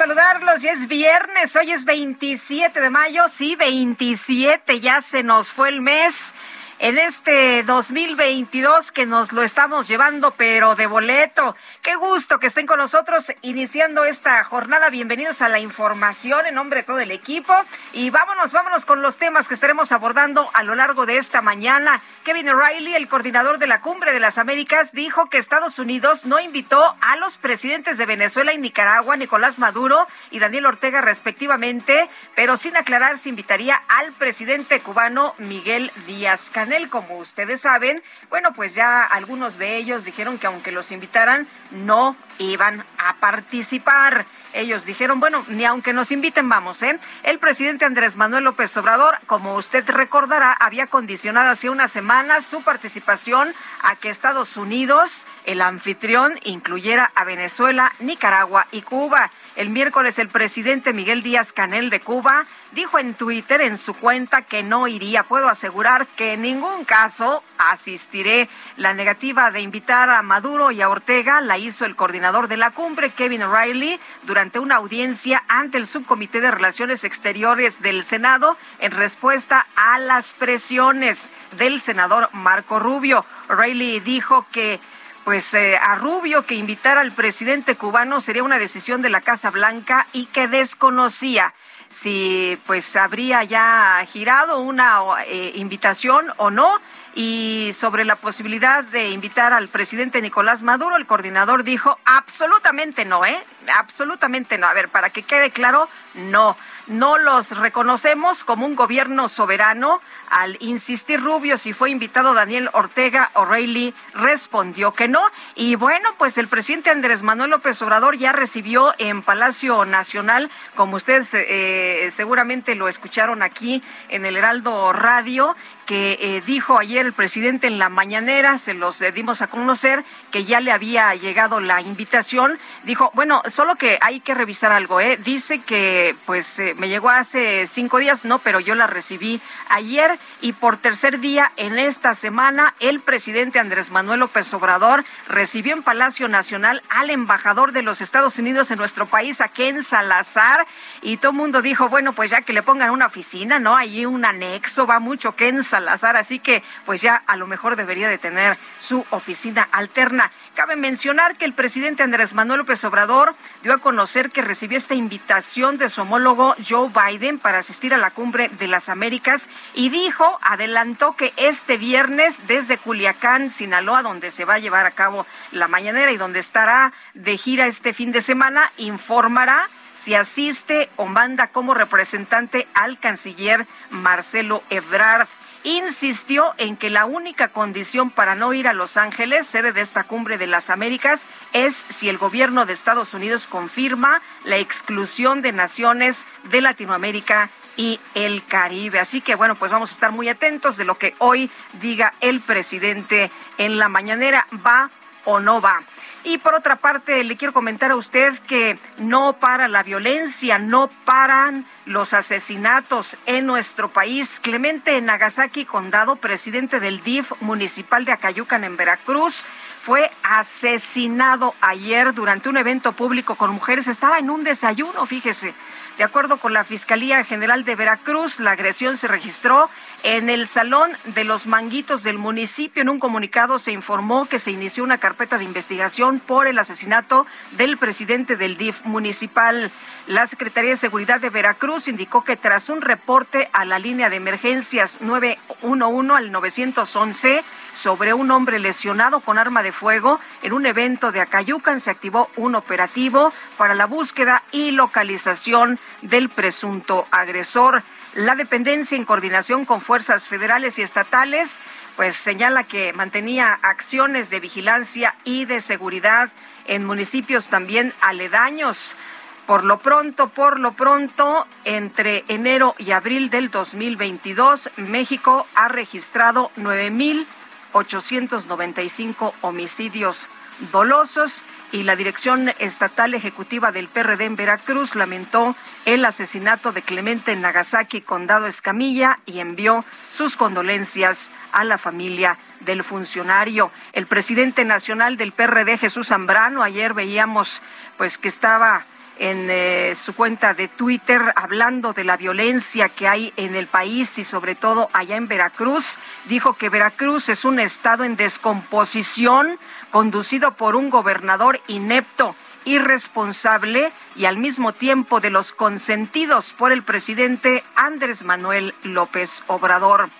Saludarlos. Ya es viernes, hoy es 27 de mayo. Sí, 27, ya se nos fue el mes. En este 2022 que nos lo estamos llevando, pero de boleto. Qué gusto que estén con nosotros iniciando esta jornada. Bienvenidos a la información en nombre de todo el equipo. Y vámonos, vámonos con los temas que estaremos abordando a lo largo de esta mañana. Kevin O'Reilly, el coordinador de la Cumbre de las Américas, dijo que Estados Unidos no invitó a los presidentes de Venezuela y Nicaragua, Nicolás Maduro y Daniel Ortega respectivamente, pero sin aclarar si invitaría al presidente cubano Miguel Díaz Canel. Como ustedes saben, bueno, pues ya algunos de ellos dijeron que aunque los invitaran, no iban a participar. Ellos dijeron, bueno, ni aunque nos inviten, vamos, ¿eh? El presidente Andrés Manuel López Obrador, como usted recordará, había condicionado hace unas semanas su participación a que Estados Unidos, el anfitrión, incluyera a Venezuela, Nicaragua y Cuba. El miércoles el presidente Miguel Díaz Canel de Cuba dijo en Twitter en su cuenta que no iría. Puedo asegurar que en ningún caso asistiré. La negativa de invitar a Maduro y a Ortega la hizo el coordinador de la cumbre, Kevin O'Reilly, durante una audiencia ante el Subcomité de Relaciones Exteriores del Senado en respuesta a las presiones del senador Marco Rubio. O'Reilly dijo que pues eh, a Rubio que invitara al presidente cubano sería una decisión de la Casa Blanca y que desconocía si pues habría ya girado una eh, invitación o no y sobre la posibilidad de invitar al presidente Nicolás Maduro, el coordinador dijo absolutamente no, ¿eh? Absolutamente no. A ver, para que quede claro, no. No los reconocemos como un gobierno soberano. Al insistir Rubio si fue invitado Daniel Ortega, O'Reilly respondió que no. Y bueno, pues el presidente Andrés Manuel López Obrador ya recibió en Palacio Nacional, como ustedes eh, seguramente lo escucharon aquí en el Heraldo Radio, que eh, dijo ayer el presidente en la mañanera, se los eh, dimos a conocer que ya le había llegado la invitación. Dijo, bueno, solo que hay que revisar algo, ¿eh? Dice que pues me llegó hace cinco días, no, pero yo la recibí ayer y por tercer día en esta semana el presidente Andrés Manuel López Obrador recibió en Palacio Nacional al embajador de los Estados Unidos en nuestro país, a Ken Salazar, y todo el mundo dijo, bueno, pues ya que le pongan una oficina, ¿no? Ahí un anexo, va mucho Ken Salazar, así que pues ya a lo mejor debería de tener su oficina alterna. Cabe mencionar que el presidente Andrés Manuel López Obrador dio a conocer que recibió esta invitación de su homólogo Joe Biden para asistir a la cumbre de las Américas y dijo, adelantó que este viernes desde Culiacán, Sinaloa, donde se va a llevar a cabo la mañanera y donde estará de gira este fin de semana, informará si asiste o manda como representante al canciller Marcelo Ebrard insistió en que la única condición para no ir a Los Ángeles, sede de esta cumbre de las Américas, es si el gobierno de Estados Unidos confirma la exclusión de naciones de Latinoamérica y el Caribe. Así que bueno, pues vamos a estar muy atentos de lo que hoy diga el presidente en la mañanera, va o no va. Y por otra parte, le quiero comentar a usted que no para la violencia, no paran los asesinatos en nuestro país. Clemente Nagasaki Condado, presidente del DIF municipal de Acayucan en Veracruz, fue asesinado ayer durante un evento público con mujeres. Estaba en un desayuno, fíjese. De acuerdo con la Fiscalía General de Veracruz, la agresión se registró en el Salón de los Manguitos del municipio. En un comunicado se informó que se inició una carpeta de investigación por el asesinato del presidente del DIF municipal. La Secretaría de Seguridad de Veracruz indicó que tras un reporte a la línea de emergencias 911 al 911 sobre un hombre lesionado con arma de fuego en un evento de Acayucan, se activó un operativo para la búsqueda y localización del presunto agresor. La dependencia en coordinación con fuerzas federales y estatales pues señala que mantenía acciones de vigilancia y de seguridad en municipios también aledaños. Por lo pronto, por lo pronto, entre enero y abril del 2022, México ha registrado 9.895 homicidios dolosos y la Dirección Estatal Ejecutiva del PRD en Veracruz lamentó el asesinato de Clemente Nagasaki, condado Escamilla, y envió sus condolencias a la familia del funcionario. El presidente nacional del PRD, Jesús Zambrano, ayer veíamos pues que estaba en eh, su cuenta de Twitter hablando de la violencia que hay en el país y sobre todo allá en Veracruz. Dijo que Veracruz es un estado en descomposición conducido por un gobernador inepto irresponsable y al mismo tiempo de los consentidos por el presidente Andrés Manuel López Obrador.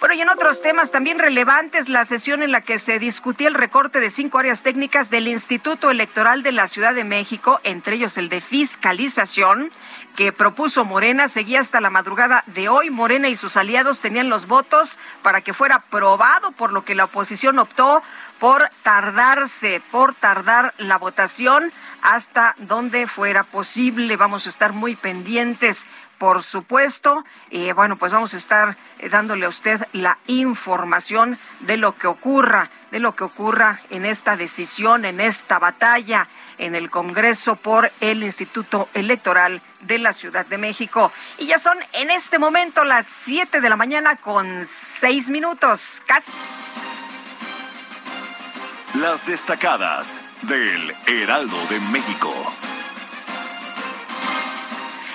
Bueno, y en otros temas también relevantes, la sesión en la que se discutía el recorte de cinco áreas técnicas del Instituto Electoral de la Ciudad de México, entre ellos el de fiscalización, que propuso Morena, seguía hasta la madrugada de hoy. Morena y sus aliados tenían los votos para que fuera aprobado, por lo que la oposición optó por tardarse, por tardar la votación hasta donde fuera posible. Vamos a estar muy pendientes por supuesto. y bueno, pues vamos a estar eh, dándole a usted la información de lo que ocurra, de lo que ocurra en esta decisión, en esta batalla en el Congreso por el Instituto Electoral de la Ciudad de México. Y ya son en este momento las 7 de la mañana con 6 minutos. Casi. Las destacadas del Heraldo de México.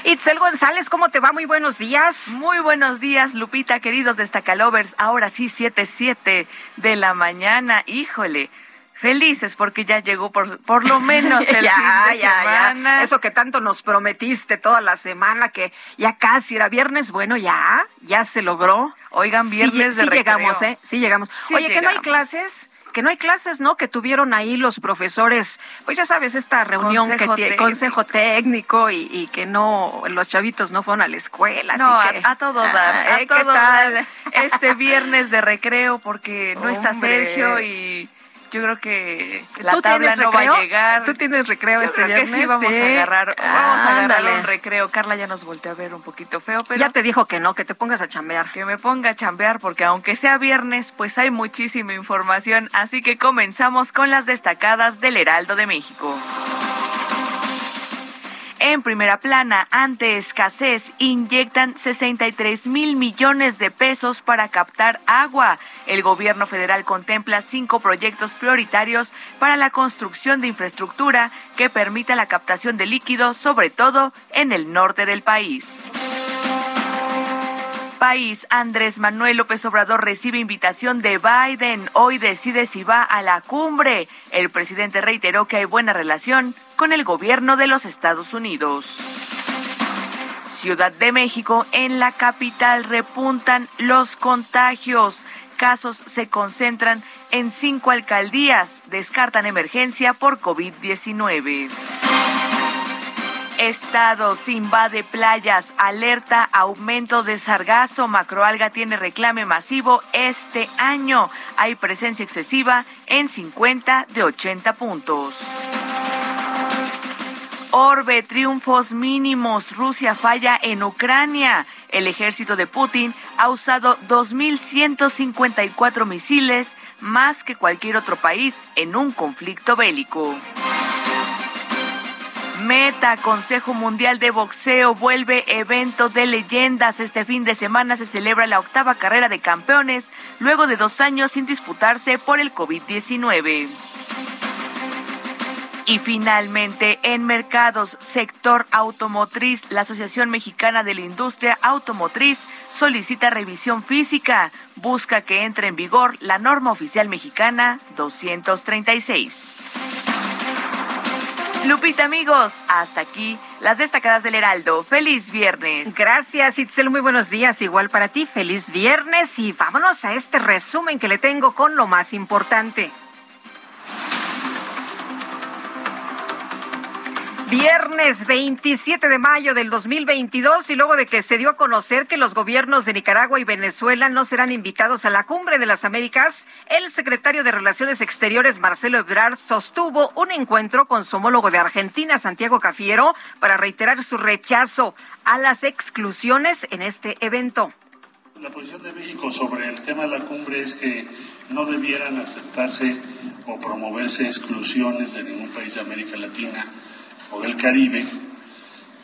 Itzel González, ¿cómo te va? Muy buenos días. Muy buenos días, Lupita, queridos destacalovers. Ahora sí, siete, siete de la mañana. Híjole. Felices porque ya llegó por, por lo menos el ya, fin de ya, semana. Ya. Eso que tanto nos prometiste toda la semana, que ya casi era viernes, bueno, ya, ya se logró. Oigan, viernes sí, de sí recreo. llegamos, ¿eh? Sí llegamos. Sí Oye, que no hay llegamos. clases que no hay clases, ¿no? Que tuvieron ahí los profesores, pues ya sabes, esta reunión Consejo que tiene técnico. consejo técnico y, y, que no, los chavitos no fueron a la escuela. No, así a, que, a todo dar, Ah, a ¿eh? todo ¿Qué tal? dar. Este viernes de recreo porque no está. Sergio y yo creo que la ¿Tú tabla no va a llegar. ¿Tú tienes recreo Yo este creo que viernes? sí, vamos a agarrar, vamos a agarrar Ándale. un recreo. Carla ya nos volteó a ver un poquito feo, pero Ya te dijo que no, que te pongas a chambear. que me ponga a chambear porque aunque sea viernes, pues hay muchísima información, así que comenzamos con las destacadas del Heraldo de México. En primera plana, ante escasez, inyectan 63 mil millones de pesos para captar agua. El gobierno federal contempla cinco proyectos prioritarios para la construcción de infraestructura que permita la captación de líquidos, sobre todo en el norte del país país, Andrés Manuel López Obrador recibe invitación de Biden. Hoy decide si va a la cumbre. El presidente reiteró que hay buena relación con el gobierno de los Estados Unidos. Ciudad de México, en la capital repuntan los contagios. Casos se concentran en cinco alcaldías. Descartan emergencia por COVID-19. Estados invade playas, alerta aumento de sargazo, macroalga tiene reclame masivo este año. Hay presencia excesiva en 50 de 80 puntos. Orbe, triunfos mínimos. Rusia falla en Ucrania. El ejército de Putin ha usado 2.154 misiles, más que cualquier otro país en un conflicto bélico. Meta, Consejo Mundial de Boxeo, vuelve evento de leyendas. Este fin de semana se celebra la octava carrera de campeones, luego de dos años sin disputarse por el COVID-19. Y finalmente, en mercados, sector automotriz, la Asociación Mexicana de la Industria Automotriz solicita revisión física. Busca que entre en vigor la norma oficial mexicana 236. Lupita, amigos, hasta aquí las destacadas del Heraldo. Feliz viernes. Gracias, Itzel. Muy buenos días. Igual para ti. Feliz viernes. Y vámonos a este resumen que le tengo con lo más importante. Viernes 27 de mayo del 2022 y luego de que se dio a conocer que los gobiernos de Nicaragua y Venezuela no serán invitados a la Cumbre de las Américas, el secretario de Relaciones Exteriores Marcelo Ebrard sostuvo un encuentro con su homólogo de Argentina, Santiago Cafiero, para reiterar su rechazo a las exclusiones en este evento. La posición de México sobre el tema de la cumbre es que no debieran aceptarse o promoverse exclusiones de ningún país de América Latina o del Caribe.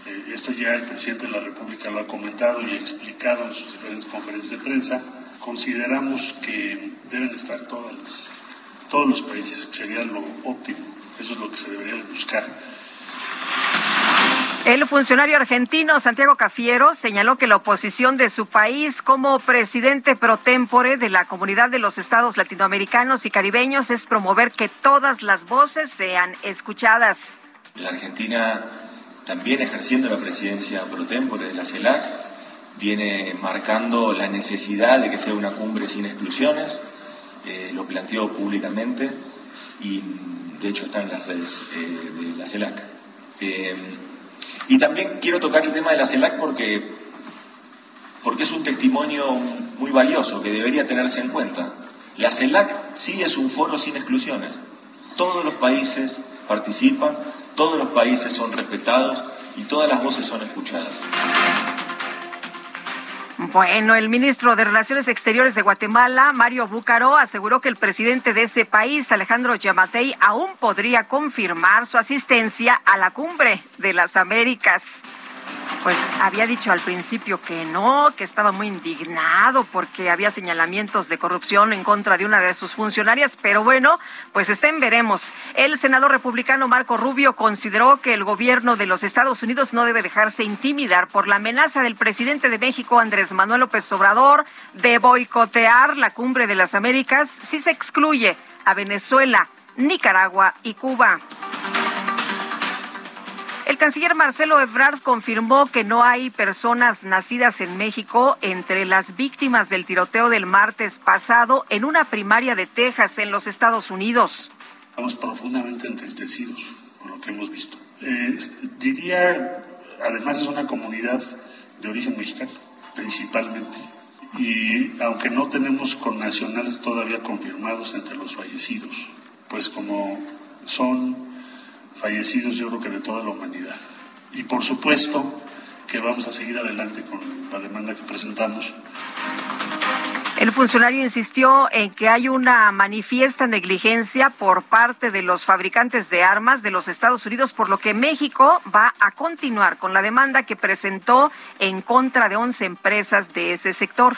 Eh, esto ya el presidente de la República lo ha comentado y explicado en sus diferentes conferencias de prensa. Consideramos que deben estar todas todos los países, que sería lo óptimo. Eso es lo que se debería buscar. El funcionario argentino Santiago Cafiero señaló que la oposición de su país como presidente pro tempore de la Comunidad de los Estados Latinoamericanos y Caribeños es promover que todas las voces sean escuchadas. La Argentina, también ejerciendo la presidencia pro tempore de la CELAC, viene marcando la necesidad de que sea una cumbre sin exclusiones, eh, lo planteó públicamente y de hecho está en las redes eh, de la CELAC. Eh, y también quiero tocar el tema de la CELAC porque, porque es un testimonio muy valioso que debería tenerse en cuenta. La CELAC sí es un foro sin exclusiones. Todos los países participan todos los países son respetados y todas las voces son escuchadas. Bueno, el ministro de Relaciones Exteriores de Guatemala, Mario Búcaro, aseguró que el presidente de ese país, Alejandro Yamatei, aún podría confirmar su asistencia a la cumbre de las Américas pues había dicho al principio que no, que estaba muy indignado porque había señalamientos de corrupción en contra de una de sus funcionarias, pero bueno, pues estén veremos. El senador republicano Marco Rubio consideró que el gobierno de los Estados Unidos no debe dejarse intimidar por la amenaza del presidente de México, Andrés Manuel López Obrador, de boicotear la cumbre de las Américas si se excluye a Venezuela, Nicaragua y Cuba. El canciller Marcelo Ebrard confirmó que no hay personas nacidas en México entre las víctimas del tiroteo del martes pasado en una primaria de Texas en los Estados Unidos. Estamos profundamente entristecidos con lo que hemos visto. Eh, diría, además es una comunidad de origen mexicano, principalmente. Y aunque no tenemos con nacionales todavía confirmados entre los fallecidos, pues como son fallecidos yo creo que de toda la humanidad. Y por supuesto que vamos a seguir adelante con la demanda que presentamos. El funcionario insistió en que hay una manifiesta negligencia por parte de los fabricantes de armas de los Estados Unidos, por lo que México va a continuar con la demanda que presentó en contra de 11 empresas de ese sector.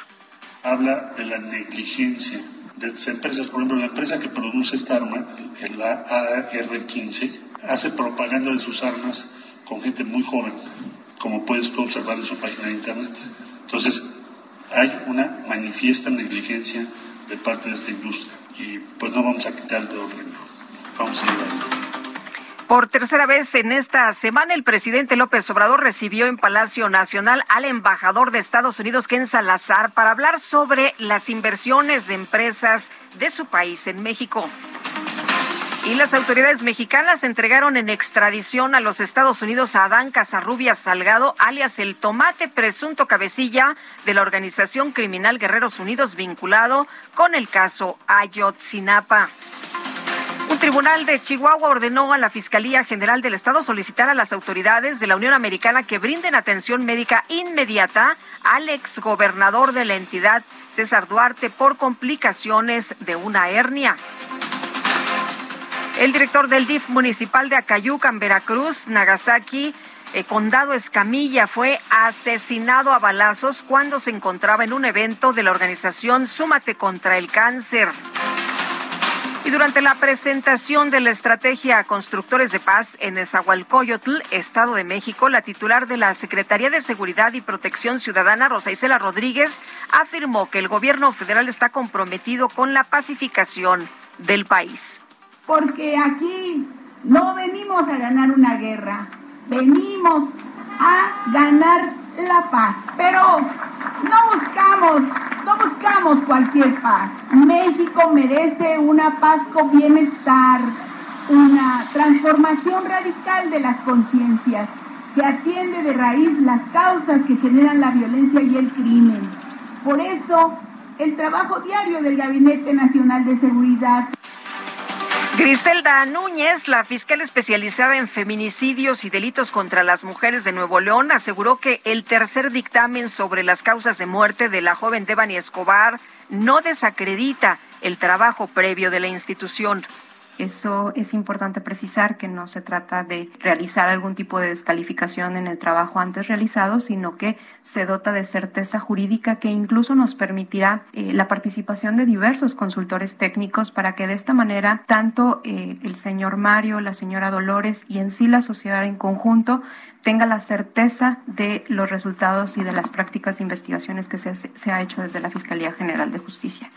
Habla de la negligencia de estas empresas. Por ejemplo, la empresa que produce esta arma, la AR-15, hace propaganda de sus armas con gente muy joven, como puedes tú observar en su página de internet. Entonces, hay una manifiesta negligencia de parte de esta industria y pues no vamos a quitar el dedo Vamos a ir Por tercera vez en esta semana, el presidente López Obrador recibió en Palacio Nacional al embajador de Estados Unidos, Ken Salazar, para hablar sobre las inversiones de empresas de su país en México. Y las autoridades mexicanas entregaron en extradición a los Estados Unidos a Adán Casarrubias Salgado, alias el Tomate, presunto cabecilla de la organización criminal Guerreros Unidos vinculado con el caso Ayotzinapa. Un tribunal de Chihuahua ordenó a la Fiscalía General del Estado solicitar a las autoridades de la Unión Americana que brinden atención médica inmediata al exgobernador de la entidad, César Duarte, por complicaciones de una hernia. El director del DIF municipal de Acayucan, Veracruz, Nagasaki, eh, Condado Escamilla, fue asesinado a balazos cuando se encontraba en un evento de la organización Súmate contra el Cáncer. Y durante la presentación de la estrategia Constructores de Paz en Esahualcoyotl, Estado de México, la titular de la Secretaría de Seguridad y Protección Ciudadana, Rosa Isela Rodríguez, afirmó que el gobierno federal está comprometido con la pacificación del país. Porque aquí no venimos a ganar una guerra, venimos a ganar la paz. Pero no buscamos, no buscamos cualquier paz. México merece una paz con bienestar, una transformación radical de las conciencias que atiende de raíz las causas que generan la violencia y el crimen. Por eso, el trabajo diario del Gabinete Nacional de Seguridad Griselda Núñez, la fiscal especializada en feminicidios y delitos contra las mujeres de Nuevo León, aseguró que el tercer dictamen sobre las causas de muerte de la joven Devani Escobar no desacredita el trabajo previo de la institución. Eso es importante precisar que no se trata de realizar algún tipo de descalificación en el trabajo antes realizado, sino que se dota de certeza jurídica que incluso nos permitirá eh, la participación de diversos consultores técnicos para que de esta manera tanto eh, el señor Mario, la señora Dolores y en sí la sociedad en conjunto tenga la certeza de los resultados y de las prácticas de investigaciones que se, se ha hecho desde la Fiscalía General de Justicia.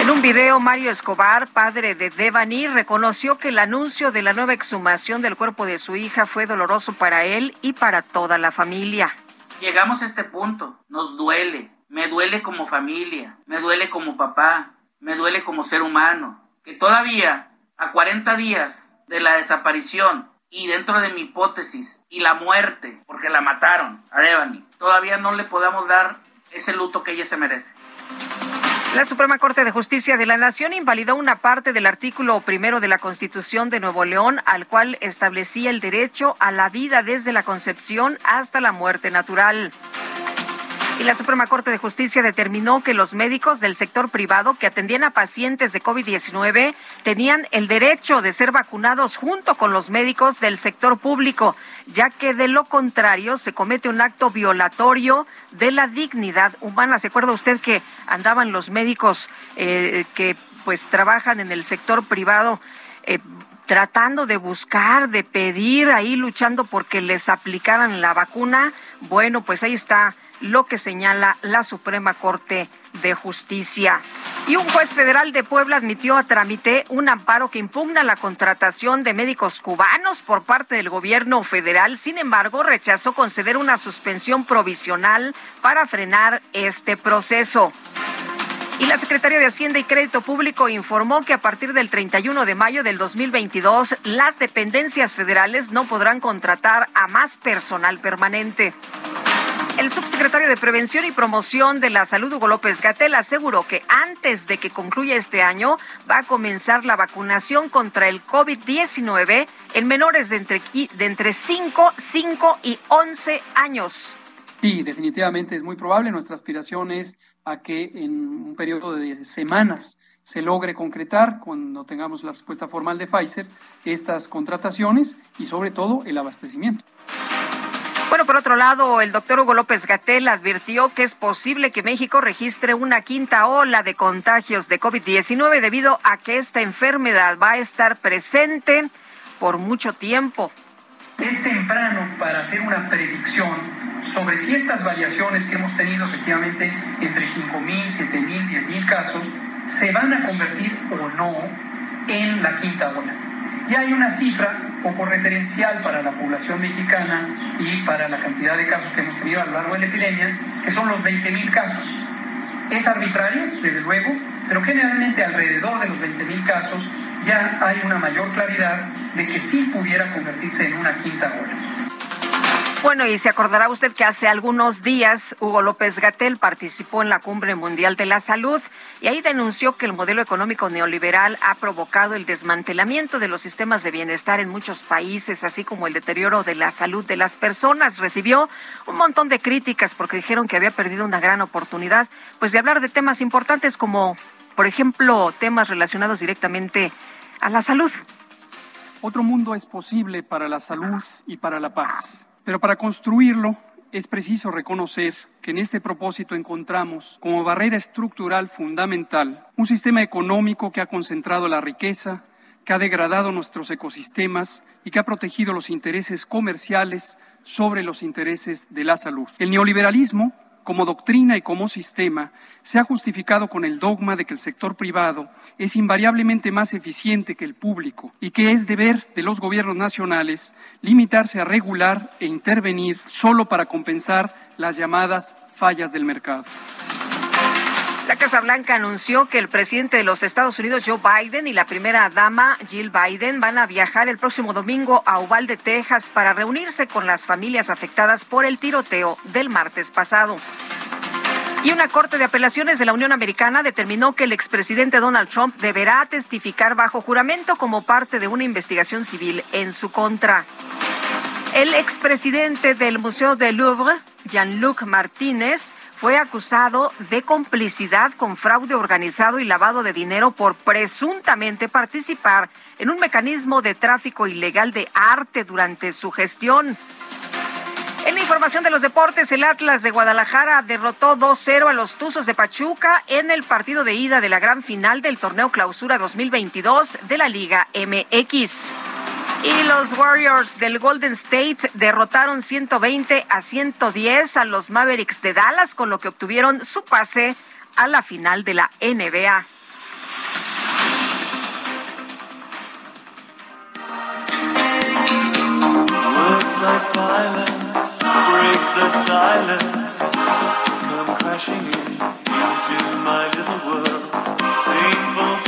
En un video, Mario Escobar, padre de Devani, reconoció que el anuncio de la nueva exhumación del cuerpo de su hija fue doloroso para él y para toda la familia. Llegamos a este punto, nos duele, me duele como familia, me duele como papá, me duele como ser humano, que todavía a 40 días de la desaparición y dentro de mi hipótesis y la muerte, porque la mataron a Devani, todavía no le podamos dar ese luto que ella se merece. La Suprema Corte de Justicia de la Nación invalidó una parte del artículo primero de la Constitución de Nuevo León, al cual establecía el derecho a la vida desde la concepción hasta la muerte natural. Y la Suprema Corte de Justicia determinó que los médicos del sector privado que atendían a pacientes de COVID-19 tenían el derecho de ser vacunados junto con los médicos del sector público, ya que de lo contrario se comete un acto violatorio de la dignidad humana. ¿Se acuerda usted que andaban los médicos eh, que pues trabajan en el sector privado? Eh, tratando de buscar, de pedir, ahí luchando porque les aplicaran la vacuna. Bueno, pues ahí está lo que señala la Suprema Corte de Justicia. Y un juez federal de Puebla admitió a trámite un amparo que impugna la contratación de médicos cubanos por parte del gobierno federal. Sin embargo, rechazó conceder una suspensión provisional para frenar este proceso. Y la Secretaría de Hacienda y Crédito Público informó que a partir del 31 de mayo del 2022, las dependencias federales no podrán contratar a más personal permanente. El subsecretario de Prevención y Promoción de la Salud, Hugo López Gatel, aseguró que antes de que concluya este año va a comenzar la vacunación contra el COVID-19 en menores de entre, de entre 5, 5 y 11 años. Sí, definitivamente es muy probable. Nuestra aspiración es a que en un periodo de semanas se logre concretar, cuando tengamos la respuesta formal de Pfizer, estas contrataciones y sobre todo el abastecimiento. Bueno, por otro lado, el doctor Hugo López Gatel advirtió que es posible que México registre una quinta ola de contagios de COVID-19 debido a que esta enfermedad va a estar presente por mucho tiempo. Es temprano para hacer una predicción sobre si estas variaciones que hemos tenido efectivamente entre 5.000, 7.000, 10.000 casos se van a convertir o no en la quinta ola. Y hay una cifra poco referencial para la población mexicana y para la cantidad de casos que hemos tenido a lo largo de la epidemia, que son los 20.000 casos. Es arbitrario, desde luego, pero generalmente alrededor de los 20.000 casos ya hay una mayor claridad de que sí pudiera convertirse en una quinta ola. Bueno, y se acordará usted que hace algunos días Hugo López Gatel participó en la Cumbre Mundial de la Salud y ahí denunció que el modelo económico neoliberal ha provocado el desmantelamiento de los sistemas de bienestar en muchos países, así como el deterioro de la salud de las personas. Recibió un montón de críticas porque dijeron que había perdido una gran oportunidad, pues de hablar de temas importantes como, por ejemplo, temas relacionados directamente a la salud. Otro mundo es posible para la salud y para la paz pero para construirlo es preciso reconocer que en este propósito encontramos como barrera estructural fundamental un sistema económico que ha concentrado la riqueza, que ha degradado nuestros ecosistemas y que ha protegido los intereses comerciales sobre los intereses de la salud. El neoliberalismo como doctrina y como sistema, se ha justificado con el dogma de que el sector privado es invariablemente más eficiente que el público y que es deber de los gobiernos nacionales limitarse a regular e intervenir solo para compensar las llamadas fallas del mercado. La Casa Blanca anunció que el presidente de los Estados Unidos, Joe Biden, y la primera dama, Jill Biden, van a viajar el próximo domingo a Uvalde, Texas, para reunirse con las familias afectadas por el tiroteo del martes pasado. Y una corte de apelaciones de la Unión Americana determinó que el expresidente Donald Trump deberá testificar bajo juramento como parte de una investigación civil en su contra. El expresidente del Museo del Louvre, Jean-Luc Martínez, fue acusado de complicidad con fraude organizado y lavado de dinero por presuntamente participar en un mecanismo de tráfico ilegal de arte durante su gestión. En la información de los deportes, el Atlas de Guadalajara derrotó 2-0 a los Tuzos de Pachuca en el partido de ida de la gran final del torneo Clausura 2022 de la Liga MX. Y los Warriors del Golden State derrotaron 120 a 110 a los Mavericks de Dallas, con lo que obtuvieron su pase a la final de la NBA.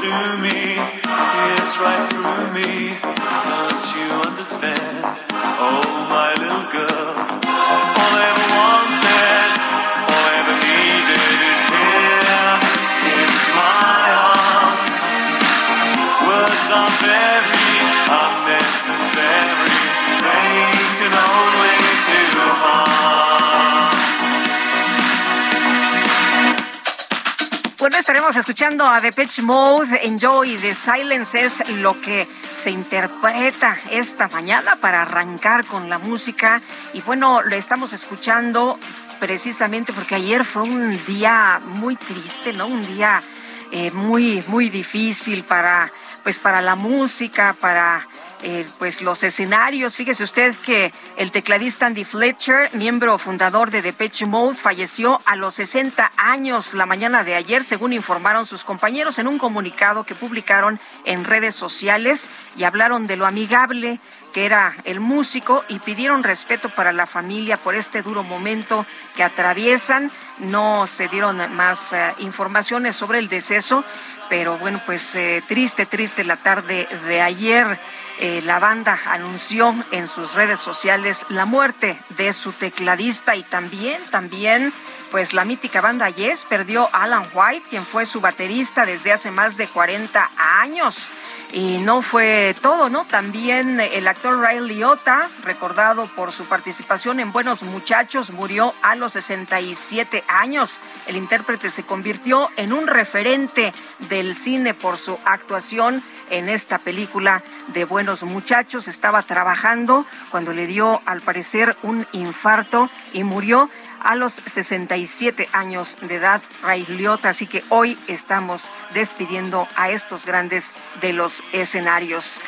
to me, it's right through me. Don't you understand? Oh, my little girl. Escuchando a Depeche Mode, Enjoy the Silence es lo que se interpreta esta mañana para arrancar con la música. Y bueno, lo estamos escuchando precisamente porque ayer fue un día muy triste, ¿no? Un día eh, muy, muy difícil para, pues para la música, para eh, pues los escenarios. Fíjese usted que el tecladista Andy Fletcher, miembro fundador de Depeche Mode, falleció a los 60 años la mañana de ayer, según informaron sus compañeros en un comunicado que publicaron en redes sociales y hablaron de lo amigable que era el músico y pidieron respeto para la familia por este duro momento que atraviesan. No se dieron más eh, informaciones sobre el deceso, pero bueno, pues eh, triste, triste la tarde de ayer. Eh, la banda anunció en sus redes sociales la muerte de su tecladista y también, también, pues la mítica banda Yes perdió a Alan White, quien fue su baterista desde hace más de 40 años. Y no fue todo, ¿no? También el actor Ray Liotta, recordado por su participación en Buenos Muchachos, murió a los 67 años. El intérprete se convirtió en un referente del cine por su actuación en esta película de Buenos Muchachos. Estaba trabajando cuando le dio, al parecer, un infarto y murió a los 67 años de edad, Ray Liotta. Así que hoy estamos despidiendo a estos grandes de los escenarios.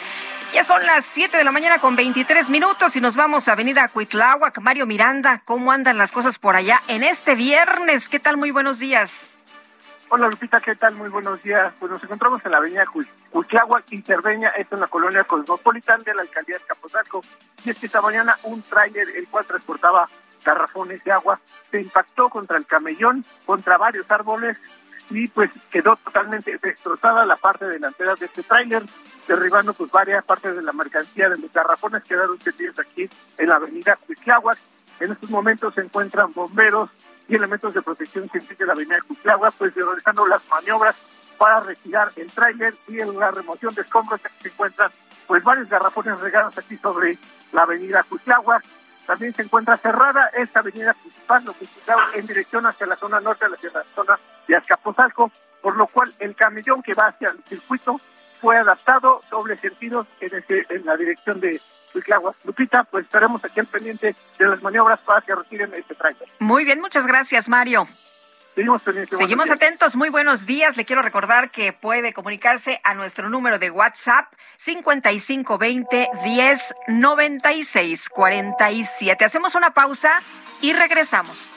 Ya son las 7 de la mañana con 23 minutos y nos vamos a Avenida Cuitláhuac. Mario Miranda, ¿cómo andan las cosas por allá en este viernes? ¿Qué tal? Muy buenos días. Hola Lupita, ¿qué tal? Muy buenos días. Pues nos encontramos en la avenida Cuitláhuac, Interveña, esto en la colonia cosmopolitan de la alcaldía de Capozalco. Y es que esta mañana un tráiler, el cual transportaba garrafones de agua, se impactó contra el camellón, contra varios árboles y pues quedó totalmente destrozada la parte delantera de este tráiler, derribando pues varias partes de la mercancía de los garrafones quedaron tendidos aquí en la avenida Cuitláhuac. En estos momentos se encuentran bomberos y elementos de protección civil de la avenida Cuitláhuac, pues realizando las maniobras para retirar el tráiler y en la remoción de escombros se encuentran pues varios garrafones regados aquí sobre la avenida Cuitláhuac también se encuentra cerrada esta avenida principal, lo que está en dirección hacia la zona norte, hacia la zona de Azcapotzalco, por lo cual el camellón que va hacia el circuito fue adaptado doble sentido en, en la dirección de Cuitlagua. Lupita, pues estaremos aquí al pendiente de las maniobras para que retiren este trailer. Muy bien, muchas gracias, Mario. Seguimos. Seguimos atentos, muy buenos días. Le quiero recordar que puede comunicarse a nuestro número de WhatsApp 5520 1096 47. Hacemos una pausa y regresamos.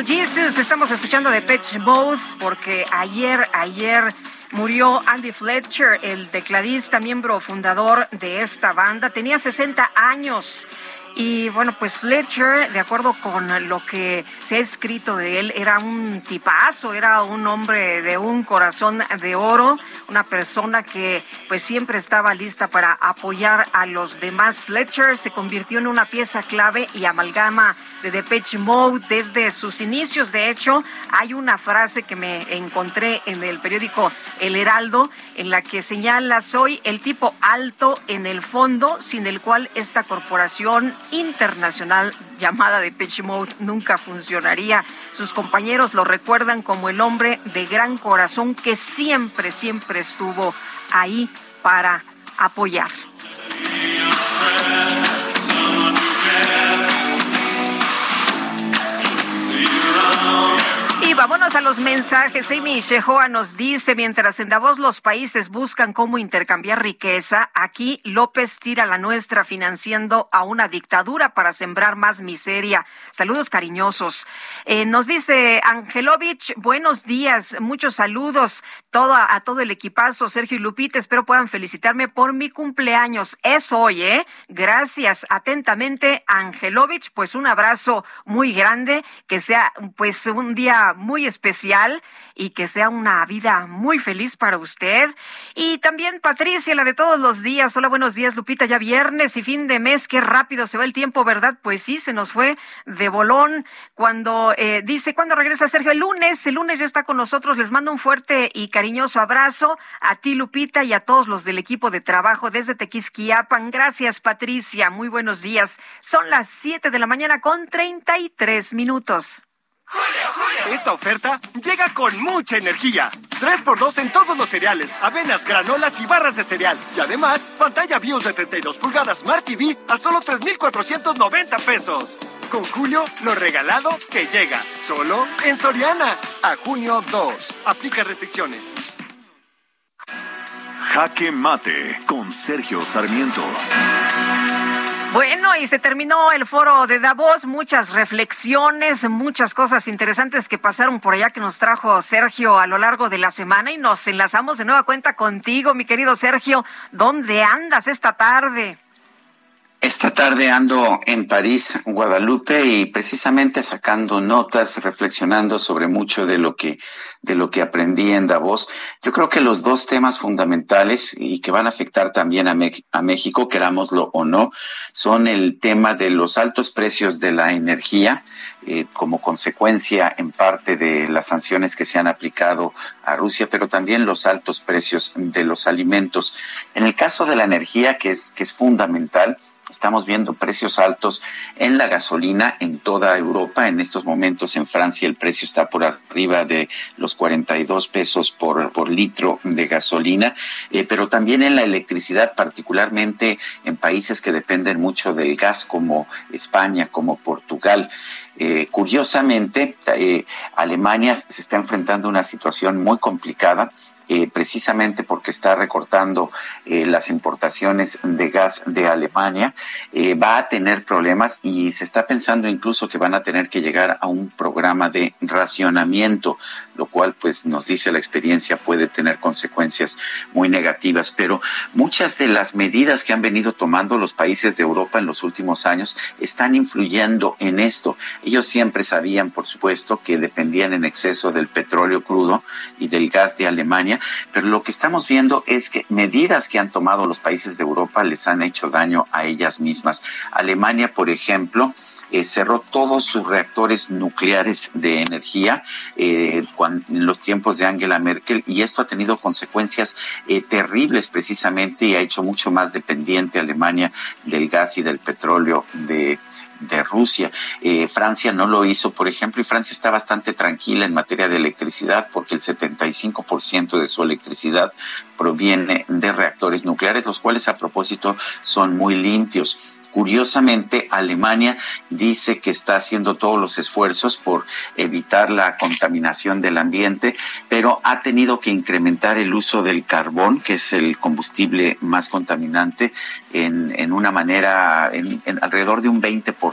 Jesus, estamos escuchando de Pitch Mode porque ayer, ayer murió Andy Fletcher, el tecladista, miembro fundador de esta banda. Tenía 60 años. Y bueno, pues Fletcher, de acuerdo con lo que se ha escrito de él, era un tipazo, era un hombre de un corazón de oro, una persona que pues siempre estaba lista para apoyar a los demás. Fletcher se convirtió en una pieza clave y amalgama de Depeche desde sus inicios. De hecho, hay una frase que me encontré en el periódico El Heraldo en la que señala, soy el tipo alto en el fondo sin el cual esta corporación internacional llamada Depeche Mode nunca funcionaría. Sus compañeros lo recuerdan como el hombre de gran corazón que siempre, siempre estuvo ahí para apoyar. Y vámonos a los mensajes. Amy Shehoa nos dice, mientras en Davos los países buscan cómo intercambiar riqueza, aquí López tira la nuestra financiando a una dictadura para sembrar más miseria. Saludos cariñosos. Eh, nos dice Angelovich, buenos días, muchos saludos todo, a todo el equipazo, Sergio y Lupita, espero puedan felicitarme por mi cumpleaños. Es hoy, ¿eh? Gracias atentamente, Angelovich, pues un abrazo muy grande, que sea pues un día muy especial y que sea una vida muy feliz para usted. Y también Patricia, la de todos los días. Hola, buenos días, Lupita. Ya viernes y fin de mes, qué rápido se va el tiempo, ¿verdad? Pues sí, se nos fue de bolón. Cuando eh, dice, ¿cuándo regresa Sergio? El lunes, el lunes ya está con nosotros. Les mando un fuerte y cariñoso abrazo a ti, Lupita, y a todos los del equipo de trabajo desde Tequisquiapan. Gracias, Patricia. Muy buenos días. Son las siete de la mañana con treinta y tres minutos. Esta oferta llega con mucha energía. 3x2 en todos los cereales, avenas, granolas y barras de cereal. Y además, pantalla BIOS de 32 pulgadas Smart TV a solo 3,490 pesos. Con Julio, lo regalado que llega. Solo en Soriana. A junio 2. Aplica restricciones. Jaque Mate con Sergio Sarmiento. Bueno, y se terminó el foro de Davos, muchas reflexiones, muchas cosas interesantes que pasaron por allá que nos trajo Sergio a lo largo de la semana y nos enlazamos de nueva cuenta contigo, mi querido Sergio. ¿Dónde andas esta tarde? Esta tarde ando en París, Guadalupe, y precisamente sacando notas, reflexionando sobre mucho de lo que, de lo que aprendí en Davos. Yo creo que los dos temas fundamentales y que van a afectar también a, a México, querámoslo o no, son el tema de los altos precios de la energía, eh, como consecuencia en parte de las sanciones que se han aplicado a Rusia, pero también los altos precios de los alimentos. En el caso de la energía, que es, que es fundamental, Estamos viendo precios altos en la gasolina en toda Europa. En estos momentos en Francia el precio está por arriba de los 42 pesos por, por litro de gasolina, eh, pero también en la electricidad, particularmente en países que dependen mucho del gas como España, como Portugal. Eh, curiosamente, eh, Alemania se está enfrentando a una situación muy complicada eh, precisamente porque está recortando eh, las importaciones de gas de Alemania, eh, va a tener problemas y se está pensando incluso que van a tener que llegar a un programa de racionamiento, lo cual pues nos dice la experiencia puede tener consecuencias muy negativas. Pero muchas de las medidas que han venido tomando los países de Europa en los últimos años están influyendo en esto. Ellos siempre sabían, por supuesto, que dependían en exceso del petróleo crudo y del gas de Alemania pero lo que estamos viendo es que medidas que han tomado los países de Europa les han hecho daño a ellas mismas. Alemania, por ejemplo, eh, cerró todos sus reactores nucleares de energía eh, en los tiempos de Angela Merkel y esto ha tenido consecuencias eh, terribles precisamente y ha hecho mucho más dependiente Alemania del gas y del petróleo de, de Rusia. Eh, Francia no lo hizo, por ejemplo, y Francia está bastante tranquila en materia de electricidad porque el 75% de su electricidad proviene de reactores nucleares, los cuales a propósito son muy limpios. Curiosamente, Alemania dice que está haciendo todos los esfuerzos por evitar la contaminación del ambiente, pero ha tenido que incrementar el uso del carbón, que es el combustible más contaminante, en, en una manera, en, alrededor de un 20%,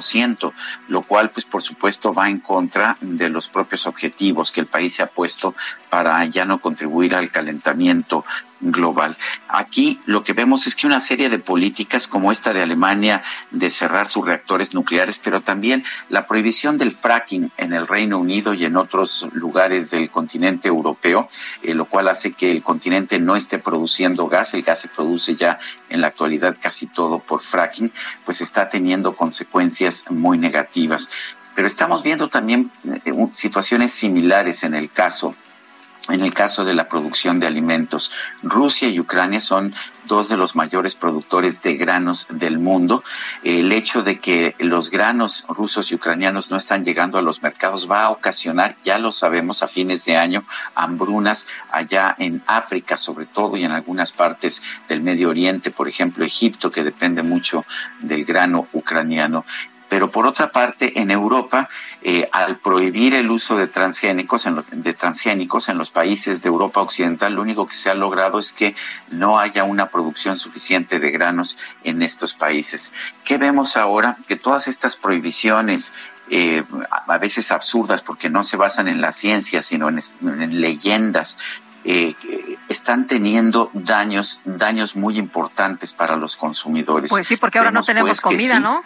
lo cual, pues, por supuesto, va en contra de los propios objetivos que el país se ha puesto para ya no contribuir al calentamiento global. Aquí lo que vemos es que una serie de políticas como esta de Alemania de cerrar sus reactores nucleares, pero también la prohibición del fracking en el Reino Unido y en otros lugares del continente europeo, eh, lo cual hace que el continente no esté produciendo gas, el gas se produce ya en la actualidad casi todo por fracking, pues está teniendo consecuencias muy negativas. Pero estamos viendo también eh, situaciones similares en el caso en el caso de la producción de alimentos. Rusia y Ucrania son dos de los mayores productores de granos del mundo. El hecho de que los granos rusos y ucranianos no están llegando a los mercados va a ocasionar, ya lo sabemos, a fines de año, hambrunas allá en África, sobre todo, y en algunas partes del Medio Oriente, por ejemplo, Egipto, que depende mucho del grano ucraniano. Pero por otra parte, en Europa, eh, al prohibir el uso de transgénicos, en de transgénicos en los países de Europa Occidental, lo único que se ha logrado es que no haya una producción suficiente de granos en estos países. ¿Qué vemos ahora? Que todas estas prohibiciones eh, a veces absurdas porque no se basan en la ciencia, sino en, leyendas, eh, están teniendo daños, daños muy importantes para los consumidores. Pues sí, porque ahora no tenemos pues, comida, ¿no?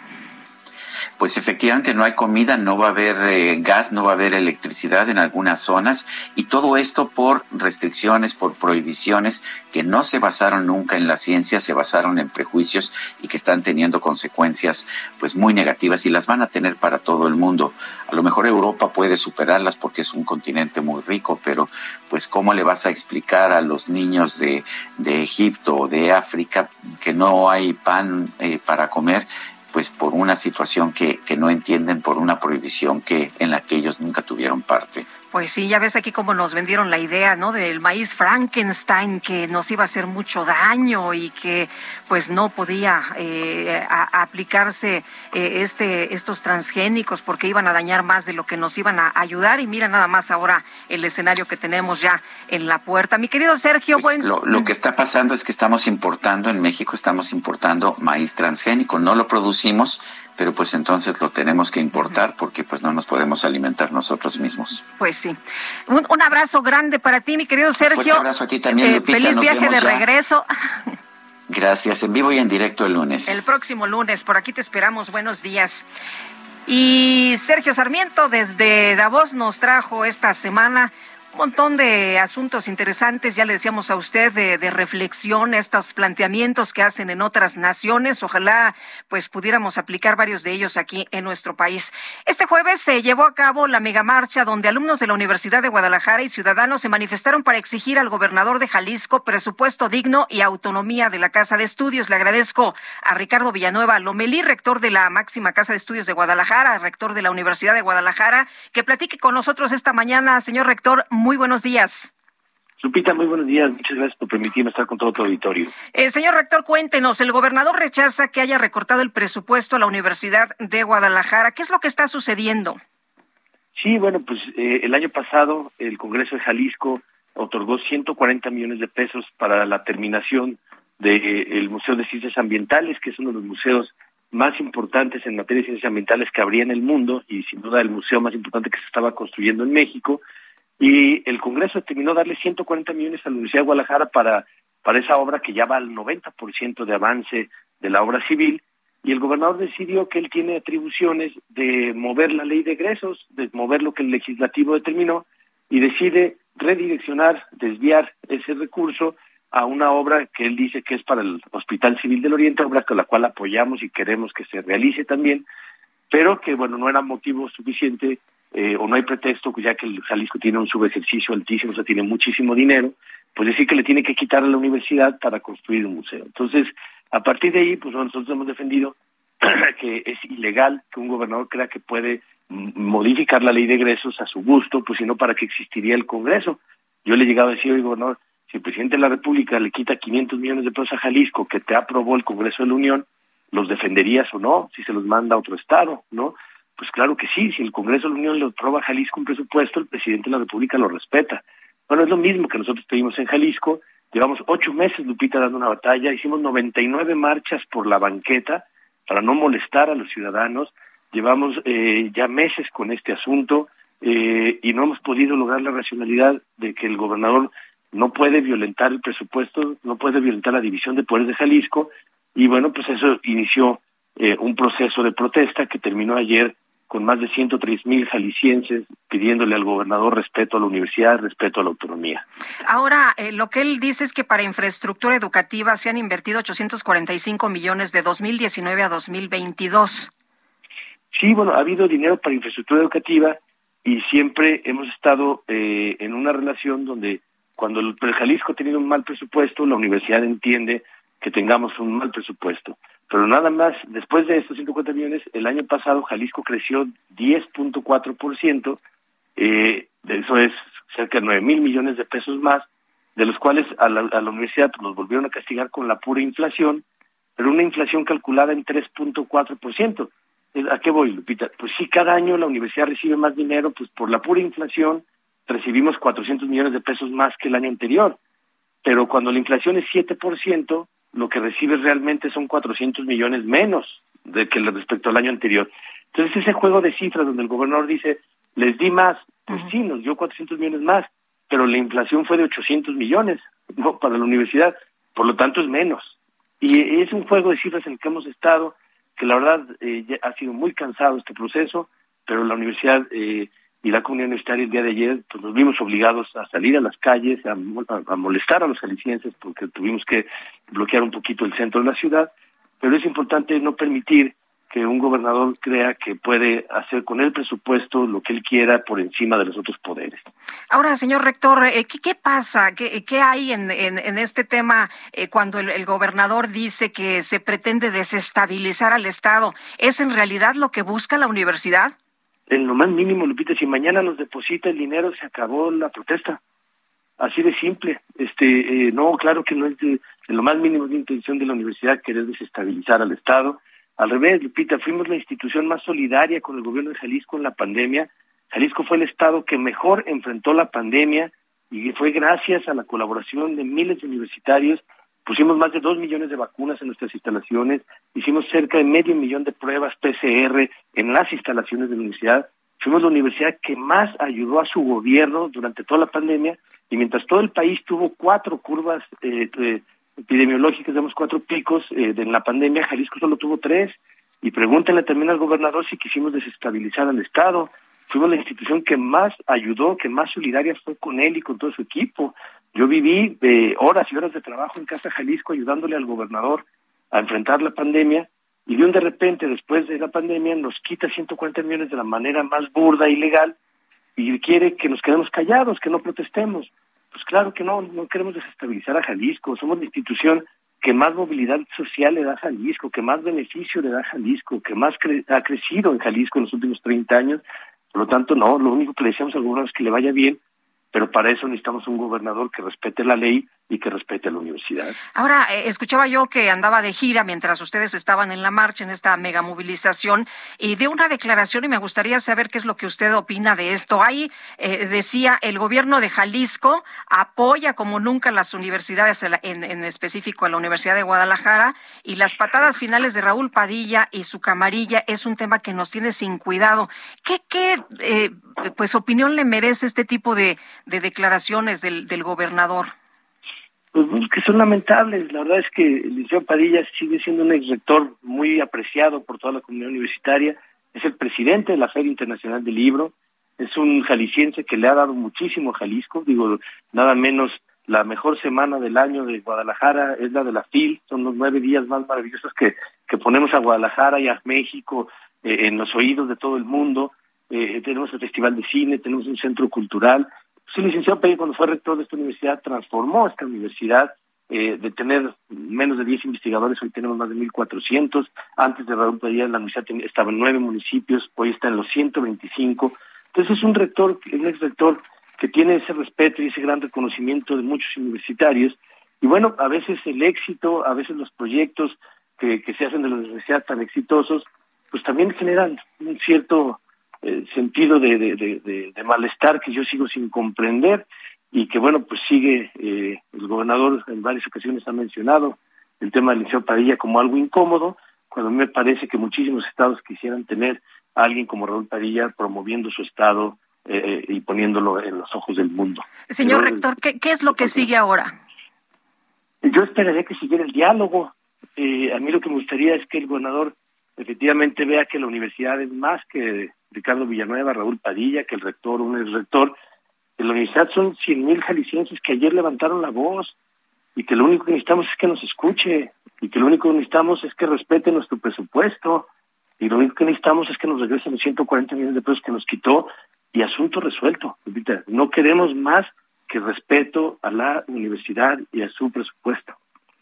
Pues efectivamente no hay comida, no va a haber eh, gas, no va a haber electricidad en algunas zonas y todo esto por restricciones, por prohibiciones que no se basaron nunca en la ciencia, se basaron en prejuicios y que están teniendo consecuencias pues muy negativas y las van a tener para todo el mundo. A lo mejor Europa puede superarlas porque es un continente muy rico, pero pues cómo le vas a explicar a los niños de, de Egipto o de África que no hay pan eh, para comer pues por una situación que, que no entienden, por una prohibición que en la que ellos nunca tuvieron parte. Pues sí, ya ves aquí cómo nos vendieron la idea, ¿no? Del maíz Frankenstein que nos iba a hacer mucho daño y que pues no podía eh, aplicarse eh, este estos transgénicos porque iban a dañar más de lo que nos iban a ayudar y mira nada más ahora el escenario que tenemos ya en la puerta. Mi querido Sergio, pues lo, lo que está pasando es que estamos importando en México estamos importando maíz transgénico, no lo producimos, pero pues entonces lo tenemos que importar porque pues no nos podemos alimentar nosotros mismos. Pues sí. Un, abrazo grande para ti, mi querido Sergio. Un abrazo a ti también, eh, Lupita. Feliz viaje de regreso. Gracias, en vivo y en directo el lunes. El próximo lunes, por aquí te esperamos. Buenos días. Y Sergio Sarmiento desde Davos nos trajo esta semana un montón de asuntos interesantes, ya le decíamos a usted, de, reflexión, estos planteamientos que hacen en otras naciones. Ojalá pues pudiéramos aplicar varios de ellos aquí en nuestro país. Este jueves se llevó a cabo la megamarcha donde alumnos de la Universidad de Guadalajara y ciudadanos se manifestaron para exigir al gobernador de Jalisco presupuesto digno y autonomía de la Casa de Estudios. Le agradezco a Ricardo Villanueva Lomelí, rector de la máxima Casa de Estudios de Guadalajara, rector de la Universidad de Guadalajara, que platique con nosotros esta mañana. Señor rector, muy buenos días. Lupita, muy buenos días. Muchas gracias por permitirme estar con todo tu auditorio. Eh, señor rector, cuéntenos, el gobernador rechaza que haya recortado el presupuesto a la Universidad de Guadalajara. ¿Qué es lo que está sucediendo? Sí, bueno, pues eh, el año pasado el Congreso de Jalisco otorgó 140 millones de pesos para la terminación del Museo de Ciencias Ambientales, que es uno de los museos más importantes en materia de ciencias ambientales que habría en el mundo y sin duda el museo más importante que se estaba construyendo en México y el Congreso determinó darle 140 millones a la Universidad de Guadalajara para, para esa obra que ya va al 90% de avance de la obra civil y el gobernador decidió que él tiene atribuciones de mover la ley de egresos, de mover lo que el legislativo determinó y decide redireccionar, desviar ese recurso a una obra que él dice que es para el Hospital Civil del Oriente, obra con la cual apoyamos y queremos que se realice también, pero que bueno, no era motivo suficiente eh, o no hay pretexto, ya que el Jalisco tiene un subejercicio altísimo, o sea, tiene muchísimo dinero, pues decir que le tiene que quitar a la universidad para construir un museo. Entonces, a partir de ahí, pues nosotros hemos defendido que es ilegal que un gobernador crea que puede modificar la ley de egresos a su gusto, pues sino para que existiría el Congreso. Yo le he llegado a decir, oye, gobernador, si el presidente de la República le quita 500 millones de pesos a Jalisco que te aprobó el Congreso de la Unión, ¿los defenderías o no? Si se los manda a otro estado, ¿no? Pues claro que sí, si el Congreso de la Unión le aprueba a Jalisco un presupuesto, el presidente de la República lo respeta. Bueno, es lo mismo que nosotros pedimos en Jalisco. Llevamos ocho meses, Lupita, dando una batalla. Hicimos 99 marchas por la banqueta para no molestar a los ciudadanos. Llevamos eh, ya meses con este asunto eh, y no hemos podido lograr la racionalidad de que el gobernador no puede violentar el presupuesto, no puede violentar la división de poderes de Jalisco. Y bueno, pues eso inició eh, un proceso de protesta que terminó ayer con más de 103 mil jaliscienses pidiéndole al gobernador respeto a la universidad, respeto a la autonomía. Ahora, eh, lo que él dice es que para infraestructura educativa se han invertido 845 millones de 2019 a 2022. Sí, bueno, ha habido dinero para infraestructura educativa y siempre hemos estado eh, en una relación donde cuando el Jalisco ha tenido un mal presupuesto, la universidad entiende que tengamos un mal presupuesto. Pero nada más, después de estos 150 millones, el año pasado Jalisco creció 10.4%, eh, eso es cerca de 9 mil millones de pesos más, de los cuales a la, a la universidad nos volvieron a castigar con la pura inflación, pero una inflación calculada en 3.4%. ¿A qué voy, Lupita? Pues sí, cada año la universidad recibe más dinero, pues por la pura inflación recibimos 400 millones de pesos más que el año anterior. Pero cuando la inflación es 7%, lo que recibe realmente son 400 millones menos de que respecto al año anterior. Entonces ese juego de cifras donde el gobernador dice, les di más, pues sí, nos dio 400 millones más, pero la inflación fue de 800 millones ¿no? para la universidad, por lo tanto es menos. Y es un juego de cifras en el que hemos estado, que la verdad eh, ha sido muy cansado este proceso, pero la universidad eh, y la comunidad universitaria el día de ayer pues nos vimos obligados a salir a las calles, a, molestar a los jaliscienses porque tuvimos que bloquear un poquito el centro de la ciudad, pero es importante no permitir que un gobernador crea que puede hacer con el presupuesto lo que él quiera por encima de los otros poderes. Ahora, señor rector, eh, ¿qué, pasa? ¿Qué, hay en, este tema eh, cuando el, gobernador dice que se pretende desestabilizar al Estado? ¿Es en realidad lo que busca la universidad? En lo más mínimo, Lupita, si mañana nos deposita el dinero, se acabó la protesta. Así de simple. Este, eh, no, claro que no es de, lo más mínimo de intención de la universidad querer desestabilizar al Estado. Al revés, Lupita, fuimos la institución más solidaria con el gobierno de Jalisco en la pandemia. Jalisco fue el Estado que mejor enfrentó la pandemia y fue gracias a la colaboración de miles de universitarios. Pusimos más de dos millones de vacunas en nuestras instalaciones, hicimos cerca de medio millón de pruebas PCR en las instalaciones de la universidad. Fuimos la universidad que más ayudó a su gobierno durante toda la pandemia y mientras todo el país tuvo cuatro curvas eh, epidemiológicas, digamos cuatro picos eh, en la pandemia, Jalisco solo tuvo tres. Y pregúntenle también al gobernador si quisimos desestabilizar al Estado. Fuimos la institución que más ayudó, que más solidaria fue con él y con todo su equipo. Yo viví eh, horas y horas de trabajo en Casa Jalisco ayudándole al gobernador a enfrentar la pandemia y de un de repente, después de la pandemia, nos quita 140 millones de la manera más burda y legal y quiere que nos quedemos callados, que no protestemos. Pues claro que no, no queremos desestabilizar a Jalisco, somos la institución que más movilidad social le da a Jalisco, que más beneficio le da a Jalisco, que más ha crecido en Jalisco en los últimos 30 años. Por lo tanto, no, lo único que le decíamos al gobernador es que le vaya bien, pero para eso necesitamos un gobernador que respete la ley y que respete a la universidad. Ahora, eh, escuchaba yo que andaba de gira mientras ustedes estaban en la marcha, en esta mega movilización, y de una declaración, y me gustaría saber qué es lo que usted opina de esto. Ahí eh, decía, el gobierno de Jalisco apoya como nunca las universidades, en, específico a la Universidad de Guadalajara, y las patadas finales de Raúl Padilla y su camarilla es un tema que nos tiene sin cuidado. ¿Qué, qué eh, pues opinión le merece este tipo de, declaraciones del, del gobernador? Pues, que son lamentables. La verdad es que el Liceo Padilla sigue siendo un ex rector muy apreciado por toda la comunidad universitaria. Es el presidente de la Feria Internacional del Libro. Es un jalisciense que le ha dado muchísimo a Jalisco. Digo, nada menos la mejor semana del año de Guadalajara es la de la FIL. Son los nueve días más maravillosos que, que ponemos a Guadalajara y a México eh, en los oídos de todo el mundo. Eh, tenemos el Festival de Cine, tenemos un centro cultural Sí, licenciado Pérez, cuando fue rector de esta universidad, transformó esta universidad eh, de tener menos de 10 investigadores, hoy tenemos más de 1.400. Antes de Raúl Padilla, la universidad estaba en nueve municipios, hoy está en los 125. Entonces es un rector, un ex rector que tiene ese respeto y ese gran reconocimiento de muchos universitarios. Y bueno, a veces el éxito, a veces los proyectos que, que se hacen de la universidad tan exitosos, pues también generan un cierto eh, sentido de, de, malestar que yo sigo sin comprender y que bueno pues sigue eh, el gobernador en varias ocasiones ha mencionado el tema del liceo Padilla como algo incómodo cuando me parece que muchísimos estados quisieran tener a alguien como Raúl Padilla promoviendo su estado eh, y poniéndolo en los ojos del mundo. Señor rector, ¿qué, ¿qué es lo que sigue ahora? Yo esperaría que siguiera el diálogo. a mí lo que me gustaría es que el gobernador efectivamente vea que la universidad es más que Ricardo Villanueva, Raúl Padilla, que el rector, un ex rector de la universidad son cien mil jaliscienses que ayer levantaron la voz y que lo único que necesitamos es que nos escuche y que lo único que necesitamos es que respete nuestro presupuesto y lo único que necesitamos es que nos regresen los 140 millones de pesos que nos quitó y asunto resuelto. No queremos más que respeto a la universidad y a su presupuesto.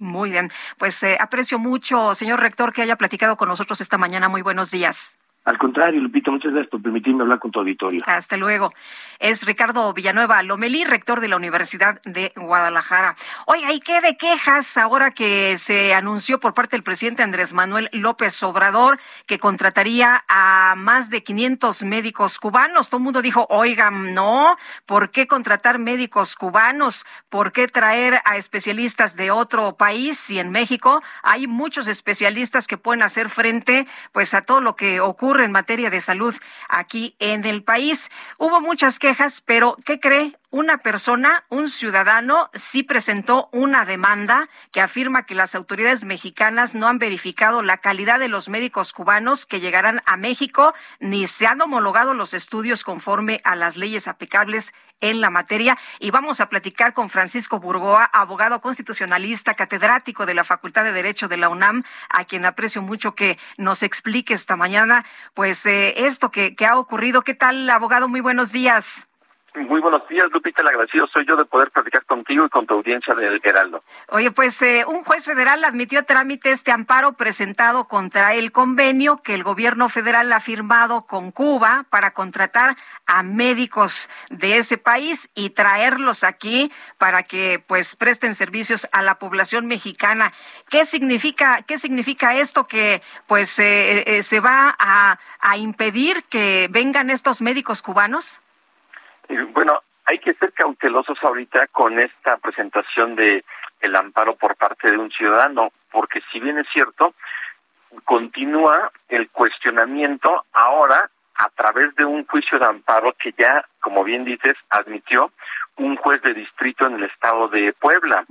Muy bien, pues eh, aprecio mucho, señor rector, que haya platicado con nosotros esta mañana. Muy buenos días. Al contrario, Lupita, muchas gracias por permitirme hablar con tu auditorio. Hasta luego. Es Ricardo Villanueva Lomelí, rector de la Universidad de Guadalajara. Oiga, ¿y qué de quejas ahora que se anunció por parte del presidente Andrés Manuel López Obrador que contrataría a más de 500 médicos cubanos? Todo el mundo dijo, oigan, no, ¿por qué contratar médicos cubanos? ¿Por qué traer a especialistas de otro país? Si en México hay muchos especialistas que pueden hacer frente pues a todo lo que ocurre en materia de salud aquí en el país. Hubo muchas quejas, pero ¿qué cree? Una persona, un ciudadano, sí presentó una demanda que afirma que las autoridades mexicanas no han verificado la calidad de los médicos cubanos que llegarán a México, ni se han homologado los estudios conforme a las leyes aplicables en la materia. Y vamos a platicar con Francisco Burgoa, abogado constitucionalista, catedrático de la Facultad de Derecho de la UNAM, a quien aprecio mucho que nos explique esta mañana, pues, eh, esto que, que ha ocurrido. ¿Qué tal, abogado? Muy buenos días. Muy buenos días, Lupita. El agradecido soy yo de poder platicar contigo y con tu audiencia del Heraldo. Oye, pues eh, un juez federal admitió trámite este amparo presentado contra el convenio que el gobierno federal ha firmado con Cuba para contratar a médicos de ese país y traerlos aquí para que pues presten servicios a la población mexicana. ¿Qué significa qué significa esto que pues eh, eh, se va a, a impedir que vengan estos médicos cubanos? Bueno, hay que ser cautelosos ahorita con esta presentación de el amparo por parte de un ciudadano, porque si bien es cierto, continúa el cuestionamiento ahora a través de un juicio de amparo que ya, como bien dices, admitió un juez de distrito en el estado de Puebla.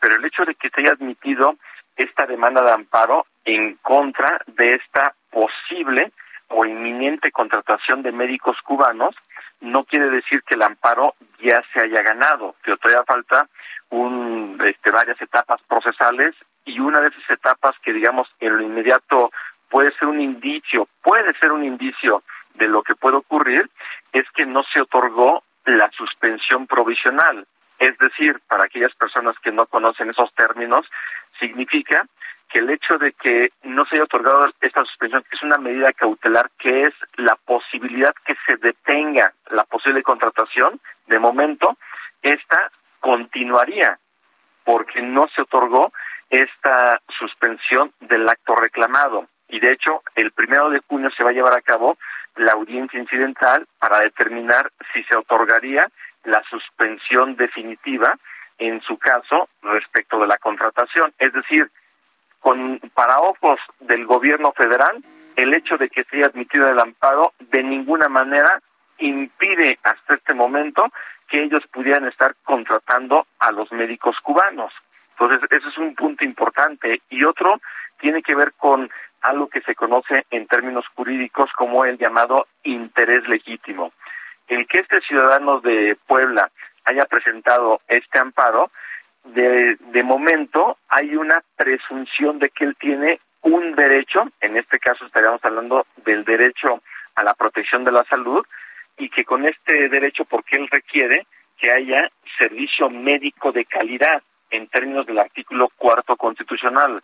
Pero el hecho de que se haya admitido esta demanda de amparo en contra de esta posible o inminente contratación de médicos cubanos no quiere decir que el amparo ya se haya ganado, que todavía falta un, este, varias etapas procesales y una de esas etapas que digamos en lo inmediato puede ser un indicio, puede ser un indicio de lo que puede ocurrir, es que no se otorgó la suspensión provisional. Es decir, para aquellas personas que no conocen esos términos, significa que el hecho de que no se haya otorgado esta suspensión es una medida cautelar que es la posibilidad que se detenga la posible contratación, de momento, esta continuaría porque no se otorgó esta suspensión del acto reclamado. Y de hecho, el primero de junio se va a llevar a cabo la audiencia incidental para determinar si se otorgaría la suspensión definitiva en su caso respecto de la contratación. Es decir, con para ojos del gobierno federal, el hecho de que se haya admitido el amparo de ninguna manera impide hasta este momento que ellos pudieran estar contratando a los médicos cubanos. Entonces, eso es un punto importante. Y otro tiene que ver con algo que se conoce en términos jurídicos como el llamado interés legítimo. El que este ciudadano de Puebla haya presentado este amparo de, de momento hay una presunción de que él tiene un derecho, en este caso estaríamos hablando del derecho a la protección de la salud, y que con este derecho, porque él requiere que haya servicio médico de calidad en términos del artículo cuarto constitucional.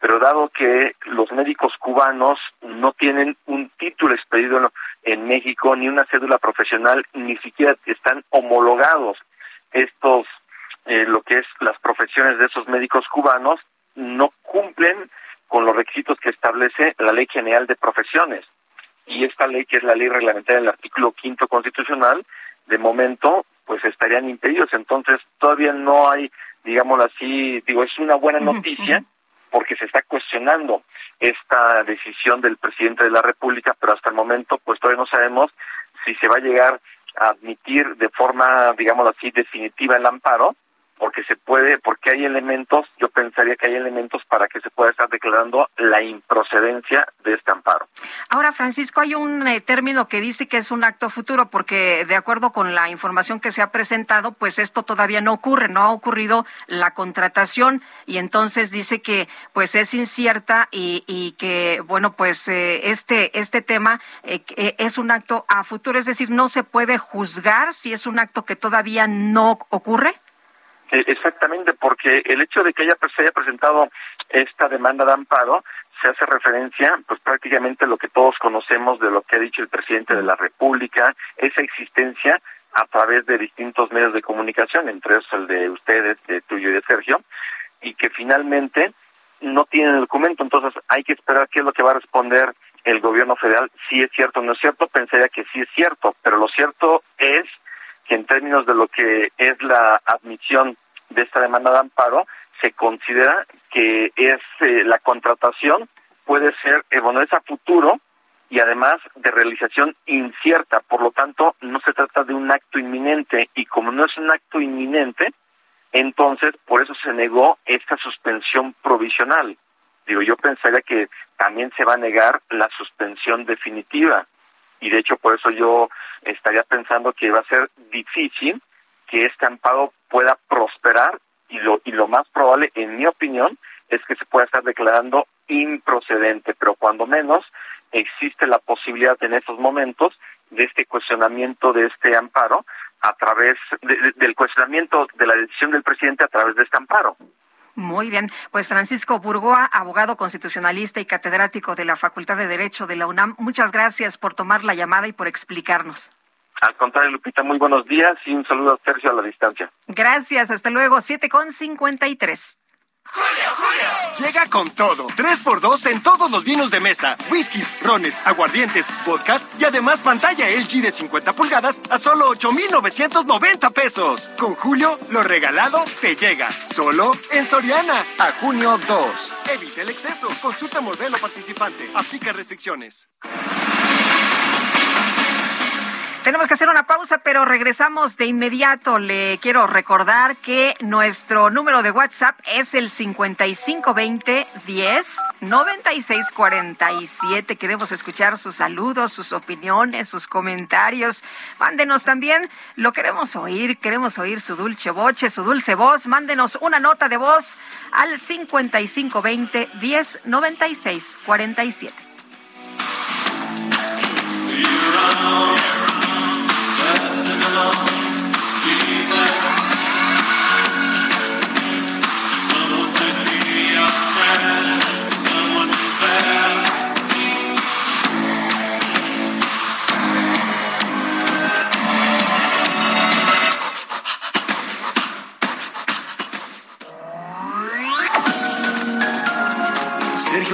Pero dado que los médicos cubanos no tienen un título expedido en México, ni una cédula profesional, ni siquiera están homologados estos eh, lo que es las profesiones de esos médicos cubanos no cumplen con los requisitos que establece la Ley General de Profesiones. Y esta ley, que es la ley reglamentaria del artículo quinto constitucional, de momento, pues estarían impedidos. Entonces, todavía no hay, digámoslo así, digo, es una buena noticia porque se está cuestionando esta decisión del presidente de la República, pero hasta el momento, pues todavía no sabemos si se va a llegar a admitir de forma, digámoslo así, definitiva el amparo porque se puede, porque hay elementos, yo pensaría que hay elementos para que se pueda estar declarando la improcedencia de este amparo. Ahora, Francisco, hay un eh, término que dice que es un acto futuro, porque de acuerdo con la información que se ha presentado, pues esto todavía no ocurre, no ha ocurrido la contratación y entonces dice que pues es incierta y, y que, bueno, pues eh, este, este tema eh, es un acto a futuro, es decir, no se puede juzgar si es un acto que todavía no ocurre. E, exactamente, porque el hecho de que haya, se haya presentado esta demanda de amparo se hace referencia, pues prácticamente lo que todos conocemos de lo que ha dicho el presidente de la República, esa existencia a través de distintos medios de comunicación, entre ellos el de ustedes, de tuyo y de Sergio, y que finalmente no tienen el documento, entonces hay que esperar qué es lo que va a responder el gobierno federal, si es cierto o no es cierto, pensaría que sí es cierto, pero lo cierto es en términos de lo que es la admisión de esta demanda de amparo, se considera que es eh, la contratación puede ser, eh, bueno, es a futuro y además de realización incierta, por lo tanto no se trata de un acto inminente y como no es un acto inminente, entonces por eso se negó esta suspensión provisional. Digo, yo pensaría que también se va a negar la suspensión definitiva y de hecho por eso yo estaría pensando que va a ser difícil que este amparo pueda prosperar y lo, y lo más probable, en mi opinión, es que se pueda estar declarando improcedente, pero cuando menos existe la posibilidad en estos momentos de este cuestionamiento de este amparo a través del cuestionamiento de la decisión del presidente a través de este amparo. Muy bien, pues Francisco Burgoa, abogado constitucionalista y catedrático de la Facultad de Derecho de la UNAM, muchas gracias por tomar la llamada y por explicarnos. Al contrario, Lupita, muy buenos días y un saludo a Tercio a la distancia. Gracias, hasta luego, 7 con 53. Julio, Julio. Llega con todo. 3x2 en todos los vinos de mesa, whiskies, rones, aguardientes, vodkas y además pantalla LG de 50 pulgadas a solo 8,990 pesos. Con Julio, lo regalado te llega. Solo en Soriana. A junio 2. Evita el exceso. Consulta modelo participante. Aplica restricciones. Tenemos que hacer una pausa, pero regresamos de inmediato. Le quiero recordar que nuestro número de WhatsApp es el 5520 10 9647. Queremos escuchar sus saludos, sus opiniones, sus comentarios. Mándenos también, lo queremos oír, queremos oír su dulce boche, su dulce voz. Mándenos una nota de voz al 5520 10 9647. Sergio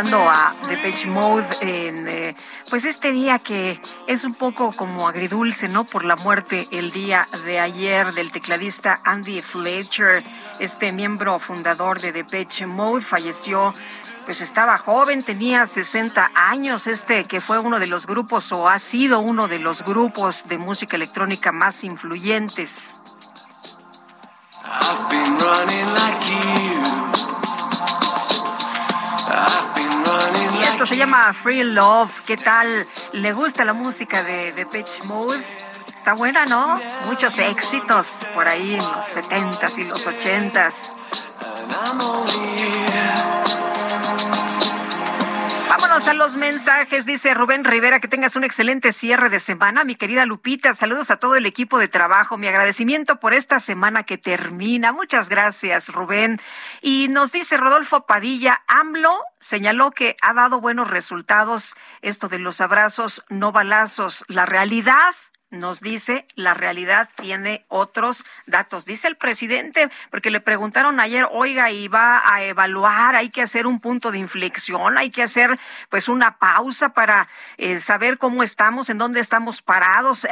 A Depeche Mode en eh, pues este día que es un poco como agridulce, ¿no? Por la muerte el día de ayer del tecladista Andy Fletcher, este miembro fundador de Depeche Mode, falleció pues estaba joven, tenía 60 años, este que fue uno de los grupos o ha sido uno de los grupos de música electrónica más influyentes. Y esto se llama Free Love. ¿Qué tal? ¿Le gusta la música de, de Pitch Mode? Está buena, ¿no? Muchos éxitos por ahí en los 70s y los 80s. A los mensajes, dice Rubén Rivera, que tengas un excelente cierre de semana. Mi querida Lupita, saludos a todo el equipo de trabajo. Mi agradecimiento por esta semana que termina. Muchas gracias, Rubén. Y nos dice Rodolfo Padilla, AMLO señaló que ha dado buenos resultados esto de los abrazos, no balazos. La realidad nos dice la realidad tiene otros datos. Dice el presidente, porque le preguntaron ayer, oiga, y va a evaluar, hay que hacer un punto de inflexión, hay que hacer pues una pausa para eh, saber cómo estamos, en dónde estamos parados,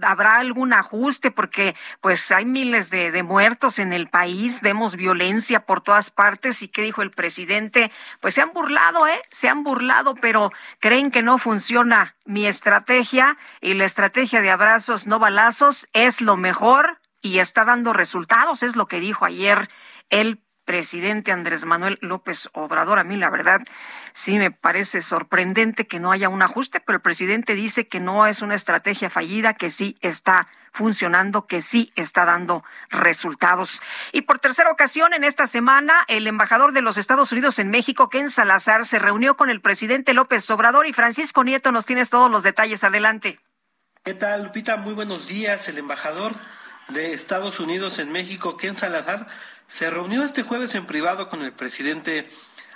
habrá algún ajuste, porque pues hay miles de, de muertos en el país, vemos violencia por todas partes. ¿Y qué dijo el presidente? Pues se han burlado, ¿eh? Se han burlado, pero creen que no funciona mi estrategia y la estrategia de abrazos, no balazos, es lo mejor y está dando resultados, es lo que dijo ayer el presidente Andrés Manuel López Obrador. A mí, la verdad, sí me parece sorprendente que no haya un ajuste, pero el presidente dice que no es una estrategia fallida, que sí está funcionando, que sí está dando resultados. Y por tercera ocasión en esta semana, el embajador de los Estados Unidos en México, Ken Salazar, se reunió con el presidente López Obrador y Francisco Nieto nos tienes todos los detalles. Adelante. ¿Qué tal, Lupita? Muy buenos días. El embajador de Estados Unidos en México, Ken Salazar, se reunió este jueves en privado con el presidente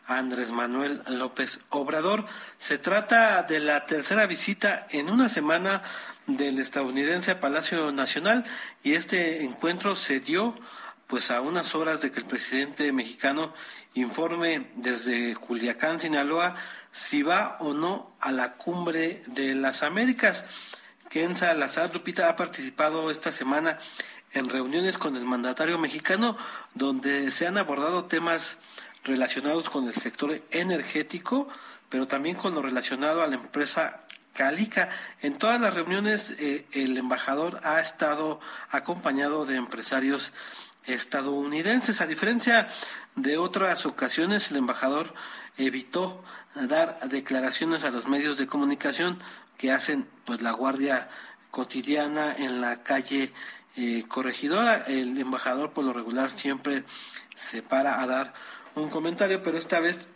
Andrés Manuel López Obrador. Se trata de la tercera visita en una semana del estadounidense a Palacio Nacional y este encuentro se dio pues a unas horas de que el presidente mexicano informe desde Culiacán, Sinaloa, si va o no a la cumbre de las Américas. Ken Salazar Lupita ha participado esta semana en reuniones con el mandatario mexicano donde se han abordado temas relacionados con el sector energético, pero también con lo relacionado a la empresa Calica. En todas las reuniones eh, el embajador ha estado acompañado de empresarios estadounidenses. A diferencia de otras ocasiones, el embajador evitó dar declaraciones a los medios de comunicación que hacen pues la guardia cotidiana en la calle eh, corregidora. El embajador por lo regular siempre se para a dar un comentario, pero esta vez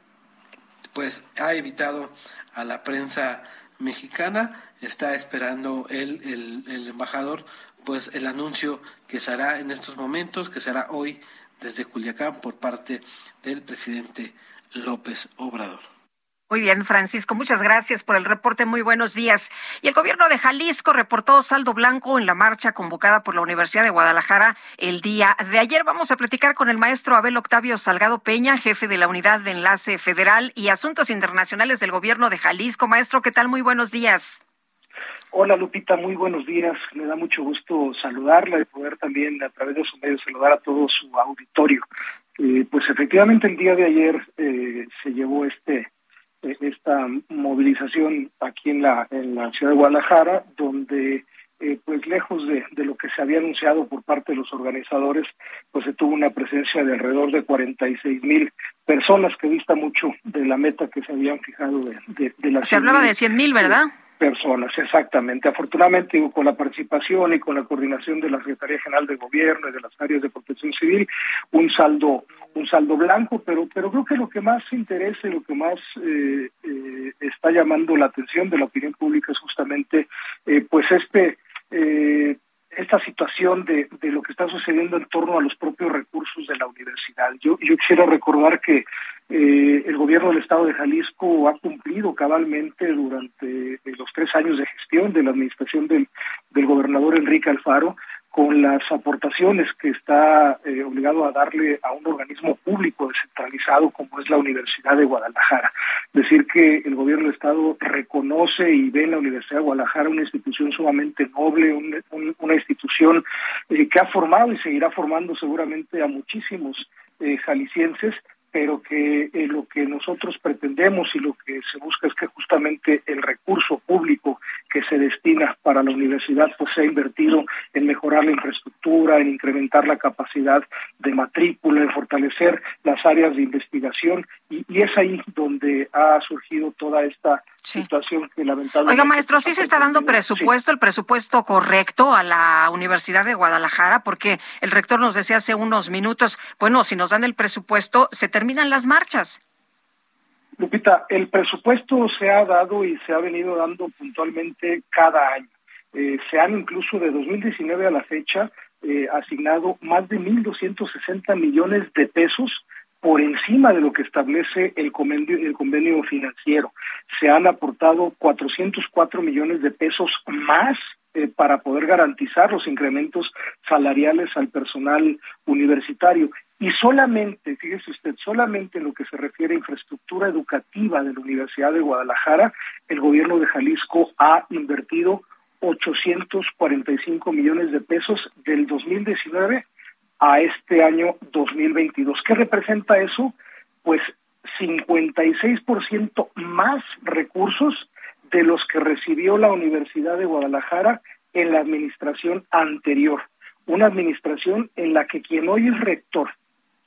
pues ha evitado a la prensa mexicana. Está esperando el, el, el embajador pues el anuncio que se hará en estos momentos, que será hoy desde Culiacán por parte del presidente López Obrador. Muy bien, Francisco, muchas gracias por el reporte. Muy buenos días. Y el gobierno de Jalisco reportó saldo blanco en la marcha convocada por la Universidad de Guadalajara el día de ayer. Vamos a platicar con el maestro Abel Octavio Salgado Peña, jefe de la Unidad de Enlace Federal y Asuntos Internacionales del gobierno de Jalisco. Maestro, ¿qué tal? Muy buenos días. Hola Lupita, muy buenos días. Me da mucho gusto saludarla y poder también a través de su medio saludar a todo su auditorio. Eh, pues efectivamente el día de ayer eh, se llevó este esta movilización aquí en la, en la ciudad de Guadalajara, donde eh, pues lejos de, de, lo que se había anunciado por parte de los organizadores, pues se tuvo una presencia de alrededor de 46 mil personas, que dista mucho de la meta que se habían fijado de, de, de la Se hablaba de 100 mil, ¿verdad? Personas, exactamente. Afortunadamente, con la participación y con la coordinación de la Secretaría General de Gobierno y de las áreas de protección civil, un saldo un saldo blanco, pero pero creo que lo que más interesa y lo que más eh, eh, está llamando la atención de la opinión pública es justamente eh, pues este esta situación de, de lo que está sucediendo en torno a los propios recursos de la universidad. Yo, yo quisiera recordar que el gobierno del estado de Jalisco ha cumplido cabalmente durante los tres años de gestión de la administración del, del gobernador Enrique Alfaro con las aportaciones que está eh, obligado a darle a un organismo público descentralizado como es la Universidad de Guadalajara. Decir que el gobierno del Estado reconoce y ve en la Universidad de Guadalajara una institución sumamente noble, un, un, una institución eh, que ha formado y seguirá formando seguramente a muchísimos eh, jaliscienses pero que eh, lo que nosotros pretendemos y lo que se busca es que justamente el recurso público que se destina para la universidad pues sea invertido en mejorar la infraestructura, en incrementar la capacidad de matrícula, en fortalecer las áreas de investigación y, y es ahí donde ha surgido toda esta sí. situación que lamentablemente... Oiga, maestro, ¿sí se está dando presupuesto, sí. el presupuesto correcto a la Universidad de Guadalajara? Porque el rector nos decía hace unos minutos, bueno, si nos dan el presupuesto, se terminan las marchas. Lupita, el presupuesto se ha dado y se ha venido dando puntualmente cada año. Eh, se han incluso de 2019 a la fecha eh, asignado más de 1.260 millones de pesos por encima de lo que establece el convenio, financiero. Se han aportado 404 millones de pesos más eh, para poder garantizar los incrementos salariales al personal universitario. Y solamente, fíjese usted, solamente en lo que se refiere a infraestructura educativa de la Universidad de Guadalajara, el gobierno de Jalisco ha invertido 845 millones de pesos del 2019 a este año 2022. ¿Qué representa eso? Pues 56% más recursos de los que recibió la Universidad de Guadalajara en la administración anterior. Una administración en la que quien hoy es rector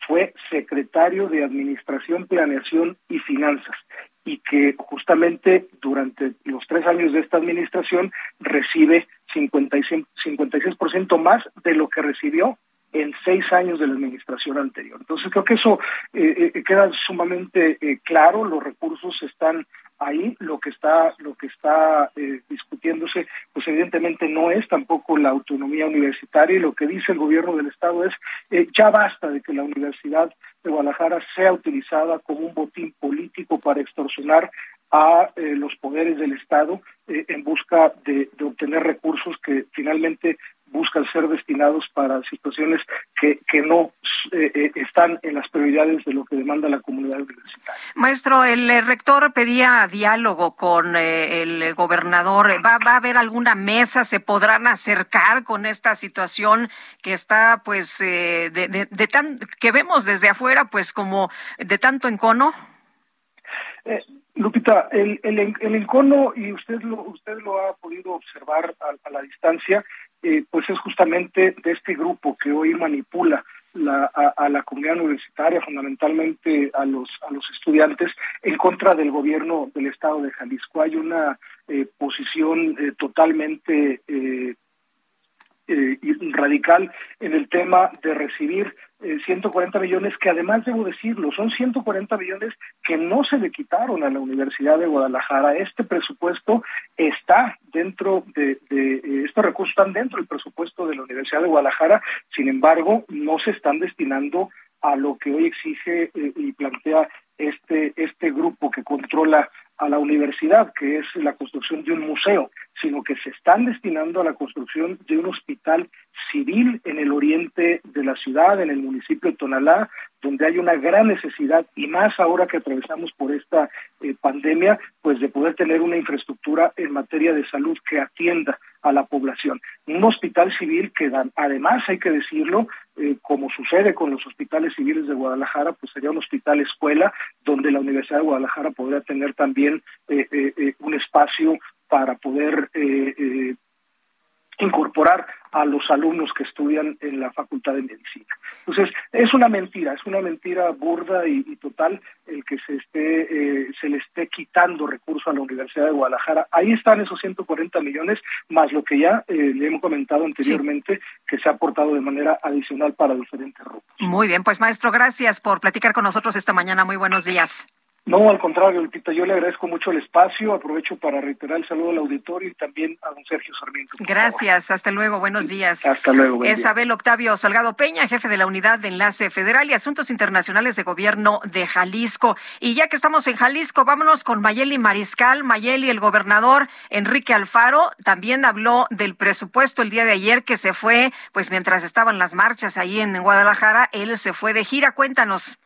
fue secretario de Administración, Planeación y Finanzas y que justamente durante los tres años de esta administración recibe 56%, 56 más de lo que recibió en seis años de la administración anterior. Entonces creo que eso eh, eh, queda sumamente eh, claro, los recursos están ahí, lo que está, lo que está discutiéndose, pues evidentemente no es tampoco la autonomía universitaria y lo que dice el gobierno del estado es ya basta de que la Universidad de Guadalajara sea utilizada como un botín político para extorsionar a los poderes del Estado en busca de, obtener recursos que finalmente buscan ser destinados para situaciones que, que no eh, eh, están en las prioridades de lo que demanda la comunidad universitaria. Maestro, el eh, rector pedía diálogo con el gobernador. ¿Va, ¿Va, a haber alguna mesa? ¿Se podrán acercar con esta situación que está, pues, de, de, tan, que vemos desde afuera, pues, como de tanto encono? Lupita, el, el, el, encono, y usted lo, usted lo ha podido observar a la distancia, eh, pues es justamente de este grupo que hoy manipula la, a, la comunidad universitaria, fundamentalmente a los, a los estudiantes, en contra del gobierno del Estado de Jalisco. Hay una eh, posición eh, totalmente radical en el tema de recibir 140 eh, millones que además debo decirlo, son 140 millones que no se le quitaron a la Universidad de Guadalajara. Este presupuesto está dentro de, eh, estos recursos están dentro del presupuesto de la Universidad de Guadalajara, sin embargo, no se están destinando a lo que hoy exige eh, y plantea este, este grupo que controla a la universidad, que es la construcción de un museo, sino que se están destinando a la construcción de un hospital civil en el oriente de la ciudad, en el municipio de Tonalá, donde hay una gran necesidad y más ahora que atravesamos por esta eh, pandemia, pues de poder tener una infraestructura en materia de salud que atienda a la población. Un hospital civil que además hay que decirlo, eh, como sucede con los hospitales civiles de Guadalajara, pues sería un hospital escuela donde la Universidad de Guadalajara podría tener también eh, un espacio para poder incorporar a los alumnos que estudian en la Facultad de Medicina. Entonces, es una mentira, es una mentira burda y, total el que se esté eh, se le esté quitando recursos a la Universidad de Guadalajara. Ahí están esos 140 millones, más lo que ya eh, le hemos comentado anteriormente, que se ha aportado de manera adicional para diferentes rubros. Muy bien, pues maestro, gracias por platicar con nosotros esta mañana. Muy buenos días. No, al contrario, Lupita, yo le agradezco mucho el espacio. Aprovecho para reiterar el saludo al auditorio y también a don Sergio Sarmiento. Gracias, hasta luego, buenos días. Hasta luego. Es Abel Octavio Salgado Peña, jefe de la Unidad de Enlace Federal y Asuntos Internacionales de Gobierno de Jalisco. Y ya que estamos en Jalisco, vámonos con Mayeli Mariscal. Mayeli, el gobernador Enrique Alfaro, también habló del presupuesto el día de ayer que se fue, pues mientras estaban las marchas ahí en Guadalajara, él se fue de gira. Cuéntanos.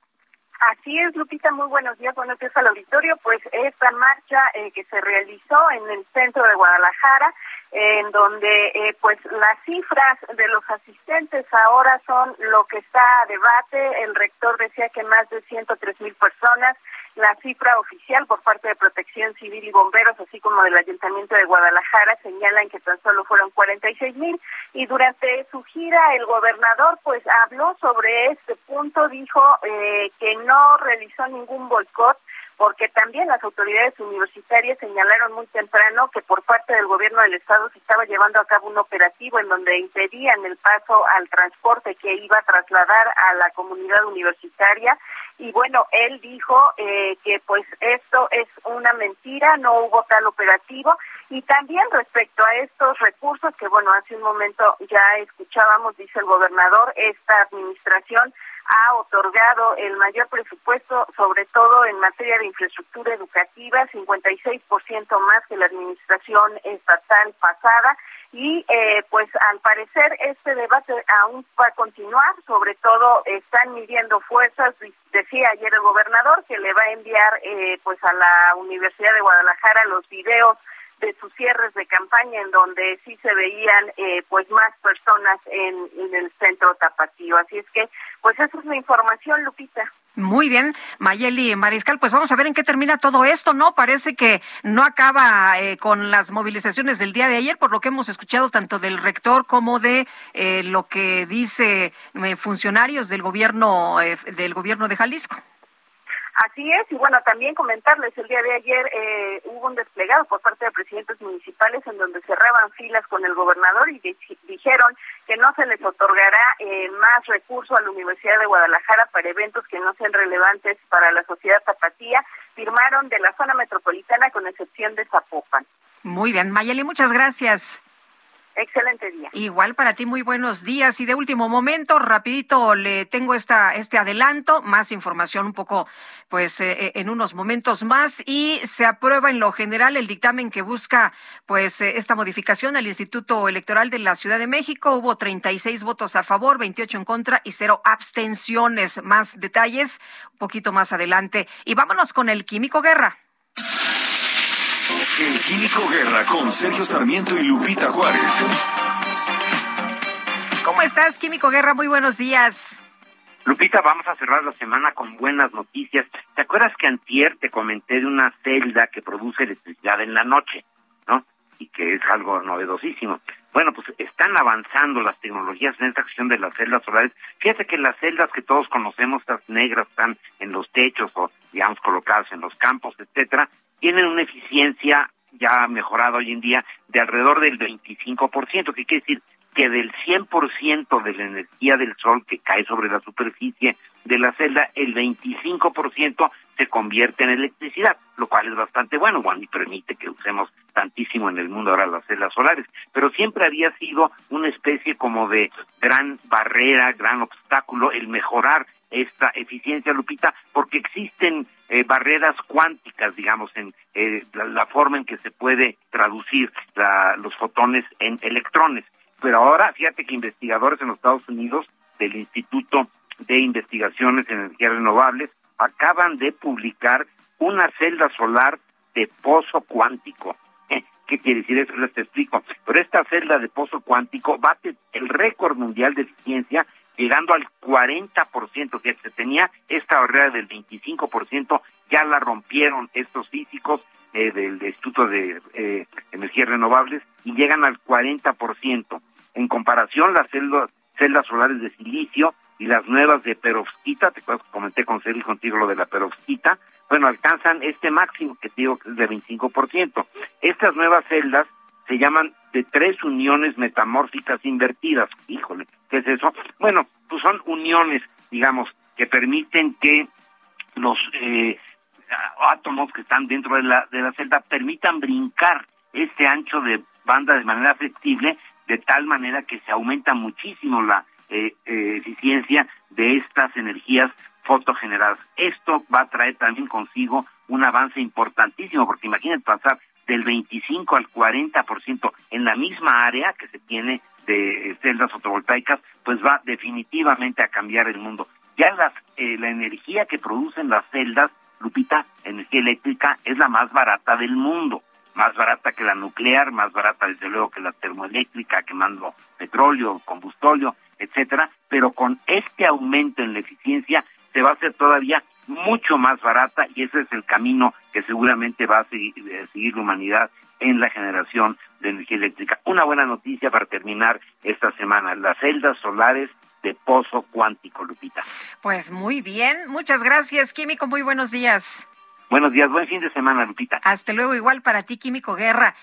Así es, Lupita, muy buenos días, buenos días al auditorio. Pues esta marcha eh, que se realizó en el centro de Guadalajara, en donde eh, pues las cifras de los asistentes ahora son lo que está a debate. El rector decía que más de 103 mil personas la cifra oficial por parte de Protección Civil y Bomberos, así como del Ayuntamiento de Guadalajara, señalan que tan solo fueron 46 mil. Y durante su gira, el gobernador pues habló sobre este punto, dijo eh, que no realizó ningún boicot porque también las autoridades universitarias señalaron muy temprano que por parte del gobierno del estado se estaba llevando a cabo un operativo en donde impedían el paso al transporte que iba a trasladar a la comunidad universitaria. Y bueno, él dijo eh, que pues esto es una mentira, no hubo tal operativo. Y también respecto a estos recursos que bueno, hace un momento ya escuchábamos, dice el gobernador, esta administración ha otorgado el mayor presupuesto, sobre todo en materia de infraestructura educativa, 56% más que la administración estatal pasada. Y eh, pues al parecer este debate aún va a continuar, sobre todo están midiendo fuerzas, decía ayer el gobernador que le va a enviar eh, pues a la Universidad de Guadalajara los videos de sus cierres de campaña en donde sí se veían eh, pues más personas en, en, el centro tapatío. Así es que pues esa es la información, Lupita. Muy bien, Mayeli Mariscal, pues vamos a ver en qué termina todo esto, ¿no? Parece que no acaba eh, con las movilizaciones del día de ayer, por lo que hemos escuchado tanto del rector como de eh, lo que dice eh, funcionarios del gobierno del gobierno de Jalisco. Así es, y bueno, también comentarles, el día de ayer eh, hubo un desplegado por parte de presidentes municipales en donde cerraban filas con el gobernador y dijeron que no se les otorgará eh, más recursos a la Universidad de Guadalajara para eventos que no sean relevantes para la sociedad tapatía. Firmaron de la zona metropolitana con excepción de Zapopan. Muy bien, Mayeli, muchas gracias. Excelente día. Igual para ti, muy buenos días. Y de último momento, rapidito le tengo esta, este adelanto, más información un poco, pues, eh, eh, en unos momentos más. Y se aprueba en lo general el dictamen que busca, pues, eh, esta modificación al Instituto Electoral de la Ciudad de México. Hubo 36 votos a favor, 28 en contra y cero abstenciones. Más detalles un poquito más adelante. Y vámonos con el Químico Guerra. El Químico Guerra con Sergio Sarmiento y Lupita Juárez. ¿Cómo estás, Químico Guerra? Muy buenos días. Lupita, vamos a cerrar la semana con buenas noticias. ¿Te acuerdas que antier te comenté de una celda que produce electricidad en la noche, no? Y que es algo novedosísimo. Bueno, pues están avanzando las tecnologías en esta cuestión de las celdas solares. Fíjate que las celdas que todos conocemos, estas negras, están en los techos o, digamos, colocadas en los campos, etcétera, tienen una eficiencia ya mejorada hoy en día de alrededor del 25%, que quiere decir que del 100% de la energía del sol que cae sobre la superficie de la celda, el 25% se convierte en electricidad, lo cual es bastante bueno, bueno, y permite que usemos tantísimo en el mundo ahora las celdas solares, pero siempre había sido una especie como de gran barrera, gran obstáculo el mejorar esta eficiencia, Lupita, porque existen eh, barreras cuánticas, digamos, en eh, la, forma en que se puede traducir los fotones en electrones. Pero ahora, fíjate que investigadores en los Estados Unidos del Instituto de Investigaciones en Energías Renovables acaban de publicar una celda solar de pozo cuántico. ¿Qué quiere decir eso? Les explico. Pero esta celda de pozo cuántico bate el récord mundial de eficiencia llegando al 40%, que se tenía esta barrera del 25%, ya la rompieron estos físicos eh, del Instituto de eh, Energías Renovables y llegan al 40%. En comparación, las celdas, celdas solares de silicio y las nuevas de perovskita, te comenté con Cyril contigo lo de la perovskita, bueno, alcanzan este máximo que te digo que es de 25%. Estas nuevas celdas se llaman de tres uniones metamórficas invertidas. Híjole, ¿qué es eso? Bueno, pues son uniones, digamos, que permiten que los eh, átomos que están dentro de la, de la celda permitan brincar este ancho de banda de manera flexible, de tal manera que se aumenta muchísimo la eh, eh, eficiencia de estas energías fotogeneradas. Esto va a traer también consigo un avance importantísimo, porque imagínate pasar del 25 al 40% en la misma área que se tiene de celdas fotovoltaicas, pues va definitivamente a cambiar el mundo. Ya las, eh, la energía que producen las celdas, Lupita, energía eléctrica, es la más barata del mundo. Más barata que la nuclear, más barata desde luego que la termoeléctrica, quemando petróleo, combustóleo, etcétera. Pero con este aumento en la eficiencia se va a hacer todavía mucho más barata y ese es el camino que seguramente va a seguir, eh, seguir la humanidad en la generación de energía eléctrica. Una buena noticia para terminar esta semana, las celdas solares de pozo cuántico, Lupita. Pues muy bien, muchas gracias, Químico, muy buenos días. Buenos días, buen fin de semana, Lupita. Hasta luego, igual para ti, Químico Guerra.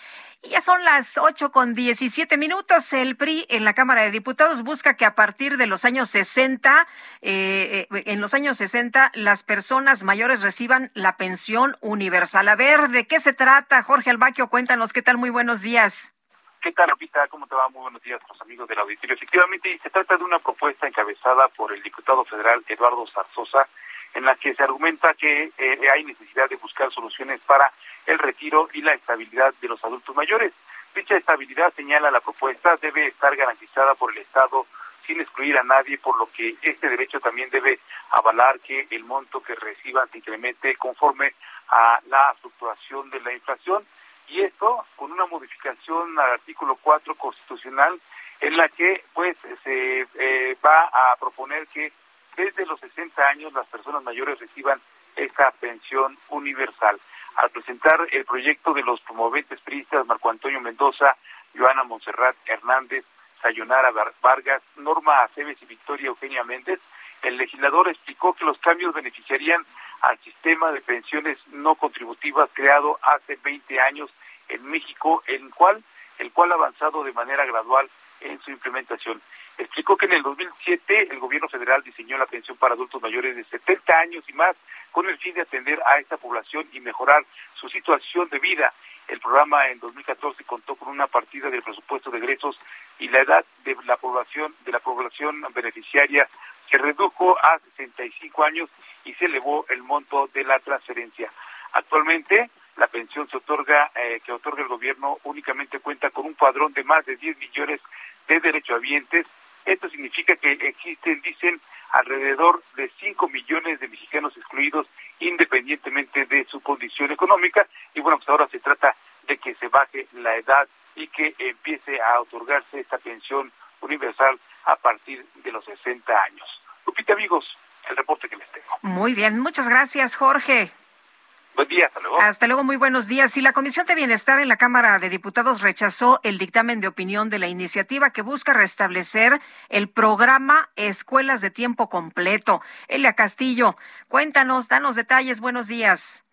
Ya son las ocho con diecisiete minutos. El PRI en la Cámara de Diputados busca que a partir de los años 60, eh, eh, en los años 60, las personas mayores reciban la pensión universal. A ver, ¿de qué se trata? Jorge Albaquio, cuéntanos, ¿qué tal? Muy buenos días. ¿Qué tal, Lupita? ¿Cómo te va? Muy buenos días, los amigos del auditorio. Efectivamente, se trata de una propuesta encabezada por el diputado federal Eduardo Zarzosa, en la que se argumenta que eh, hay necesidad de buscar soluciones para el retiro y la estabilidad de los adultos mayores. Dicha estabilidad, señala la propuesta, debe estar garantizada por el Estado sin excluir a nadie, por lo que este derecho también debe avalar que el monto que reciban se incremente conforme a la fluctuación de la inflación y esto con una modificación al artículo 4 constitucional en la que pues se eh, va a proponer que desde los 60 años las personas mayores reciban esta pensión universal. Al presentar el proyecto de los promoventes priistas Marco Antonio Mendoza, Joana Monserrat Hernández, Sayonara Vargas, Norma Aceves y Victoria Eugenia Méndez, el legislador explicó que los cambios beneficiarían al sistema de pensiones no contributivas creado hace 20 años en México, el cual, el cual ha avanzado de manera gradual en su implementación. Explicó que en el 2007 el gobierno federal diseñó la pensión para adultos mayores de 70 años y más con el fin de atender a esta población y mejorar su situación de vida. El programa en 2014 contó con una partida del presupuesto de egresos y la edad de la población de la población beneficiaria se redujo a 65 años y se elevó el monto de la transferencia. Actualmente, la pensión se otorga, eh, que otorga el gobierno únicamente cuenta con un padrón de más de 10 millones de derechohabientes. Esto significa que existen, dicen, alrededor de 5 millones de mexicanos excluidos independientemente de su condición económica. Y bueno, pues ahora se trata de que se baje la edad y que empiece a otorgarse esta pensión universal a partir de los 60 años. Lupita, amigos, el reporte que les tengo. Muy bien, muchas gracias, Jorge. Buen día, hasta luego. Hasta luego, muy buenos días. Y la Comisión de Bienestar en la Cámara de Diputados rechazó el dictamen de opinión de la iniciativa que busca restablecer el programa Escuelas de Tiempo Completo. Elia Castillo, cuéntanos, danos detalles, buenos días.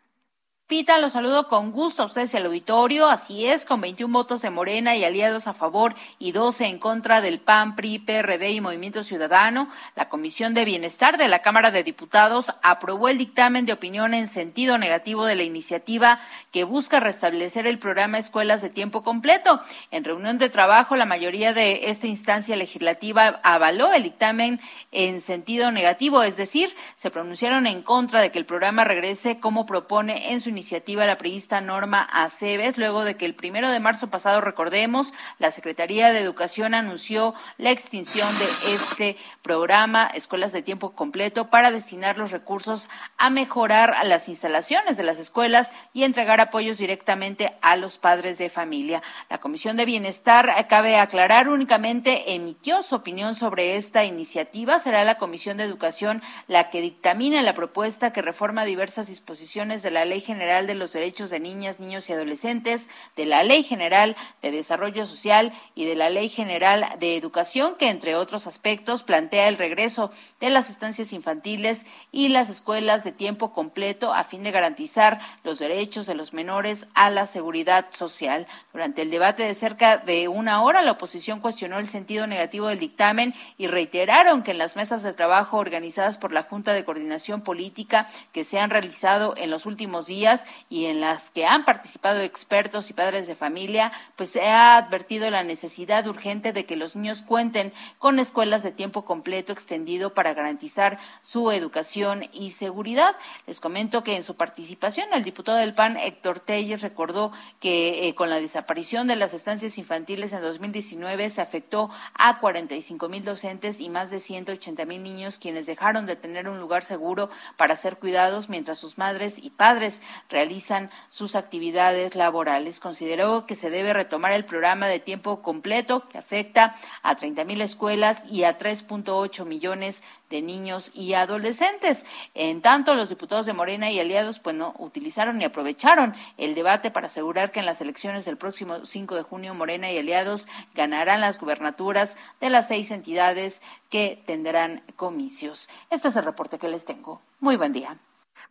Pita, los saludo con gusto a ustedes al auditorio. Así es, con 21 votos de Morena y aliados a favor y 12 en contra del PAN, PRI, PRD y Movimiento Ciudadano, la Comisión de Bienestar de la Cámara de Diputados aprobó el dictamen de opinión en sentido negativo de la iniciativa que busca restablecer el programa Escuelas de Tiempo Completo. En reunión de trabajo, la mayoría de esta instancia legislativa avaló el dictamen en sentido negativo, es decir, se pronunciaron en contra de que el programa regrese como propone en su iniciativa la priista Norma Aceves, luego de que el primero de marzo pasado, recordemos, la Secretaría de Educación anunció la extinción de este programa Escuelas de Tiempo Completo para destinar los recursos a mejorar las instalaciones de las escuelas y entregar apoyos directamente a los padres de familia. La Comisión de Bienestar, cabe aclarar, únicamente emitió su opinión sobre esta iniciativa. Será la Comisión de Educación la que dictamine la propuesta que reforma diversas disposiciones de la Ley General de los Derechos de Niñas, Niños y Adolescentes, de la Ley General de Desarrollo Social y de la Ley General de Educación, que entre otros aspectos plantea el regreso de las estancias infantiles y las escuelas de tiempo completo a fin de garantizar los derechos de los menores a la seguridad social. Durante el debate de cerca de una hora, la oposición cuestionó el sentido negativo del dictamen y reiteraron que en las mesas de trabajo organizadas por la Junta de Coordinación Política que se han realizado en los últimos días, y en las que han participado expertos y padres de familia, pues se ha advertido la necesidad urgente de que los niños cuenten con escuelas de tiempo completo extendido para garantizar su educación y seguridad. Les comento que en su participación el diputado del PAN, Héctor Telles, recordó que eh, con la desaparición de las estancias infantiles en 2019 se afectó a 45 mil docentes y más de 180 mil niños quienes dejaron de tener un lugar seguro para ser cuidados mientras sus madres y padres realizan sus actividades laborales. Consideró que se debe retomar el programa de tiempo completo que afecta a 30 mil escuelas y a 3.8 millones de niños y adolescentes. En tanto, los diputados de Morena y aliados pues no utilizaron y aprovecharon el debate para asegurar que en las elecciones del próximo 5 de junio Morena y aliados ganarán las gubernaturas de las seis entidades que tendrán comicios. Este es el reporte que les tengo. Muy buen día.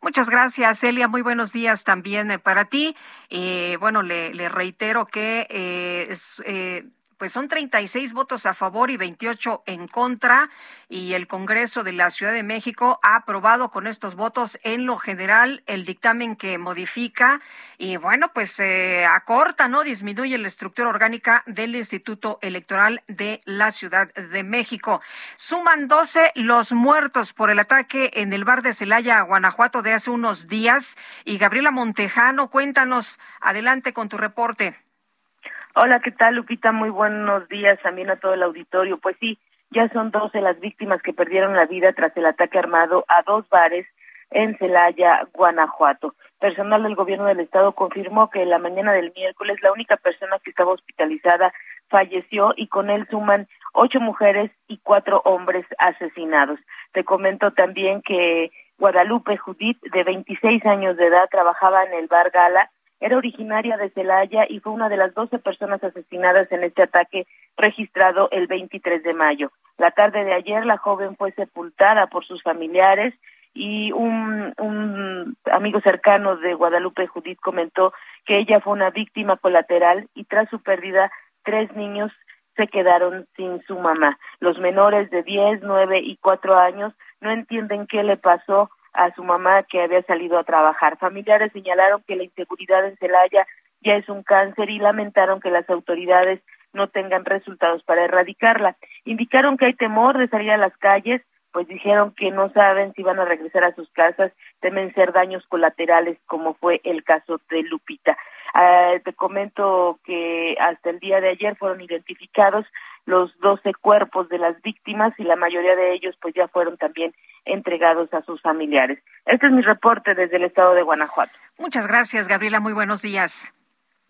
Muchas gracias, Celia. Muy buenos días también eh, para ti. Eh, bueno, le, le, reitero que eh, es, eh, pues son 36 votos a favor y 28 en contra y el Congreso de la Ciudad de México ha aprobado con estos votos en lo general el dictamen que modifica y bueno, pues eh, acorta, ¿no? Disminuye la estructura orgánica del Instituto Electoral de la Ciudad de México. Suman 12 los muertos por el ataque en el bar de Celaya, Guanajuato, de hace unos días. Y Gabriela Montejano, cuéntanos, adelante con tu reporte. Hola, ¿qué tal, Lupita? Muy buenos días también a todo el auditorio. Pues sí, ya son 12 las víctimas que perdieron la vida tras el ataque armado a dos bares en Celaya, Guanajuato. Personal del gobierno del estado confirmó que la mañana del miércoles la única persona que estaba hospitalizada falleció y con él suman ocho mujeres y cuatro hombres asesinados. Te comento también que Guadalupe Judith, de 26 años de edad, trabajaba en el bar Gala, era originaria de Celaya y fue una de las 12 personas asesinadas en este ataque registrado el 23 de mayo. La tarde de ayer la joven fue sepultada por sus familiares y un, un amigo cercano de Guadalupe Judith comentó que ella fue una víctima colateral y tras su pérdida tres niños se quedaron sin su mamá. Los menores de 10, 9 y 4 años no entienden qué le pasó a su mamá que había salido a trabajar. Familiares señalaron que la inseguridad en Celaya ya es un cáncer y lamentaron que las autoridades no tengan resultados para erradicarla. Indicaron que hay temor de salir a las calles, pues dijeron que no saben si van a regresar a sus casas, temen ser daños colaterales como fue el caso de Lupita. Ah, te comento que hasta el día de ayer fueron identificados los 12 cuerpos de las víctimas y la mayoría de ellos pues ya fueron también entregados a sus familiares. Este es mi reporte desde el estado de Guanajuato. Muchas gracias, Gabriela. Muy buenos días.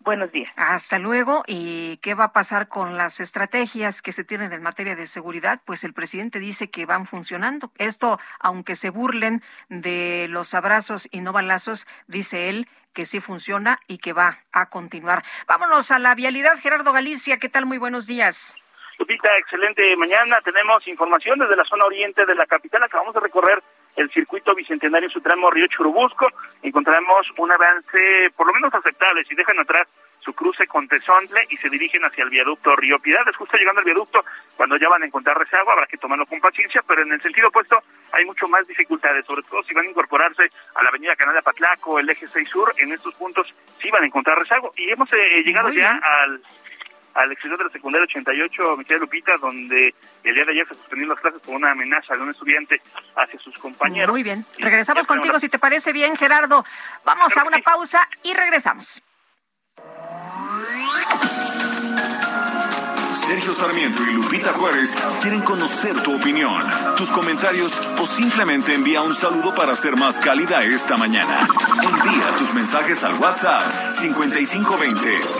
Buenos días. Hasta luego. ¿Y qué va a pasar con las estrategias que se tienen en materia de seguridad? Pues el presidente dice que van funcionando. Esto, aunque se burlen de los abrazos y no balazos, dice él que sí funciona y que va a continuar. Vámonos a la vialidad. Gerardo Galicia, ¿qué tal? Muy buenos días. Lupita, excelente mañana. Tenemos información desde la zona oriente de la capital. Acabamos de recorrer el circuito bicentenario su tramo Río Churubusco. Encontramos un avance por lo menos aceptable. Si dejan atrás su cruce con Tezontle y se dirigen hacia el viaducto Río Piedades. Justo llegando al viaducto, cuando ya van a encontrar rezago, habrá que tomarlo con paciencia, pero en el sentido opuesto hay mucho más dificultades, sobre todo si van a incorporarse a la avenida Canal de Patlaco, el eje 6 sur, en estos puntos sí van a encontrar rezago. Y hemos eh, llegado ya al al exterior de la secundaria 88, Michelle Lupita, donde el día de ayer se suspendieron las clases por una amenaza de un estudiante hacia sus compañeros. Muy bien, regresamos contigo si te parece bien, Gerardo. Vamos a una pausa y regresamos. Sergio Sarmiento y Lupita Juárez quieren conocer tu opinión, tus comentarios o simplemente envía un saludo para ser más cálida esta mañana. Envía tus mensajes al WhatsApp 5520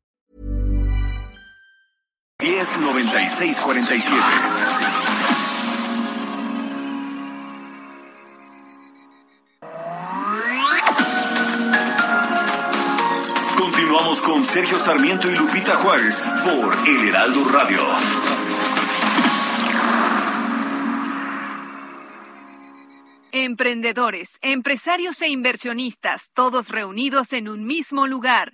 109647. Continuamos con Sergio Sarmiento y Lupita Juárez por El Heraldo Radio. Emprendedores, empresarios e inversionistas, todos reunidos en un mismo lugar.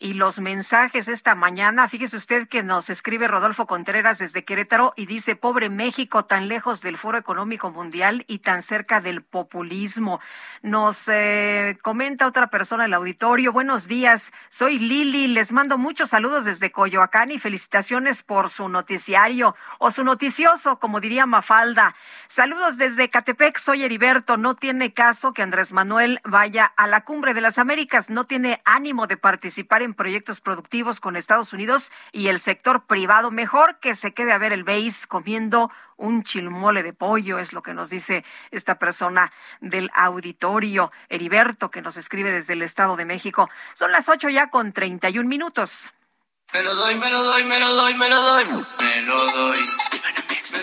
y los mensajes esta mañana. Fíjese usted que nos escribe Rodolfo Contreras desde Querétaro y dice, pobre México, tan lejos del Foro Económico Mundial y tan cerca del populismo. Nos eh, comenta otra persona en el auditorio, buenos días, soy Lili, les mando muchos saludos desde Coyoacán y felicitaciones por su noticiario o su noticioso, como diría Mafalda. Saludos desde Catepec, soy Heriberto, no tiene caso que Andrés Manuel vaya a la cumbre de las Américas, no tiene ánimo de participar en proyectos productivos con Estados Unidos y el sector privado. Mejor que se quede a ver el BASE comiendo un chilmole de pollo, es lo que nos dice esta persona del auditorio, Heriberto, que nos escribe desde el Estado de México. Son las ocho ya con treinta y un minutos. Me lo doy, me lo doy, me lo doy, me lo doy, me lo doy.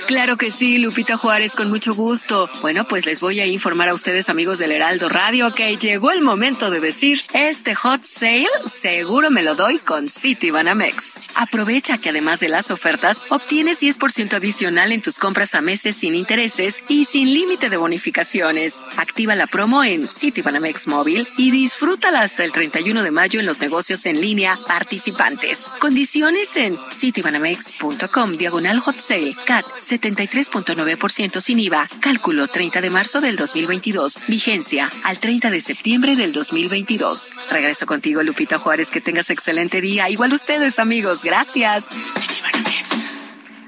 Claro que sí, Lupita Juárez, con mucho gusto. Bueno, pues les voy a informar a ustedes, amigos del Heraldo Radio, que llegó el momento de decir, este hot sale seguro me lo doy con City Banamex. Aprovecha que además de las ofertas, obtienes 10% adicional en tus compras a meses sin intereses y sin límite de bonificaciones. Activa la promo en Citibanamex Móvil y disfrútala hasta el 31 de mayo en los negocios en línea participantes. Condiciones en citibanamex.com diagonal hot sale CAT 73.9% sin IVA. Cálculo 30 de marzo del 2022. Vigencia al 30 de septiembre del 2022. Regreso contigo, Lupita Juárez. Que tengas excelente día. Igual ustedes, amigos. Gracias.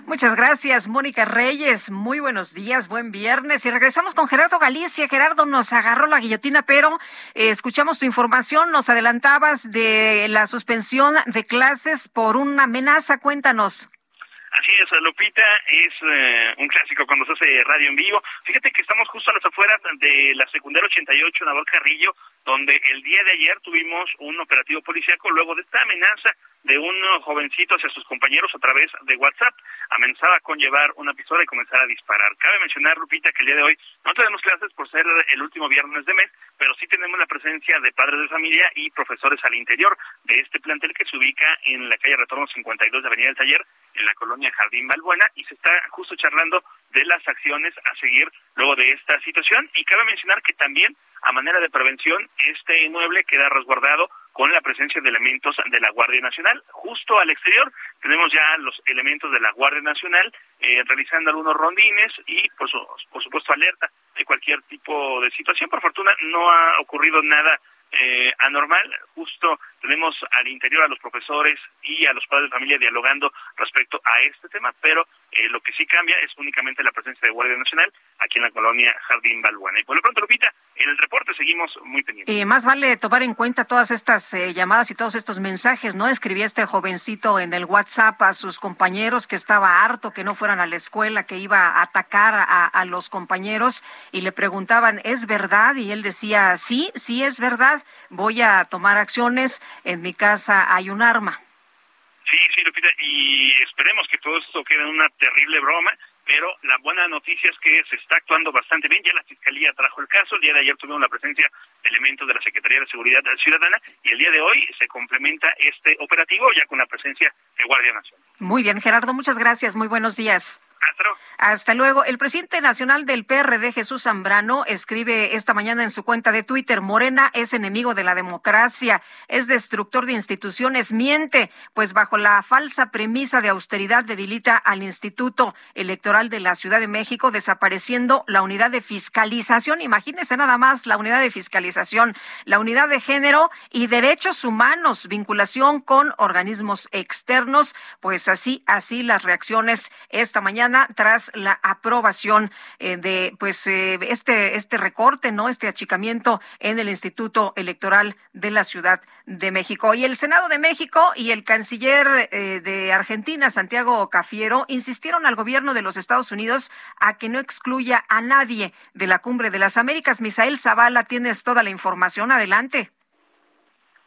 Muchas gracias, Mónica Reyes. Muy buenos días, buen viernes. Y regresamos con Gerardo Galicia. Gerardo nos agarró la guillotina, pero eh, escuchamos tu información. Nos adelantabas de la suspensión de clases por una amenaza. Cuéntanos. Así es, Lupita, es eh, un clásico cuando se hace radio en vivo. Fíjate que estamos justo a las afueras de la secundaria 88 Nabor Carrillo, donde el día de ayer tuvimos un operativo policíaco luego de esta amenaza de un jovencito hacia sus compañeros a través de WhatsApp. Amenazaba con llevar una pistola y comenzar a disparar. Cabe mencionar, Lupita, que el día de hoy no tenemos clases por ser el último viernes de mes, pero sí tenemos la presencia de padres de familia y profesores al interior de este plantel que se ubica en la calle Retorno 52 de Avenida del Taller, en la colonia Jardín Balbuena, y se está justo charlando de las acciones a seguir luego de esta situación. Y cabe mencionar que también, a manera de prevención, este inmueble queda resguardado con la presencia de elementos de la Guardia Nacional. Justo al exterior tenemos ya los elementos de la Guardia Nacional eh, realizando algunos rondines y, por, por supuesto, alerta de cualquier tipo de situación. Por fortuna no ha ocurrido nada eh, anormal. Justo tenemos al interior a los profesores y a los padres de familia dialogando respecto a este tema, pero eh, lo que sí cambia es únicamente la presencia de Guardia Nacional aquí en la colonia Jardín Balbuena. Y por lo pronto, Lupita, en el reporte seguimos muy pendientes. Y más vale tomar en cuenta todas estas eh, llamadas y todos estos mensajes, ¿no? Escribía este jovencito en el WhatsApp a sus compañeros que estaba harto que no fueran a la escuela, que iba a atacar a, a los compañeros y le preguntaban, ¿es verdad? Y él decía, sí, sí es verdad, voy a tomar acciones en mi casa hay un arma. Sí, sí, Lupita, y esperemos que todo esto quede en una terrible broma, pero la buena noticia es que se está actuando bastante bien. Ya la Fiscalía trajo el caso, el día de ayer tuvimos la presencia de elementos de la Secretaría de Seguridad Ciudadana y el día de hoy se complementa este operativo ya con la presencia de Guardia Nacional. Muy bien, Gerardo, muchas gracias, muy buenos días. Hasta luego. El presidente nacional del PRD, Jesús Zambrano, escribe esta mañana en su cuenta de Twitter, Morena es enemigo de la democracia, es destructor de instituciones, miente, pues bajo la falsa premisa de austeridad debilita al Instituto Electoral de la Ciudad de México, desapareciendo la unidad de fiscalización. Imagínese nada más la unidad de fiscalización, la unidad de género y derechos humanos, vinculación con organismos externos, pues así, así las reacciones esta mañana tras la aprobación eh, de pues eh, este este recorte, ¿no? Este achicamiento en el Instituto Electoral de la Ciudad de México. Y el Senado de México y el canciller eh, de Argentina, Santiago Cafiero, insistieron al gobierno de los Estados Unidos a que no excluya a nadie de la Cumbre de las Américas. Misael Zavala, tienes toda la información. Adelante.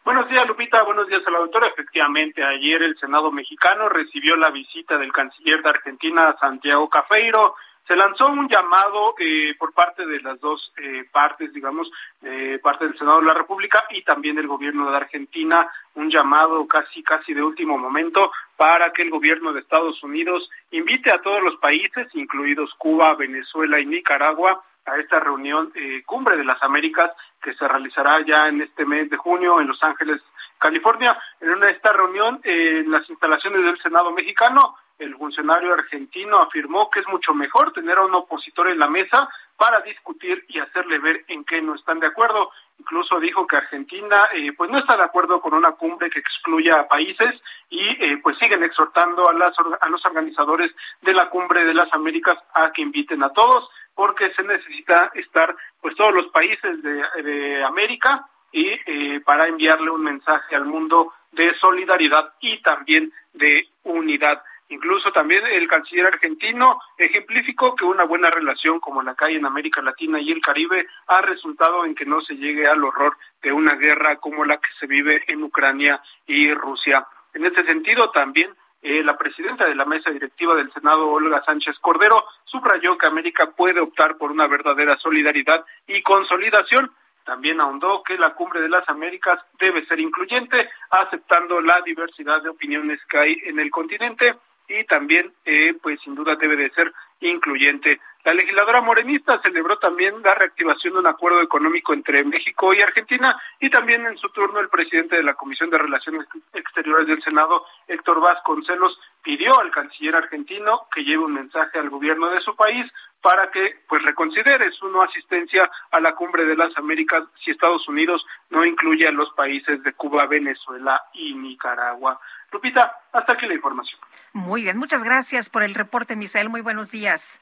Buenos días, Lupita. Buenos días a la doctora. Efectivamente, ayer el Senado mexicano recibió la visita del canciller de Argentina, Santiago Cafeiro. Se lanzó un llamado eh, por parte de las dos eh, partes, digamos, eh, parte del Senado de la República y también del gobierno de Argentina, un llamado casi, casi de último momento para que el gobierno de Estados Unidos invite a todos los países, incluidos Cuba, Venezuela y Nicaragua, a esta reunión eh, Cumbre de las Américas que se realizará ya en este mes de junio en Los Ángeles, California. En esta reunión, eh, en las instalaciones del Senado mexicano, el funcionario argentino afirmó que es mucho mejor tener a un opositor en la mesa para discutir y hacerle ver en qué no están de acuerdo. Incluso dijo que Argentina eh, pues no está de acuerdo con una cumbre que excluya a países y eh, pues siguen exhortando a, las, a los organizadores de la cumbre de las Américas a que inviten a todos porque se necesita estar pues todos los países de, América y eh, para enviarle un mensaje al mundo de solidaridad y también de unidad. Incluso también el canciller argentino ejemplificó que una buena relación como la que hay en América Latina y el Caribe ha resultado en que no se llegue al horror de una guerra como la que se vive en Ucrania y Rusia. En este sentido, también eh, la presidenta de la mesa directiva del Senado, Olga Sánchez Cordero, subrayó que América puede optar por una verdadera solidaridad y consolidación. También ahondó que la cumbre de las Américas debe ser incluyente, aceptando la diversidad de opiniones que hay en el continente y también, eh, pues sin duda debe de ser incluyente. La legisladora morenista celebró también la reactivación de un acuerdo económico entre México y Argentina y también en su turno el presidente de la Comisión de Relaciones Exteriores del Senado, Héctor Vasconcelos, pidió al canciller argentino que lleve un mensaje al gobierno de su país para que pues reconsidere su no asistencia a la cumbre de las Américas si Estados Unidos no incluye a los países de Cuba, Venezuela y Nicaragua. Lupita, hasta aquí la información. Muy bien, muchas gracias por el reporte, Misael. Muy buenos días.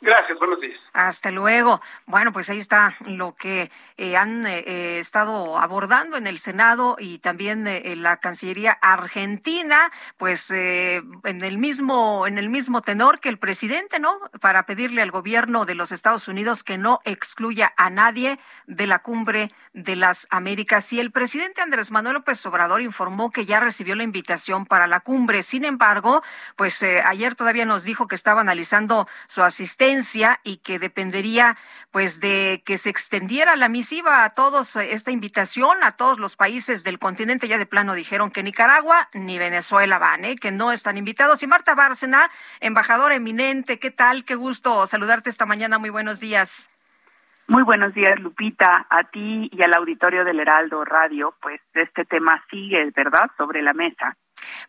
Gracias, buenos días. Hasta luego. Bueno, pues ahí está lo que eh, han eh, eh, estado abordando en el Senado y también en la Cancillería Argentina, pues en el mismo en el mismo tenor que el presidente, ¿no? Para pedirle al gobierno de los Estados Unidos que no excluya a nadie de la cumbre de las Américas. Y el presidente Andrés Manuel López Obrador informó que ya recibió la invitación para la cumbre. Sin embargo, pues ayer todavía nos dijo que estaba analizando su asistencia y que dependería pues de que se extendiera la misiva a todos eh, esta invitación a todos los países del continente ya de plano dijeron que Nicaragua ni Venezuela van, ¿eh? que no están invitados. Y Marta Bárcena, embajadora eminente, ¿qué tal? Qué gusto saludarte esta mañana. Muy buenos días. Muy buenos días, Lupita, a ti y al auditorio del Heraldo Radio. Pues este tema sigue, ¿verdad?, sobre la mesa.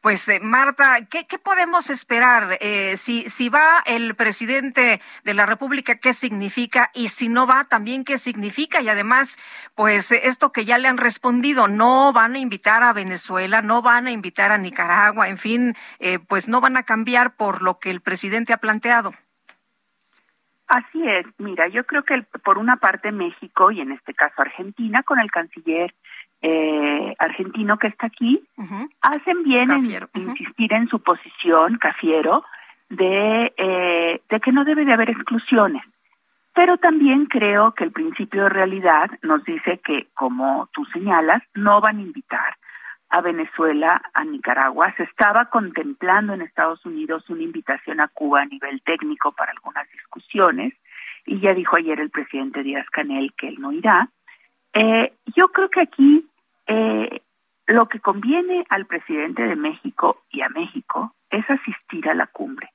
Pues eh, Marta, ¿qué, podemos esperar? Eh, si, si va el presidente de la República, ¿qué significa? Y si no va, también qué significa? Y además, pues esto que ya le han respondido, no van a invitar a Venezuela, no van a invitar a Nicaragua, en fin, eh, pues no van a cambiar por lo que el presidente ha planteado. Así es, mira, yo creo que por una parte México y en este caso Argentina con el canciller eh, argentino que está aquí, hacen bien en insistir en su posición, Cafiero, de, eh, de que no debe de haber exclusiones. Pero también creo que el principio de realidad nos dice que, como tú señalas, no van a invitar a Venezuela, a Nicaragua. Se estaba contemplando en Estados Unidos una invitación a Cuba a nivel técnico para algunas discusiones y ya dijo ayer el presidente Díaz Canel que él no irá. Eh, yo creo que aquí eh, lo que conviene al presidente de México y a México es asistir a la cumbre.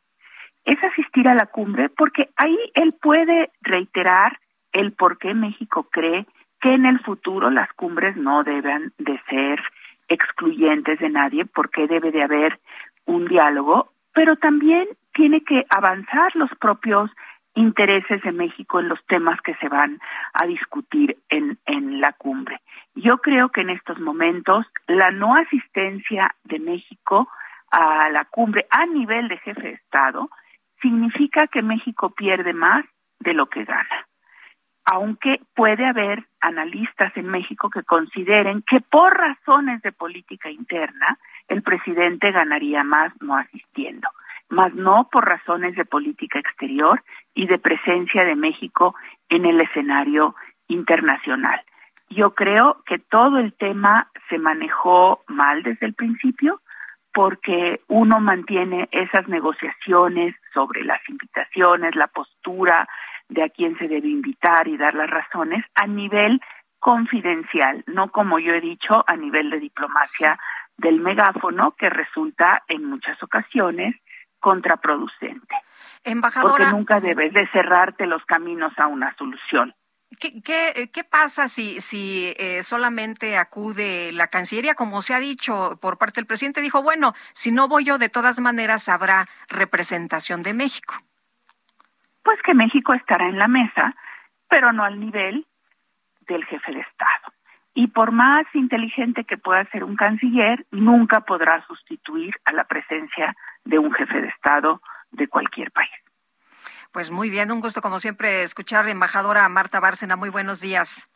Es asistir a la cumbre porque ahí él puede reiterar el por qué México cree que en el futuro las cumbres no deben de ser excluyentes de nadie, porque debe de haber un diálogo, pero también tiene que avanzar los propios intereses de México en los temas que se van a discutir en, en la cumbre. Yo creo que en estos momentos la no asistencia de México a la cumbre a nivel de jefe de Estado significa que México pierde más de lo que gana. Aunque puede haber analistas en México que consideren que por razones de política interna el presidente ganaría más no asistiendo, más no por razones de política exterior y de presencia de México en el escenario internacional. Yo creo que todo el tema se manejó mal desde el principio porque uno mantiene esas negociaciones sobre las invitaciones, la postura de a quién se debe invitar y dar las razones a nivel confidencial, no como yo he dicho a nivel de diplomacia del megáfono que resulta en muchas ocasiones contraproducente. Embajadora, porque nunca debes de cerrarte los caminos a una solución. ¿Qué, qué, qué pasa si, si eh, solamente acude la Cancillería? Como se ha dicho por parte del presidente, dijo, bueno, si no voy yo, de todas maneras habrá representación de México. Pues que México estará en la mesa, pero no al nivel del jefe de Estado. Y por más inteligente que pueda ser un canciller, nunca podrá sustituir a la presencia de un jefe de Estado de cualquier país. Pues muy bien, un gusto como siempre escuchar embajadora Marta Bárcena. Muy buenos días.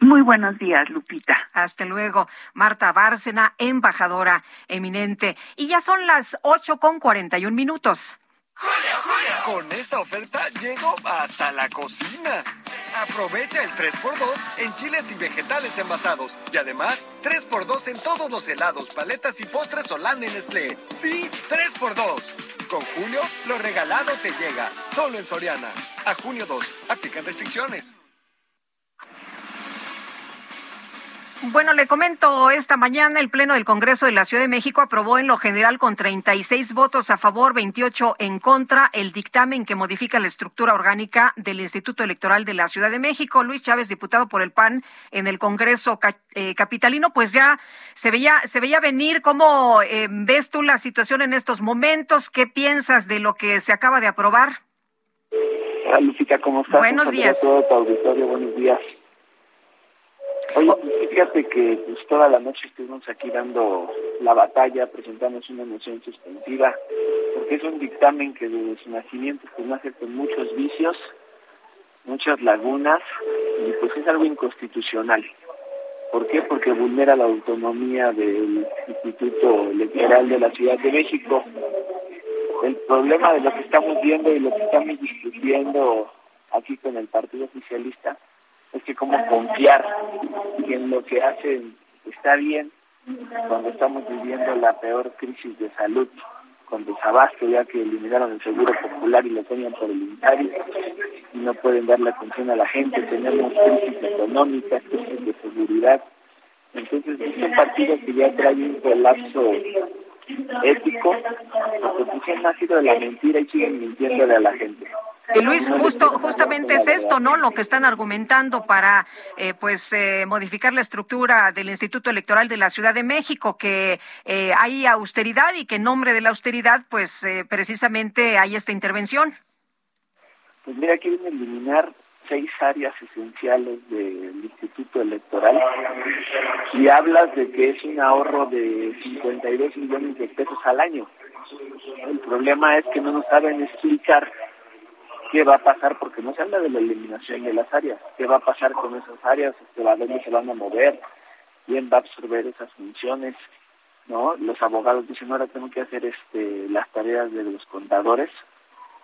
Muy buenos días, Lupita. Hasta luego, Marta Bárcena, embajadora eminente. Y ya son las ocho con cuarenta y un minutos. Con esta oferta llego hasta la cocina. Aprovecha el 3x2 en chiles y vegetales envasados. Y además, 3x2 en todos los helados, paletas y postres Hollanda en Nestlé. Sí, 3x2. Con Julio, lo regalado te llega. Solo en Soriana. A junio 2. Aplican restricciones. Bueno, le comento, esta mañana el Pleno del Congreso de la Ciudad de México aprobó en lo general con 36 votos a favor, 28 en contra, el dictamen que modifica la estructura orgánica del Instituto Electoral de la Ciudad de México. Luis Chávez, diputado por el PAN en el Congreso eh, Capitalino, pues ya se veía, se veía venir. ¿Cómo eh, ves tú la situación en estos momentos? ¿Qué piensas de lo que se acaba de aprobar? Hola, ¿cómo estás? Buenos días. todo tu auditorio, buenos días. Oye, fíjate que pues, toda la noche estuvimos aquí dando la batalla, presentamos una moción suspensiva, porque es un dictamen que desde su nacimiento pues, nace con muchos vicios, muchas lagunas, y pues es algo inconstitucional. ¿Por qué? Porque vulnera la autonomía del Instituto Electoral de la Ciudad de México. El problema de lo que estamos viendo y lo que estamos discutiendo aquí con el Partido Oficialista es que cómo confiar en lo que hacen está bien cuando estamos viviendo la peor crisis de salud con desabasto ya que eliminaron el seguro popular y lo tenían por el inventario y no pueden darle atención a la gente tenemos crisis económica crisis de seguridad. Entonces este partido que ya trae un colapso ético la oposición ha sido de la mentira y siguen mintiéndole a la gente y Luis, justo, justamente es esto, ¿no? Lo que están argumentando para, eh, pues, eh, modificar la estructura del Instituto Electoral de la Ciudad de México, que eh, hay austeridad y que en nombre de la austeridad, pues, precisamente hay esta intervención. Pues mira, quieren eliminar seis áreas esenciales del Instituto Electoral y hablas de que es un ahorro de 52 millones de pesos al año. El problema es que no nos saben explicar qué va a pasar, porque no se habla de la eliminación de las áreas, qué va a pasar con esas áreas, este, a dónde se van a mover, quién va a absorber esas funciones, ¿no? Los abogados dicen, ahora tengo que hacer este las tareas de los contadores,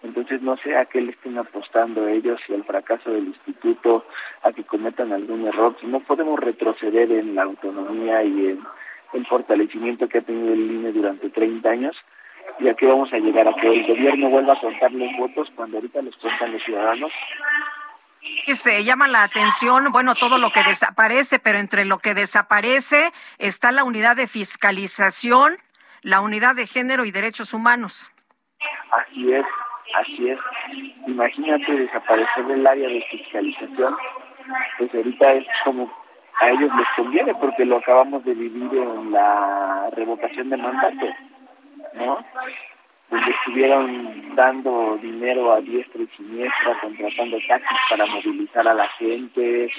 entonces no sé a qué le estén apostando ellos y al fracaso del instituto, a que cometan algún error, no podemos retroceder en la autonomía y en el fortalecimiento que ha tenido el INE durante 30 años, y aquí vamos a llegar a que el gobierno vuelva a contar los votos cuando ahorita los cuentan los ciudadanos. Se llama la atención, bueno, todo lo que desaparece, pero entre lo que desaparece está la unidad de fiscalización, la unidad de género y derechos humanos. Así es, así es. Imagínate desaparecer del área de fiscalización, pues ahorita es como a ellos les conviene porque lo acabamos de vivir en la revocación de mandato ¿no? Donde estuvieron dando dinero a diestra y siniestra, contratando taxis para movilizar a la gente,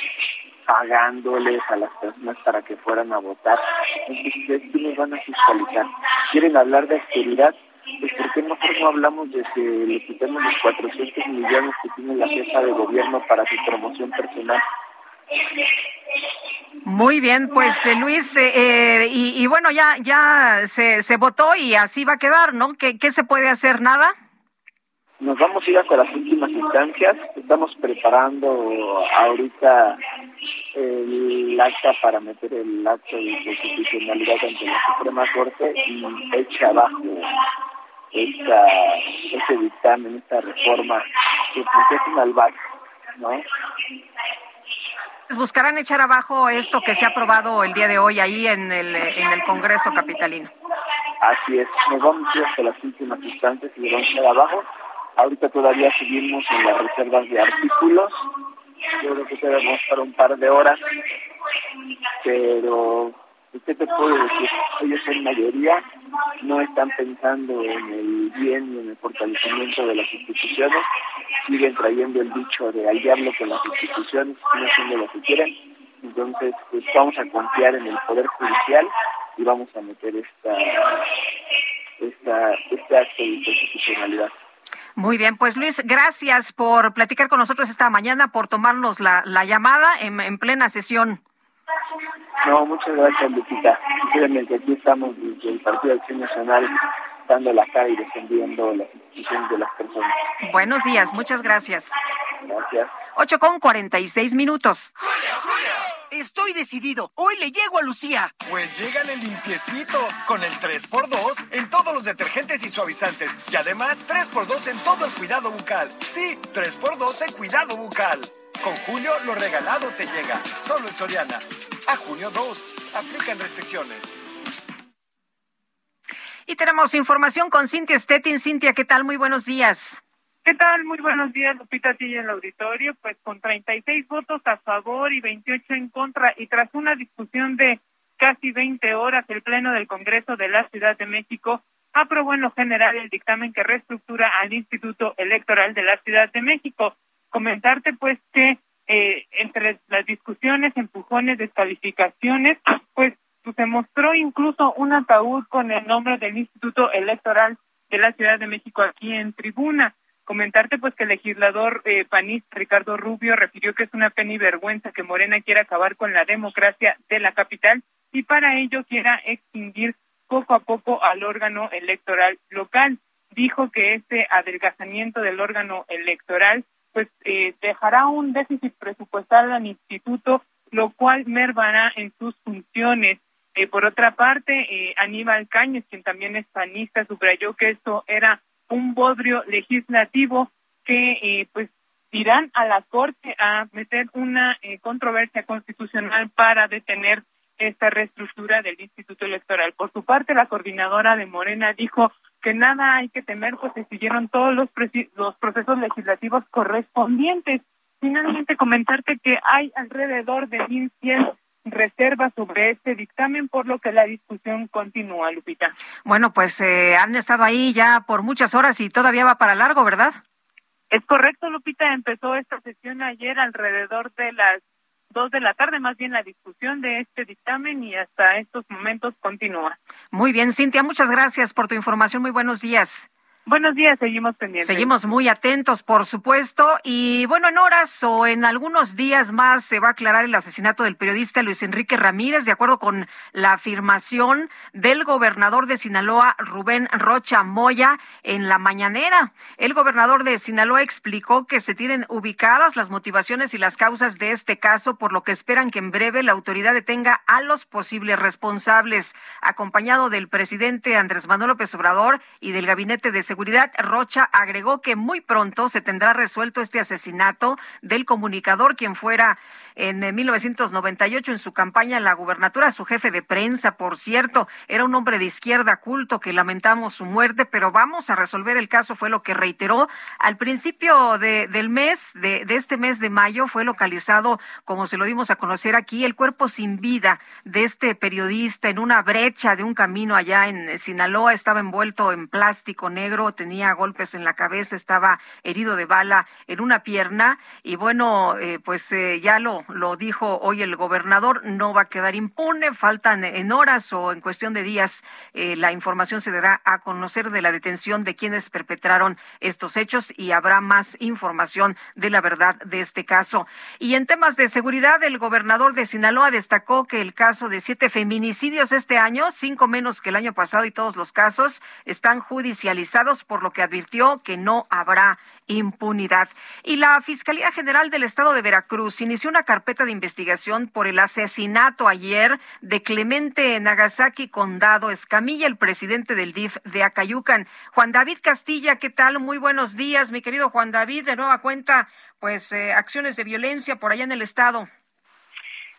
pagándoles a las personas para que fueran a votar. Entonces, ¿qué nos van a fiscalizar? ¿Quieren hablar de austeridad? ¿Por qué mejor no hablamos de que le quitemos los 400 millones que tiene la jefa de gobierno para su promoción personal? Muy bien, pues eh, Luis, eh, eh, y, bueno, ya ya se, se votó y así va a quedar, ¿no? ¿Qué, ¿Qué se puede hacer? ¿Nada? Nos vamos a ir hasta las últimas instancias. Estamos preparando ahorita el acta para meter el acto de constitucionalidad ante la Suprema Corte y echa abajo esta, este dictamen, esta reforma que pues, es un albahaca, ¿no? buscarán echar abajo esto que se ha aprobado el día de hoy ahí en el, en el Congreso Capitalino. Así es, nos vamos a ir hasta las últimas instantes y vamos a echar abajo. Ahorita todavía seguimos en las reservas de artículos. Yo creo que debemos para un par de horas, pero ¿qué te puedo decir? Ellos en mayoría no están pensando en el bien y en el fortalecimiento de las instituciones, siguen trayendo el dicho de al diablo con las instituciones, no haciendo lo que quieren. Entonces, pues vamos a confiar en el Poder Judicial y vamos a meter esta, esta, este acto de constitucionalidad. Muy bien, pues Luis, gracias por platicar con nosotros esta mañana, por tomarnos la, la llamada en plena sesión. No, muchas gracias, Lupita. Sinceramente, aquí estamos desde el Partido de Acción Nacional dando la cara y defendiendo las instituciones de las personas. Buenos días, muchas gracias. Gracias. 8 con 46 minutos. Estoy decidido. Hoy le llego a Lucía. Pues llégale limpiecito. Con el 3x2 en todos los detergentes y suavizantes. Y además 3x2 en todo el cuidado bucal. Sí, 3x2 en cuidado bucal. Con Julio lo regalado te llega. Solo en Soriana. A junio 2. Aplican restricciones. Y tenemos información con Cintia Stettin. Cintia, ¿qué tal? Muy buenos días. ¿Qué tal? Muy buenos días, Lupita, a en el auditorio. Pues con 36 votos a favor y 28 en contra, y tras una discusión de casi 20 horas, el Pleno del Congreso de la Ciudad de México aprobó en lo general el dictamen que reestructura al Instituto Electoral de la Ciudad de México. Comentarte, pues, que eh, entre las discusiones, empujones, descalificaciones, pues se mostró incluso un ataúd con el nombre del Instituto Electoral de la Ciudad de México aquí en tribuna. Comentarte pues que el legislador eh, panista Ricardo Rubio refirió que es una pena y vergüenza que Morena quiera acabar con la democracia de la capital y para ello quiera extinguir poco a poco al órgano electoral local. Dijo que este adelgazamiento del órgano electoral pues eh, dejará un déficit presupuestal al instituto, lo cual mermará en sus funciones. Eh, por otra parte, eh, Aníbal Cáñez, quien también es panista, subrayó que esto era un bodrio legislativo que eh, pues irán a la Corte a meter una eh, controversia constitucional para detener esta reestructura del Instituto Electoral. Por su parte, la coordinadora de Morena dijo que nada hay que temer, pues se siguieron todos los, los procesos legislativos correspondientes. Finalmente, comentarte que hay alrededor de 1.100 reservas sobre este dictamen, por lo que la discusión continúa, Lupita. Bueno, pues eh, han estado ahí ya por muchas horas y todavía va para largo, ¿verdad? Es correcto, Lupita. Empezó esta sesión ayer alrededor de las dos de la tarde, más bien la discusión de este dictamen y hasta estos momentos continúa. Muy bien, Cintia, muchas gracias por tu información. Muy buenos días. Buenos días, seguimos pendientes. Seguimos muy atentos, por supuesto. Y bueno, en horas o en algunos días más se va a aclarar el asesinato del periodista Luis Enrique Ramírez, de acuerdo con la afirmación del gobernador de Sinaloa, Rubén Rocha Moya, en la mañanera. El gobernador de Sinaloa explicó que se tienen ubicadas las motivaciones y las causas de este caso, por lo que esperan que en breve la autoridad detenga a los posibles responsables, acompañado del presidente Andrés Manuel López Obrador y del gabinete de seguridad Seguridad, Rocha agregó que muy pronto se tendrá resuelto este asesinato del comunicador, quien fuera en 1998 en su campaña en la gubernatura, su jefe de prensa, por cierto, era un hombre de izquierda culto que lamentamos su muerte, pero vamos a resolver el caso, fue lo que reiteró. Al principio de, del mes, de este mes de mayo, fue localizado, como se lo dimos a conocer aquí, el cuerpo sin vida de este periodista en una brecha de un camino allá en Sinaloa, estaba envuelto en plástico negro tenía golpes en la cabeza, estaba herido de bala en una pierna y bueno, eh, pues eh, ya lo, lo dijo hoy el gobernador, no va a quedar impune, faltan en horas o en cuestión de días eh, la información se dará a conocer de la detención de quienes perpetraron estos hechos y habrá más información de la verdad de este caso. Y en temas de seguridad, el gobernador de Sinaloa destacó que el caso de siete feminicidios este año, cinco menos que el año pasado y todos los casos están judicializados por lo que advirtió que no habrá impunidad. Y la Fiscalía General del Estado de Veracruz inició una carpeta de investigación por el asesinato ayer de Clemente Nagasaki Condado Escamilla, el presidente del DIF de Acayucan. Juan David Castilla, ¿qué tal? Muy buenos días, mi querido Juan David. De nueva cuenta, pues eh, acciones de violencia por allá en el Estado.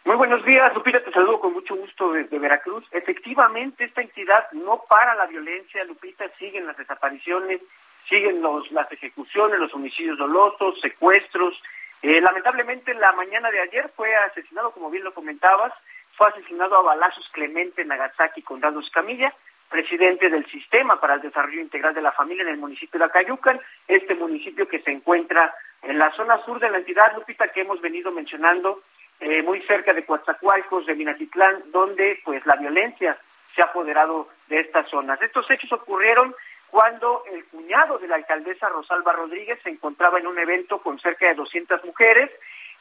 Muy buenos días, Lupita, te saludo con mucho gusto desde Veracruz. Efectivamente, esta entidad no para la violencia, Lupita, siguen las desapariciones, siguen los, las ejecuciones, los homicidios dolosos, secuestros. Eh, lamentablemente, la mañana de ayer fue asesinado, como bien lo comentabas, fue asesinado a balazos Clemente Nagasaki Condado Escamilla, presidente del Sistema para el Desarrollo Integral de la Familia en el municipio de Acayucan, este municipio que se encuentra en la zona sur de la entidad, Lupita, que hemos venido mencionando eh, muy cerca de Coatzacoalcos, de Minatitlán, donde pues la violencia se ha apoderado de estas zonas. Estos hechos ocurrieron cuando el cuñado de la alcaldesa Rosalba Rodríguez se encontraba en un evento con cerca de 200 mujeres.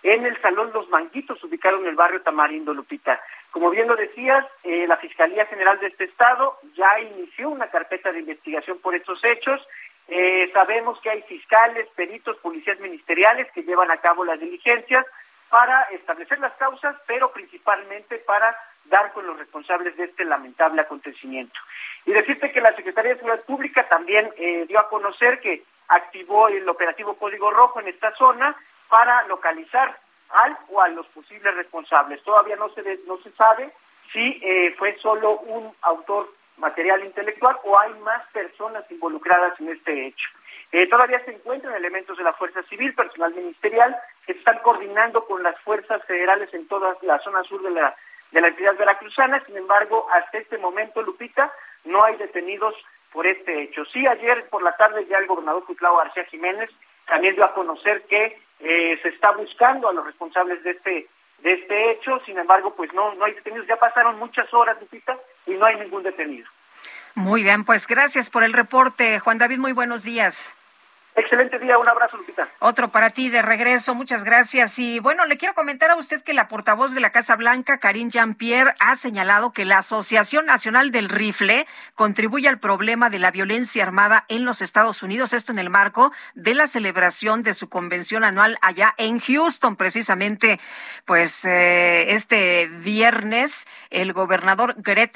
en el Salón Los Manguitos, ubicado en el barrio Tamarindo, Lupita. Como bien lo decías, eh, la Fiscalía General de este Estado ya inició una carpeta de investigación por estos hechos. Eh, sabemos que hay fiscales, peritos, policías ministeriales que llevan a cabo las diligencias para establecer las causas, pero principalmente para dar con los responsables de este lamentable acontecimiento. Y decirte que la Secretaría de Seguridad Pública también eh, dio a conocer que activó el operativo Código Rojo en esta zona para localizar al o a los posibles responsables. Todavía no se, no se sabe si eh, fue solo un autor material intelectual o hay más personas involucradas en este hecho. Eh, todavía se encuentran elementos de la Fuerza Civil, personal ministerial, que están coordinando con las fuerzas federales en toda la zona sur de la, de la entidad veracruzana. Sin embargo, hasta este momento, Lupita, no hay detenidos por este hecho. Sí, ayer por la tarde ya el gobernador Cuitlao García Jiménez también dio a conocer que eh, se está buscando a los responsables de este de este hecho, sin embargo, pues no no hay detenidos. Ya pasaron muchas horas, Lupita, y no hay ningún detenido. Muy bien, pues gracias por el reporte, Juan David. Muy buenos días. Excelente día, un abrazo, Lupita. Otro para ti de regreso, muchas gracias. Y bueno, le quiero comentar a usted que la portavoz de la Casa Blanca, Karine Jean-Pierre, ha señalado que la Asociación Nacional del Rifle contribuye al problema de la violencia armada en los Estados Unidos, esto en el marco de la celebración de su convención anual allá en Houston, precisamente, pues eh, este viernes, el gobernador Greg,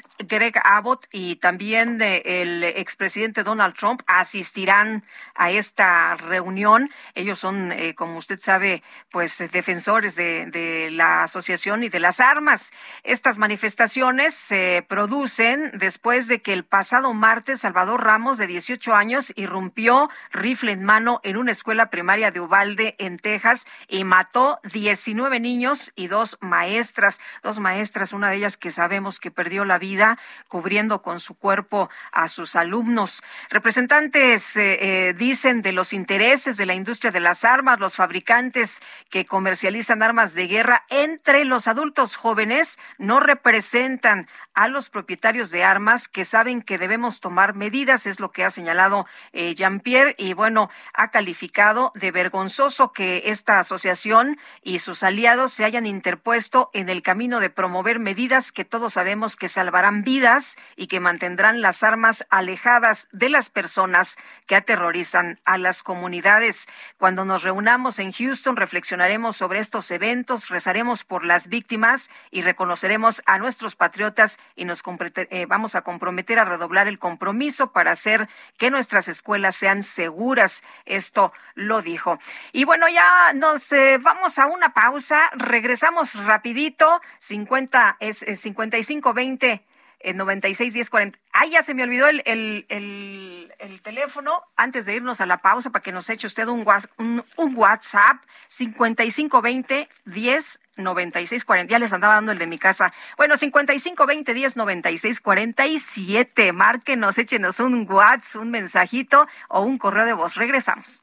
Abbott y también eh, el expresidente Donald Trump asistirán a esta reunión. Ellos son, eh, como usted sabe, pues defensores de, la asociación y de las armas. Estas manifestaciones se producen después de que el pasado martes Salvador Ramos, de 18 años, irrumpió rifle en mano en una escuela primaria de Uvalde, en Texas, y mató 19 niños y dos maestras. Dos maestras, una de ellas que sabemos que perdió la vida cubriendo con su cuerpo a sus alumnos. Representantes eh, eh, dicen de los los intereses de la industria de las armas, los fabricantes que comercializan armas de guerra entre los adultos jóvenes no representan a los propietarios de armas que saben que debemos tomar medidas, es lo que ha señalado eh, Jean-Pierre, y bueno, ha calificado de vergonzoso que esta asociación y sus aliados se hayan interpuesto en el camino de promover medidas que todos sabemos que salvarán vidas y que mantendrán las armas alejadas de las personas que aterrorizan a las comunidades. Cuando nos reunamos en Houston, reflexionaremos sobre estos eventos, rezaremos por las víctimas y reconoceremos a nuestros patriotas y nos eh, vamos a comprometer a redoblar el compromiso para hacer que nuestras escuelas sean seguras. Esto lo dijo. Y bueno, ya nos eh, vamos a una pausa. Regresamos rapidito. 50 es, es 55 20 en 96 10 40. Ay, ya se me olvidó el, el, el, teléfono antes de irnos a la pausa para que nos eche usted un, un, un WhatsApp 55 20 10 96 40. Ya les andaba dando el de mi casa. Bueno, 55 20 10 96 47. Márquenos, échenos un WhatsApp, un mensajito o un correo de voz. Regresamos.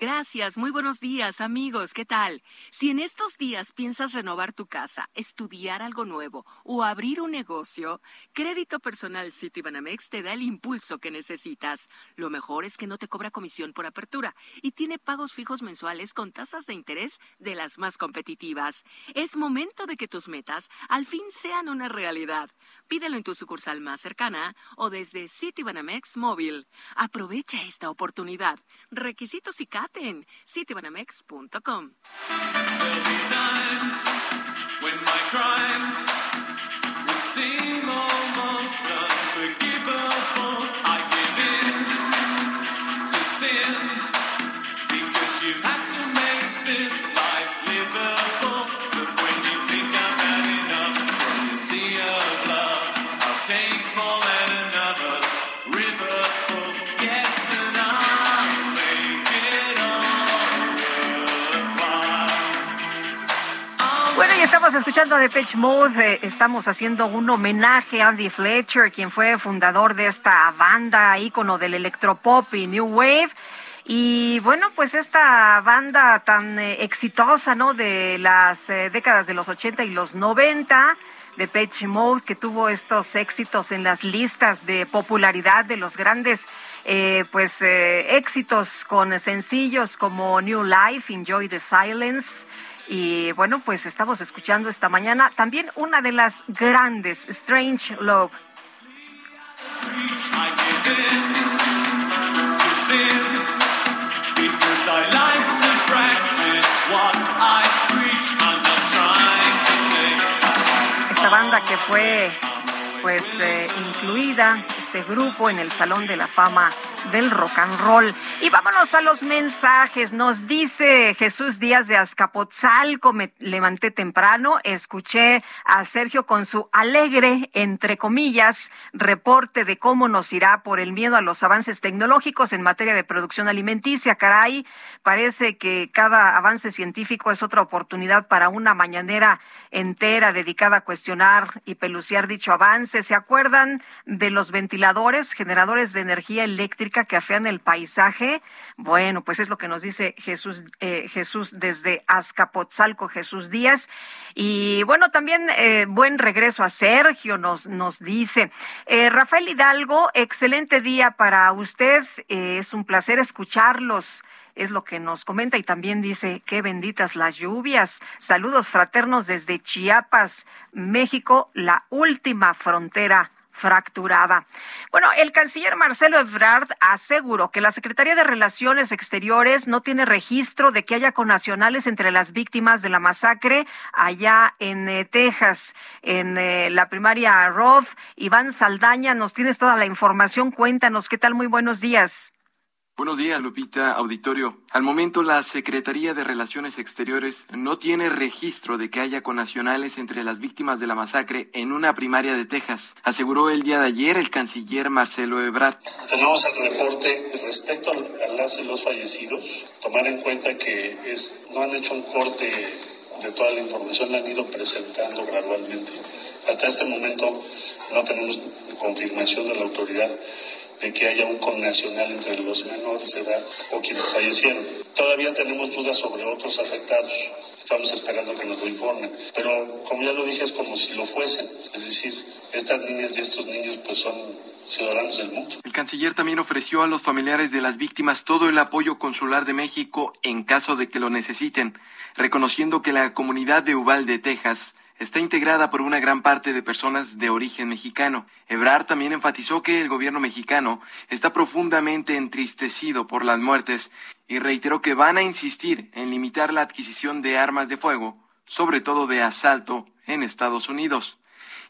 Gracias, muy buenos días amigos, ¿qué tal? Si en estos días piensas renovar tu casa, estudiar algo nuevo o abrir un negocio, Crédito Personal Citibanamex te da el impulso que necesitas. Lo mejor es que no te cobra comisión por apertura y tiene pagos fijos mensuales con tasas de interés de las más competitivas. Es momento de que tus metas al fin sean una realidad. Pídelo en tu sucursal más cercana o desde Citibanamex Móvil. Aprovecha esta oportunidad. Requisitos y CAT en citibanamex.com. estamos escuchando de Pitch Mode. Eh, estamos haciendo un homenaje a Andy Fletcher, quien fue fundador de esta banda ícono del electropop y New Wave. Y bueno, pues esta banda tan eh, exitosa, ¿no? De las eh, décadas de los 80 y los 90 de Pitch Mode, que tuvo estos éxitos en las listas de popularidad de los grandes pues éxitos con sencillos como New Life, Enjoy the Silence, y bueno, pues estamos escuchando esta mañana también una de las grandes, Strange Love. Esta banda que fue pues eh, incluida este grupo en el Salón de la Fama del rock and roll. Y vámonos a los mensajes. Nos dice Jesús Díaz de Azcapotzalco, me levanté temprano, escuché a Sergio con su alegre, entre comillas, reporte de cómo nos irá por el miedo a los avances tecnológicos en materia de producción alimenticia. Caray, parece que cada avance científico es otra oportunidad para una mañanera entera dedicada a cuestionar y peluciar dicho avance. ¿Se acuerdan de los ventiladores, generadores de energía eléctrica? que afean el paisaje. Bueno, pues es lo que nos dice Jesús, eh, Jesús desde Azcapotzalco, Jesús Díaz. Y bueno, también eh, buen regreso a Sergio, nos, nos dice. Eh, Rafael Hidalgo, excelente día para usted. es un placer escucharlos es lo que nos comenta y también dice qué benditas las lluvias. Saludos fraternos desde Chiapas, México, la última frontera fracturada. Bueno, el canciller Marcelo Ebrard aseguró que la Secretaría de Relaciones Exteriores no tiene registro de que haya conacionales entre las víctimas de la masacre allá en eh, Texas, en eh, la primaria Roth. Iván Saldaña, nos tienes toda la información. Cuéntanos, ¿qué tal? Muy buenos días. Buenos días, Lupita, auditorio. Al momento, la Secretaría de Relaciones Exteriores no tiene registro de que haya conacionales entre las víctimas de la masacre en una primaria de Texas, aseguró el día de ayer el canciller Marcelo Ebrard. Tenemos el reporte respecto a las y los fallecidos, tomar en cuenta que es, no han hecho un corte de toda la información, la han ido presentando gradualmente. Hasta este momento no tenemos confirmación de la autoridad de que haya un connacional entre los menores de edad o quienes fallecieron. Todavía tenemos dudas sobre otros afectados. Estamos esperando que nos lo informen. Pero como ya lo dije, es como si lo fuesen. Es decir, estas niñas y estos niños pues son ciudadanos del mundo. El canciller también ofreció a los familiares de las víctimas todo el apoyo consular de México en caso de que lo necesiten, reconociendo que la comunidad de Uvalde, Texas, está integrada por una gran parte de personas de origen mexicano. Ebrard también enfatizó que el gobierno mexicano está profundamente entristecido por las muertes y reiteró que van a insistir en limitar la adquisición de armas de fuego, sobre todo de asalto, en Estados Unidos.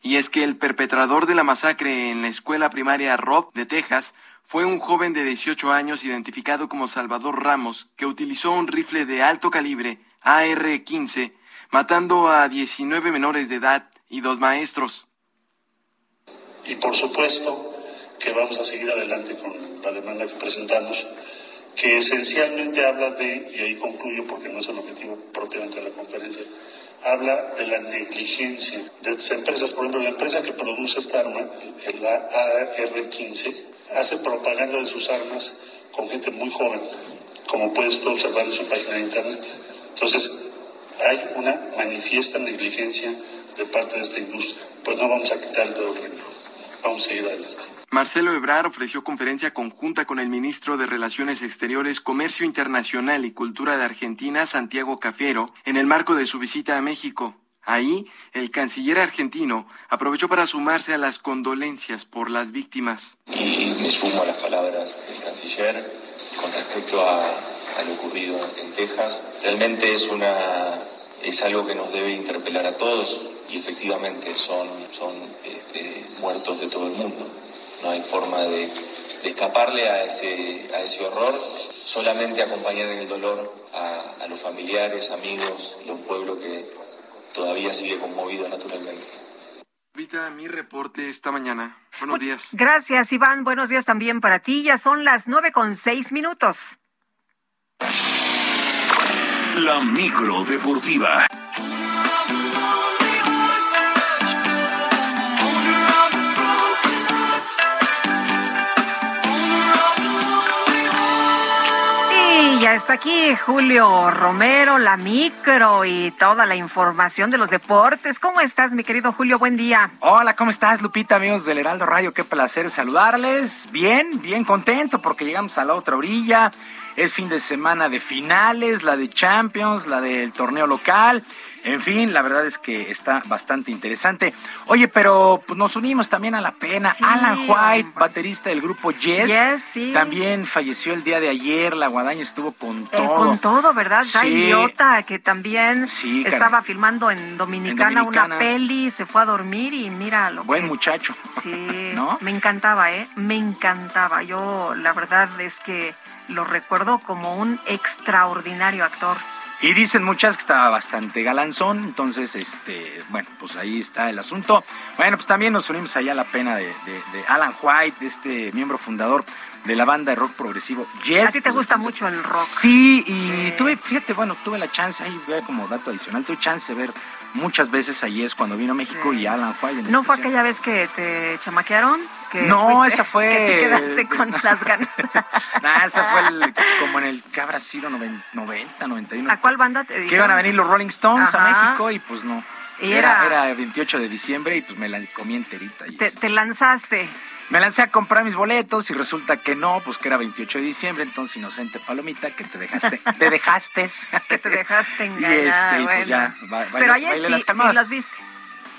Y es que el perpetrador de la masacre en la escuela primaria Rob de Texas fue un joven de 18 años identificado como Salvador Ramos, que utilizó un rifle de alto calibre AR-15 matando a 19 menores de edad y dos maestros. Y por supuesto que vamos a seguir adelante con la demanda que presentamos, que esencialmente habla de, y ahí concluyo porque no es el objetivo propiamente de la conferencia, habla de la negligencia de estas empresas. Por ejemplo, la empresa que produce esta arma, el AR-15, hace propaganda de sus armas con gente muy joven, como puedes observar en su página de internet. Entonces, hay una manifiesta negligencia de parte de esta industria. Pues no vamos a quitar el dedo Vamos a seguir adelante. Marcelo Ebrar ofreció conferencia conjunta con el ministro de Relaciones Exteriores, Comercio Internacional y Cultura de Argentina, Santiago Cafiero, en el marco de su visita a México. Ahí, el canciller argentino aprovechó para sumarse a las condolencias por las víctimas. Y me sumo a las palabras del canciller con respecto a, a lo ocurrido en Texas. Realmente es una es algo que nos debe interpelar a todos y efectivamente son, son este, muertos de todo el mundo. No hay forma de, escaparle a ese, a ese horror, solamente acompañar en el dolor a, los familiares, amigos y a un pueblo que todavía sigue conmovido naturalmente. Vita, mi reporte esta mañana. Buenos días. Gracias, Iván. Buenos días también para ti. Ya son las nueve con seis minutos. La micro deportiva. y ya está aquí Julio Romero, la micro y toda la información de los deportes. ¿Cómo estás, mi querido Julio? Buen día. Hola, ¿cómo estás, Lupita, amigos del Heraldo Radio? Qué placer saludarles. Bien, bien contento porque llegamos a la otra orilla. Es fin de semana de finales, la de Champions, la del torneo local. En fin, la verdad es que está bastante interesante. Oye, pero pues, nos unimos también a la pena. Alan White, baterista del grupo Yes, sí. también falleció el día de ayer. La guadaña estuvo con Eh, todo. con todo, ¿verdad? Sí. Idiota, que también Sí, estaba filmando en Dominicana, En Dominicana. una peli, se fue a dormir y mira lo Buen muchacho. Sí, ¿No? me encantaba, ¿eh? Me encantaba. Yo, la verdad es que lo recuerdo como un extraordinario actor. Y dicen muchas que estaba bastante galanzón, entonces, este, bueno, pues ahí está el asunto. Bueno, pues también nos unimos allá a la pena de, de- de Alan White, este miembro fundador de la banda de rock progresivo Yes. A ti te gusta mucho el rock. Sí, y tuve, fíjate, bueno, tuve la chance, ahí voy como dato adicional, tuve chance de ver muchas veces a Yes cuando vino a México y a Alan White. en ¿No fue aquella vez que te chamaquearon? Que No, fuiste- esa fue- Que te quedaste con las ganas. Nah, esa fue el- como en el que habrá sido noven- 90, 91. ¿A cuál banda te Que dijeron? iban a venir los Rolling Stones a. México y pues no. Y era, era- era 28 de diciembre y pues me la comí enterita. y Te, te lanzaste. Me lancé a comprar mis boletos y resulta que no, pues que era 28 de diciembre, entonces inocente palomita que te dejaste, te dejaste. Que te dejaste Y engañar. este, y bueno. pues ya, ba- baile- Pero ayer sí, las sí las viste.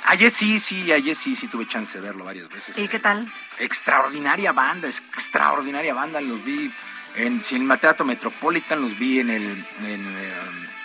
Ayer sí, sí, ayer sí, sí tuve chance de verlo varias veces. ¿Y qué tal? Extraordinaria banda, es extraordinaria banda, los vi en, el Teatro Metropolitan, los vi en el, en, eh,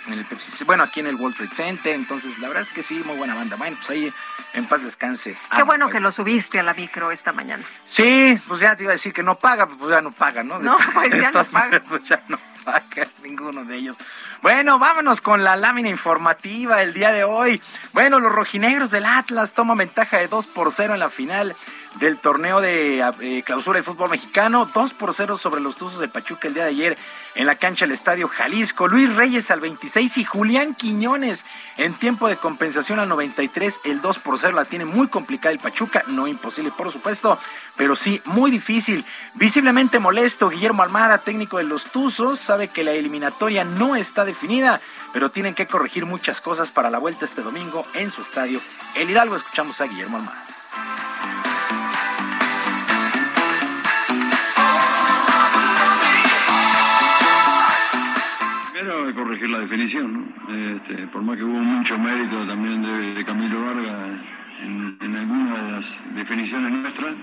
en el Pepsi, bueno, aquí en el World Trade Center, entonces la verdad es que sí, muy buena banda. Bueno, pues ahí en paz descanse. Qué bueno bueno. que lo subiste a la micro esta mañana. Sí, pues ya te iba a decir que no paga, pues ya no paga, ¿no? No, pues ya no paga. maneras, pues ya no ninguno de ellos. Bueno, vámonos con la lámina informativa del día de hoy. Bueno, los rojinegros del Atlas toman ventaja de 2 por 0 en la final del torneo de eh, clausura del fútbol mexicano. 2 por 0 sobre los Tuzos de Pachuca el día de ayer en la cancha del Estadio Jalisco. Luis Reyes al 26 y Julián Quiñones en tiempo de compensación al 93. El 2 por 0 la tiene muy complicada el Pachuca. No imposible, por supuesto, pero sí muy difícil. Visiblemente molesto, Guillermo Almada, técnico de los Tuzos, sabe que la eliminatoria no está definida, pero tienen que corregir muchas cosas para la vuelta este domingo en su estadio. El Hidalgo, escuchamos a Guillermo Almada. Primero corregir la definición. Este, por más que hubo mucho mérito también de, Camilo Vargas en, en algunas de las definiciones nuestras,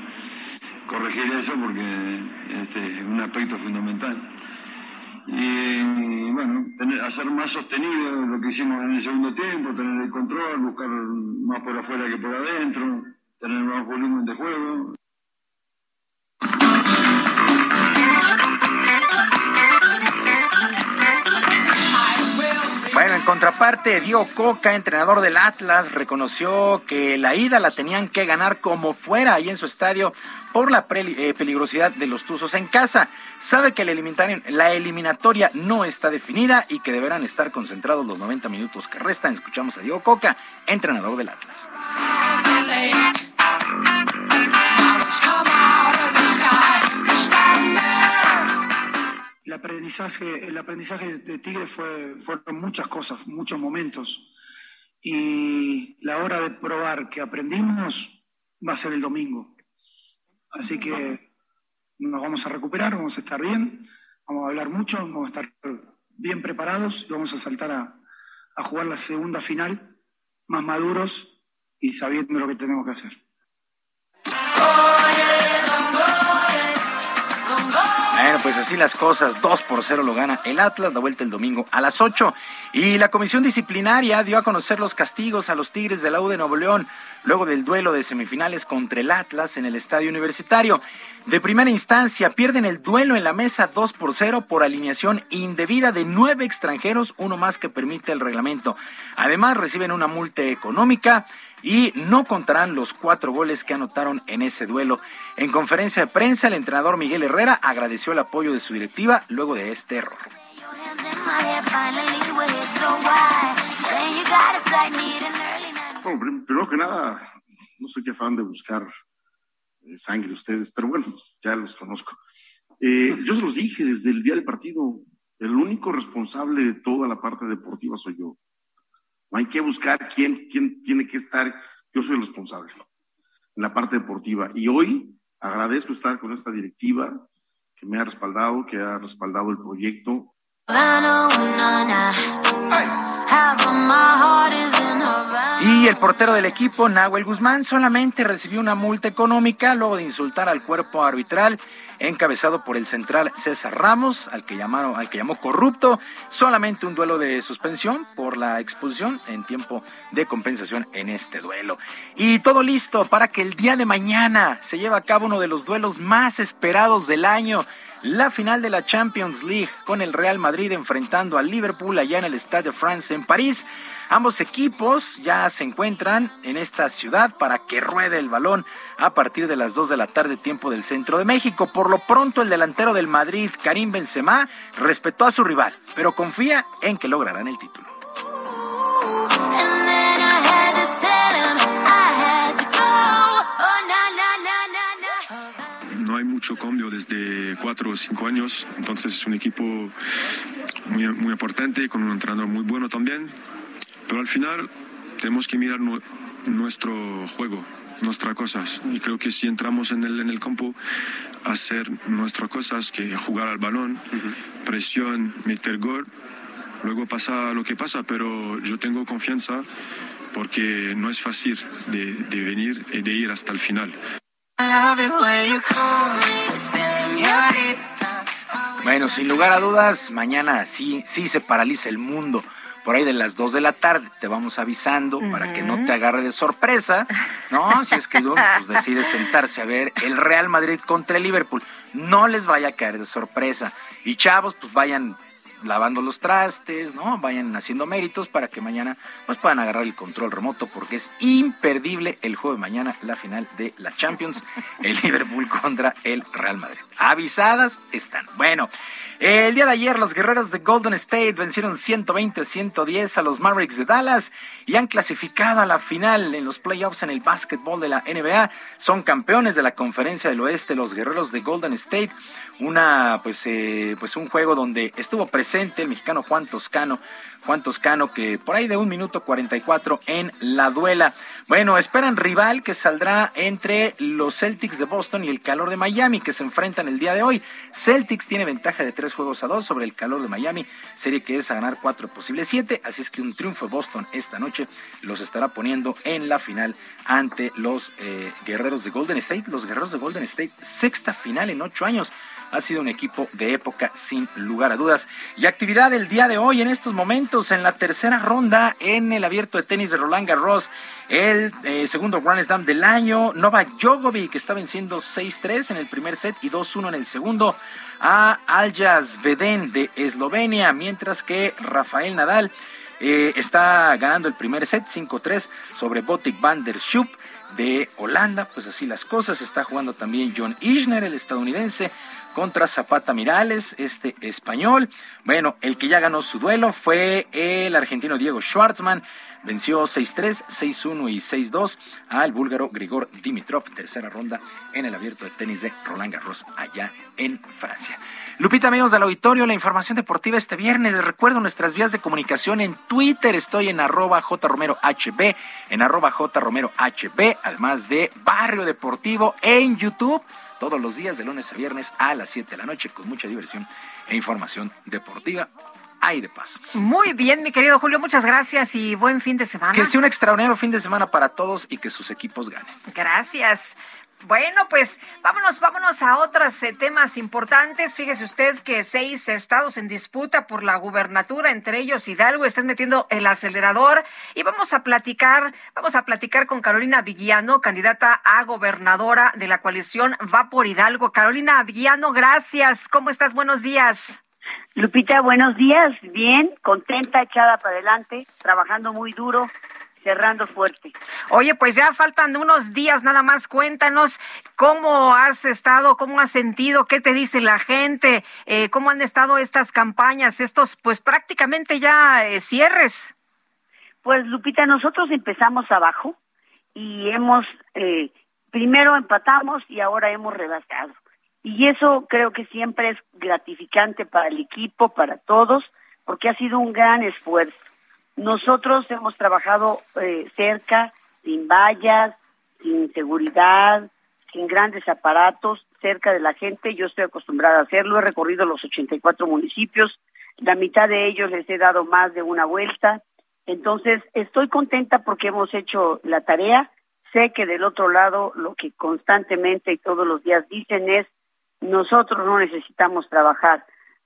corregir eso porque este, es un aspecto fundamental. Y, bueno, hacer más sostenido lo que hicimos en el segundo tiempo, tener el control, buscar más por afuera que por adentro, tener más volumen de juego. Bueno, en contraparte, Dio Coca, entrenador del Atlas, reconoció que la ida la tenían que ganar como fuera ahí en su estadio por la eh, peligrosidad de los Tuzos en casa. Sabe que la eliminatoria, no está definida y que deberán estar concentrados los 90 minutos que restan. Escuchamos a Dio Coca, entrenador del Atlas. El aprendizaje, el aprendizaje de Tigre fue, fueron muchas cosas, muchos momentos. Y la hora de probar que aprendimos va a ser el domingo. Así que nos vamos a recuperar, vamos a estar bien, vamos a hablar mucho, vamos a estar bien preparados y vamos a saltar a, a jugar la segunda final más maduros y sabiendo lo que tenemos que hacer. Bueno, pues así las cosas, 2 por 0 lo gana el Atlas, la vuelta el domingo a las 8. Y la comisión disciplinaria dio a conocer los castigos a los Tigres de la U de Nuevo León, luego del duelo de semifinales contra el Atlas en el estadio universitario. De primera instancia, pierden el duelo en la mesa 2 por 0 por alineación indebida de nueve extranjeros, uno más que permite el reglamento. Además, reciben una multa económica y no contarán los cuatro goles que anotaron en ese duelo. En conferencia de prensa, el entrenador Miguel Herrera agradeció el apoyo de su directiva luego de este error. Bueno, prim- primero que nada, no soy que fan de buscar eh, sangre ustedes, pero bueno, ya los conozco. Eh, yo se los dije desde el día del partido, El único responsable de toda la parte deportiva soy yo. No hay que buscar quién, quién tiene que estar. Yo soy el responsable en la parte deportiva. Y hoy agradezco estar con esta directiva que me ha respaldado, que ha respaldado el proyecto. Y el portero del equipo, Nahuel Guzmán, solamente recibió una multa económica luego de insultar al cuerpo arbitral encabezado por el central César Ramos, al que llamaron, al que llamó corrupto, solamente un duelo de suspensión por la expulsión en tiempo de compensación en este duelo. Y todo listo para que el día de mañana se lleve a cabo uno de los duelos más esperados del año la final de la Champions League con el Real Madrid enfrentando al Liverpool allá en el Stade de France en París. Ambos equipos ya se encuentran en esta ciudad para que ruede el balón a partir de las 2 de la tarde tiempo del centro de México. Por lo pronto el delantero del Madrid, Karim Benzema, respetó a su rival, pero confía en que lograrán el título. Mucho cambio desde cuatro o cinco años, entonces es un equipo muy, muy importante, con un entrenador muy bueno también, pero al final tenemos que mirar nuestro juego, nuestras cosas, y creo que si entramos en el, en el campo hacer nuestras cosas, que jugar al balón, presión, meter gol, luego pasa lo que pasa, pero yo tengo confianza porque no es fácil de, de venir y de ir hasta el final. Bueno, sin lugar a dudas, mañana sí, sí se paraliza el mundo. Por ahí de las 2 de la tarde te vamos avisando para que no te agarre de sorpresa, ¿no? Si es que uno pues, decide sentarse a ver el Real Madrid contra el Liverpool. No les vaya a caer de sorpresa. Y chavos, pues vayan lavando los trastes, ¿no? Vayan haciendo méritos para que mañana pues puedan agarrar el control remoto porque es imperdible el juego de mañana, la final de la Champions, el Liverpool contra el Real Madrid. Avisadas están. Bueno, el día de ayer los guerreros de Golden State vencieron 120-110 a los Mavericks de Dallas y han clasificado a la final en los playoffs en el básquetbol de la NBA. Son campeones de la Conferencia del Oeste los guerreros de Golden State. Una pues eh, pues un juego donde estuvo presente el mexicano Juan Toscano Juan Toscano, que por ahí de un minuto 44 en la duela. Bueno, esperan rival que saldrá entre los Celtics de Boston y el calor de Miami, que se enfrentan el día de hoy. Celtics tiene ventaja de tres juegos a dos sobre el calor de Miami, serie que es a ganar cuatro posibles siete, así es que un triunfo de Boston esta noche los estará poniendo en la final ante los eh, guerreros de Golden State. Los guerreros de Golden State, sexta final en ocho años ha sido un equipo de época sin lugar a dudas. Y actividad el día de hoy en estos momentos en la tercera ronda en el abierto de tenis de Roland Garros, el eh, segundo Grand Slam del año, Novak Djokovic que está venciendo 6-3 en el primer set y 2-1 en el segundo a Aljas Veden de Eslovenia, mientras que Rafael Nadal eh, está ganando el primer set 5-3 sobre Botic van der Schupp de Holanda, pues así las cosas, está jugando también John Isner, el estadounidense, contra Zapata Mirales, este español. Bueno, el que ya ganó su duelo fue el argentino Diego Schwartzman. Venció 6-3, 6-1 y 6-2 al búlgaro Grigor Dimitrov, tercera ronda en el abierto de tenis de Roland Garros allá en Francia. Lupita, amigos del auditorio, la información deportiva este viernes. Les recuerdo nuestras vías de comunicación en Twitter. Estoy en arroba jromerohb, en arroba jromerohb, además de Barrio Deportivo en YouTube todos los días de lunes a viernes a las 7 de la noche con mucha diversión e información deportiva. Ahí de paso. Muy bien, mi querido Julio, muchas gracias y buen fin de semana. Que sea un extraordinario fin de semana para todos y que sus equipos ganen. Gracias. Bueno, pues vámonos, vámonos a otros eh, temas importantes. Fíjese usted que seis estados en disputa por la gubernatura, entre ellos Hidalgo, están metiendo el acelerador y vamos a platicar, vamos a platicar con Carolina Villano, candidata a gobernadora de la coalición Va por Hidalgo. Carolina Villano, gracias. ¿Cómo estás? Buenos días. Lupita, buenos días. Bien, contenta, echada para adelante, trabajando muy duro cerrando fuerte. Oye, pues ya faltan unos días nada más. Cuéntanos cómo has estado, cómo has sentido, qué te dice la gente, eh, cómo han estado estas campañas, estos pues prácticamente ya eh, cierres. Pues Lupita, nosotros empezamos abajo y hemos, eh, primero empatamos y ahora hemos rebasado. Y eso creo que siempre es gratificante para el equipo, para todos, porque ha sido un gran esfuerzo. Nosotros hemos trabajado eh, cerca, sin vallas, sin seguridad, sin grandes aparatos, cerca de la gente. Yo estoy acostumbrada a hacerlo. He recorrido los 84 municipios. La mitad de ellos les he dado más de una vuelta. Entonces, estoy contenta porque hemos hecho la tarea. Sé que del otro lado lo que constantemente y todos los días dicen es, nosotros no necesitamos trabajar.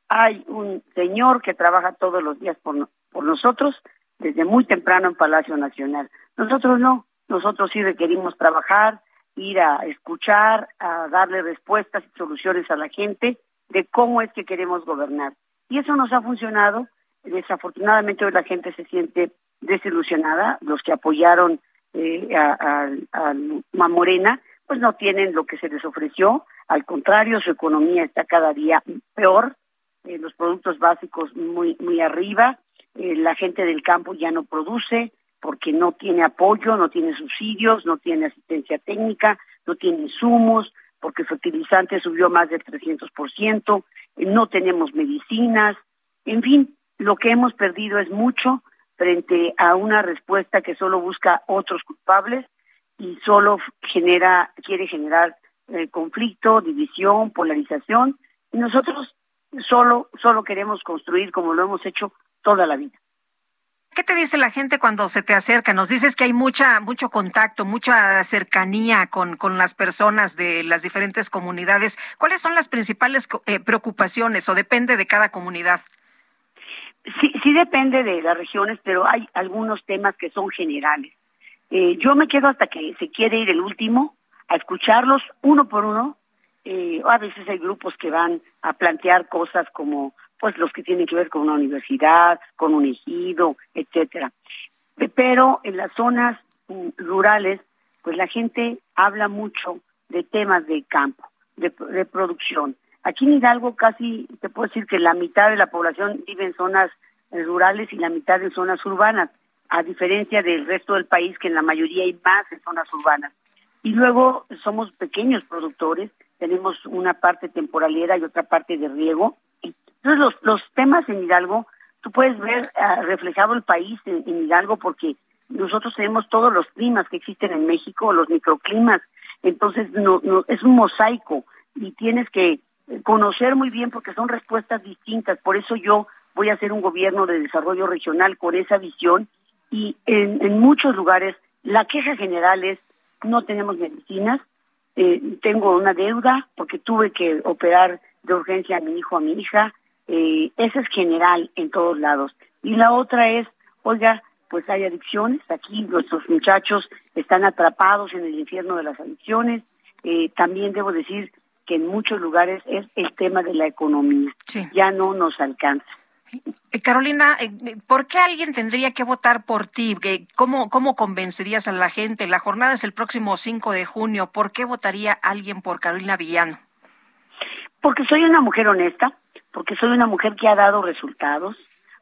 Hay un señor que trabaja todos los días por, por nosotros desde muy temprano en Palacio Nacional. Nosotros no, nosotros sí requerimos trabajar, ir a escuchar, a darle respuestas y soluciones a la gente de cómo es que queremos gobernar. Y eso nos ha funcionado. Desafortunadamente hoy la gente se siente desilusionada. Los que apoyaron eh, a, a, Morena, pues no tienen lo que se les ofreció. Al contrario, su economía está cada día peor. Eh, los productos básicos muy muy arriba. Eh, la gente del campo ya no produce porque no tiene apoyo, no tiene subsidios, no tiene asistencia técnica, no tiene insumos, porque fertilizante subió más del 300%, eh, no tenemos medicinas, en fin, lo que hemos perdido es mucho frente a una respuesta que solo busca otros culpables y solo genera, quiere generar eh, conflicto, división, polarización, y nosotros solo, solo queremos construir como lo hemos hecho toda la vida. ¿Qué te dice la gente cuando se te acerca? Nos dices que hay mucha, mucho contacto, mucha cercanía con, con las personas de las diferentes comunidades. ¿Cuáles son las principales eh, preocupaciones o depende de cada comunidad? Sí, sí depende de las regiones, pero hay algunos temas que son generales. Eh, yo me quedo hasta que se quiere ir el último a escucharlos uno por uno. Eh, a veces hay grupos que van a plantear cosas como pues los que tienen que ver con una universidad, con un ejido, etcétera. Pero en las zonas mm, rurales, pues la gente habla mucho de temas de campo, de, producción. Aquí en Hidalgo casi te puedo decir que la mitad de la población vive en zonas rurales y la mitad en zonas urbanas, a diferencia del resto del país que en la mayoría hay más en zonas urbanas. Y luego somos pequeños productores, tenemos una parte temporalera y otra parte de riego, entonces, los, los temas en Hidalgo, tú puedes ver ah, reflejado el país en, Hidalgo porque nosotros tenemos todos los climas que existen en México, los microclimas. Entonces, no, no, es un mosaico y tienes que conocer muy bien porque son respuestas distintas. Por eso yo voy a hacer un gobierno de desarrollo regional con esa visión y en, en muchos lugares la queja general es no tenemos medicinas, eh, tengo una deuda porque tuve que operar de urgencia a mi hijo, a mi hija, eh, esa es general en todos lados. Y la otra es, oiga, pues hay adicciones, aquí nuestros muchachos están atrapados en el infierno de las adicciones. Eh, también debo decir que en muchos lugares es el tema de la economía. Ya no nos alcanza. Eh, Carolina, ¿por qué alguien tendría que votar por ti? ¿Cómo, ¿Cómo convencerías a la gente? La jornada es el próximo 5 de junio. ¿Por qué votaría alguien por Carolina Villano? Porque soy una mujer honesta, porque soy una mujer que ha dado resultados,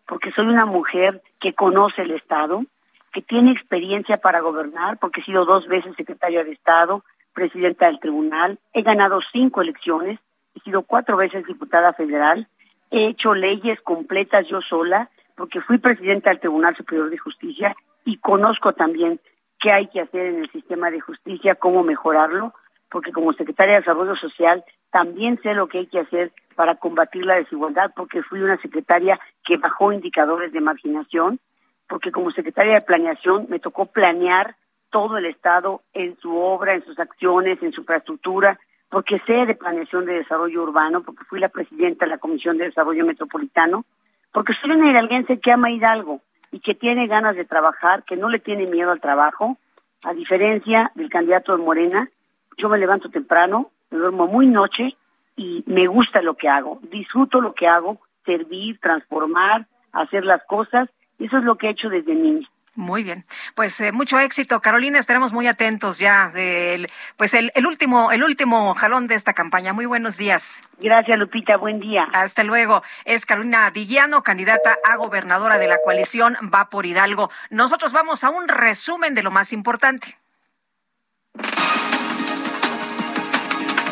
porque soy una mujer que conoce el Estado, que tiene experiencia para gobernar, porque he sido dos veces secretaria de Estado, presidenta del tribunal, he ganado cinco elecciones, he sido cuatro veces diputada federal, he hecho leyes completas yo sola, porque fui presidenta del Tribunal Superior de Justicia y conozco también qué hay que hacer en el sistema de justicia, cómo mejorarlo, porque como secretaria de Desarrollo Social también sé lo que hay que hacer para combatir la desigualdad, porque fui una secretaria que bajó indicadores de marginación, porque como secretaria de planeación me tocó planear todo el Estado en su obra, en sus acciones, en su infraestructura, porque sé de planeación de desarrollo urbano, porque fui la presidenta de la Comisión de Desarrollo Metropolitano, porque soy una hidalguense que ama Hidalgo y que tiene ganas de trabajar, que no le tiene miedo al trabajo, a diferencia del candidato de Morena, yo me levanto temprano, me duermo muy noche y me gusta lo que hago, disfruto lo que hago, servir, transformar, hacer las cosas, eso es lo que he hecho desde niña. Muy bien, pues eh, mucho éxito, Carolina. Estaremos muy atentos ya del, pues el, el, último, el último jalón de esta campaña. Muy buenos días. Gracias, Lupita. Buen día. Hasta luego. Es Carolina Villano, candidata a gobernadora de la coalición Va por Hidalgo. Nosotros vamos a un resumen de lo más importante.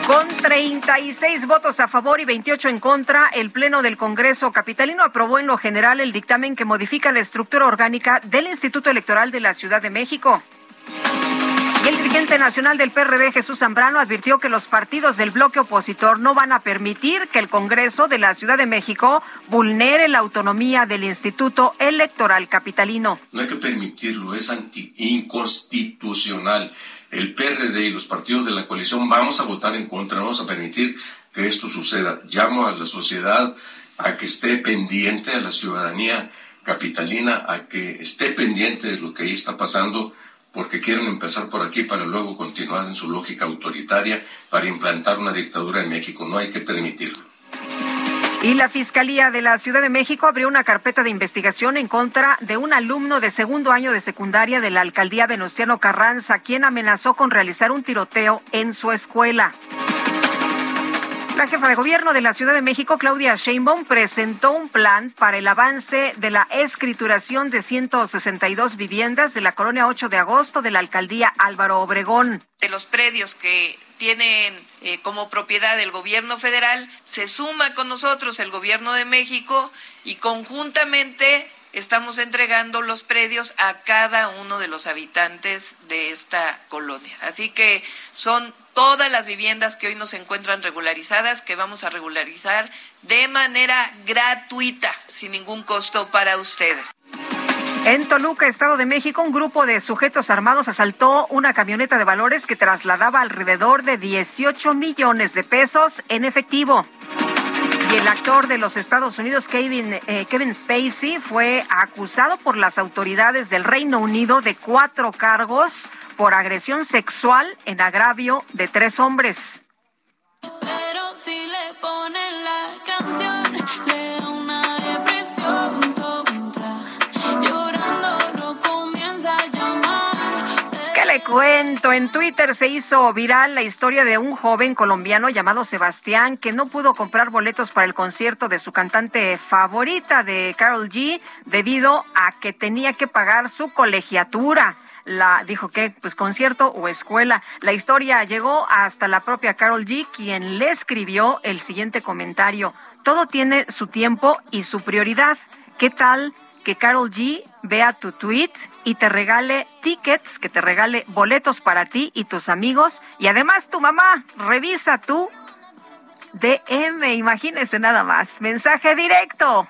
Con 36 votos a favor y 28 en contra, el Pleno del Congreso Capitalino aprobó en lo general el dictamen que modifica la estructura orgánica del Instituto Electoral de la Ciudad de México. El dirigente nacional del PRD, Jesús Zambrano, advirtió que los partidos del bloque opositor no van a permitir que el Congreso de la Ciudad de México vulnere la autonomía del Instituto Electoral Capitalino. No hay que permitirlo, es anti inconstitucional el PRD y los partidos de la coalición vamos a votar en contra, vamos a permitir que esto suceda. Llamo a la sociedad a que esté pendiente, a la ciudadanía capitalina, a que esté pendiente de lo que ahí está pasando, porque quieren empezar por aquí para luego continuar en su lógica autoritaria para implantar una dictadura en México. No hay que permitirlo. Y la Fiscalía de la Ciudad de México abrió una carpeta de investigación en contra de un alumno de segundo año de secundaria de la alcaldía Venustiano Carranza, quien amenazó con realizar un tiroteo en su escuela. La jefa de gobierno de la Ciudad de México, Claudia Sheinbaum, presentó un plan para el avance de la escrituración de 162 viviendas de la colonia 8 de agosto de la alcaldía Álvaro Obregón. De los predios que tienen eh, como propiedad el gobierno federal, se suma con nosotros el gobierno de México y conjuntamente estamos entregando los predios a cada uno de los habitantes de esta colonia. Así que son todas las viviendas que hoy nos encuentran regularizadas que vamos a regularizar de manera gratuita, sin ningún costo para ustedes. En Toluca, Estado de México, un grupo de sujetos armados asaltó una camioneta de valores que trasladaba alrededor de 18 millones de pesos en efectivo. Y el actor de los Estados Unidos, Kevin, eh, Kevin Spacey, fue acusado por las autoridades del Reino Unido de cuatro cargos por agresión sexual en agravio de tres hombres. Pero si le ponen la canción, le cuento. En Twitter se hizo viral la historia de un joven colombiano llamado Sebastián que no pudo comprar boletos para el concierto de su cantante favorita de Carol G debido a que tenía que pagar su colegiatura la dijo que pues concierto o escuela. La historia llegó hasta la propia Carol G, quien le escribió el siguiente comentario. Todo tiene su tiempo y su prioridad. ¿Qué tal que Carol G vea tu tweet y te regale tickets, que te regale boletos para ti y tus amigos. Y además tu mamá, revisa tu DM, imagínese nada más. Mensaje directo.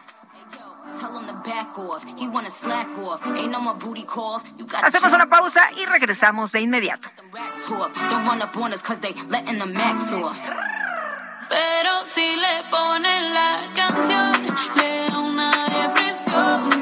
Hacemos una pausa y regresamos de inmediato. Pero si le ponen la canción, le da una depresión.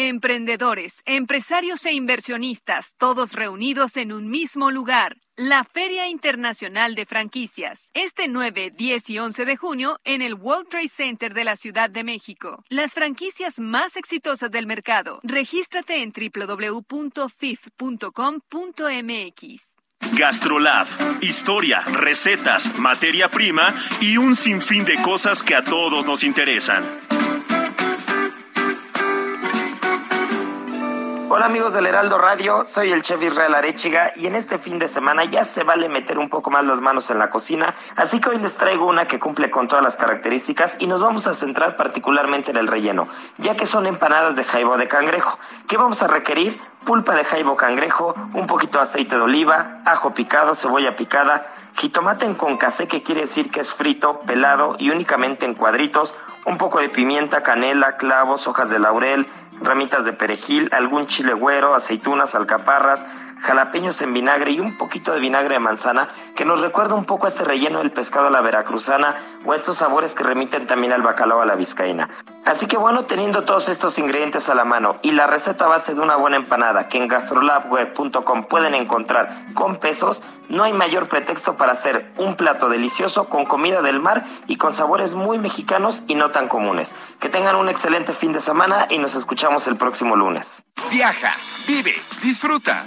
Emprendedores, empresarios e inversionistas, todos reunidos en un mismo lugar. La Feria Internacional de Franquicias, este 9, 10 y 11 de junio en el World Trade Center de la Ciudad de México. Las franquicias más exitosas del mercado. Regístrate en www.fif.com.mx. Gastrolab, historia, recetas, materia prima y un sinfín de cosas que a todos nos interesan. Hola amigos del Heraldo Radio, soy el chef Israel Arechiga y en este fin de semana ya se vale meter un poco más las manos en la cocina, así que hoy les traigo una que cumple con todas las características y nos vamos a centrar particularmente en el relleno, ya que son empanadas de jaibo de cangrejo. ¿Qué vamos a requerir? Pulpa de jaibo cangrejo, un poquito de aceite de oliva, ajo picado, cebolla picada, jitomate en concasé que quiere decir que es frito, pelado y únicamente en cuadritos, un poco de pimienta, canela, clavos, hojas de laurel, ramitas de perejil, algún chile güero, aceitunas, alcaparras, jalapeños en vinagre y un poquito de vinagre de manzana que nos recuerda un poco a este relleno del pescado a la veracruzana o a estos sabores que remiten también al bacalao a la vizcaína. Así que bueno, teniendo todos estos ingredientes a la mano y la receta base de una buena empanada que en gastrolabweb.com pueden encontrar con pesos, no hay mayor pretexto para hacer un plato delicioso con comida del mar y con sabores muy mexicanos y no tan comunes. Que tengan un excelente fin de semana y nos escuchamos el próximo lunes. Viaja, vive, disfruta.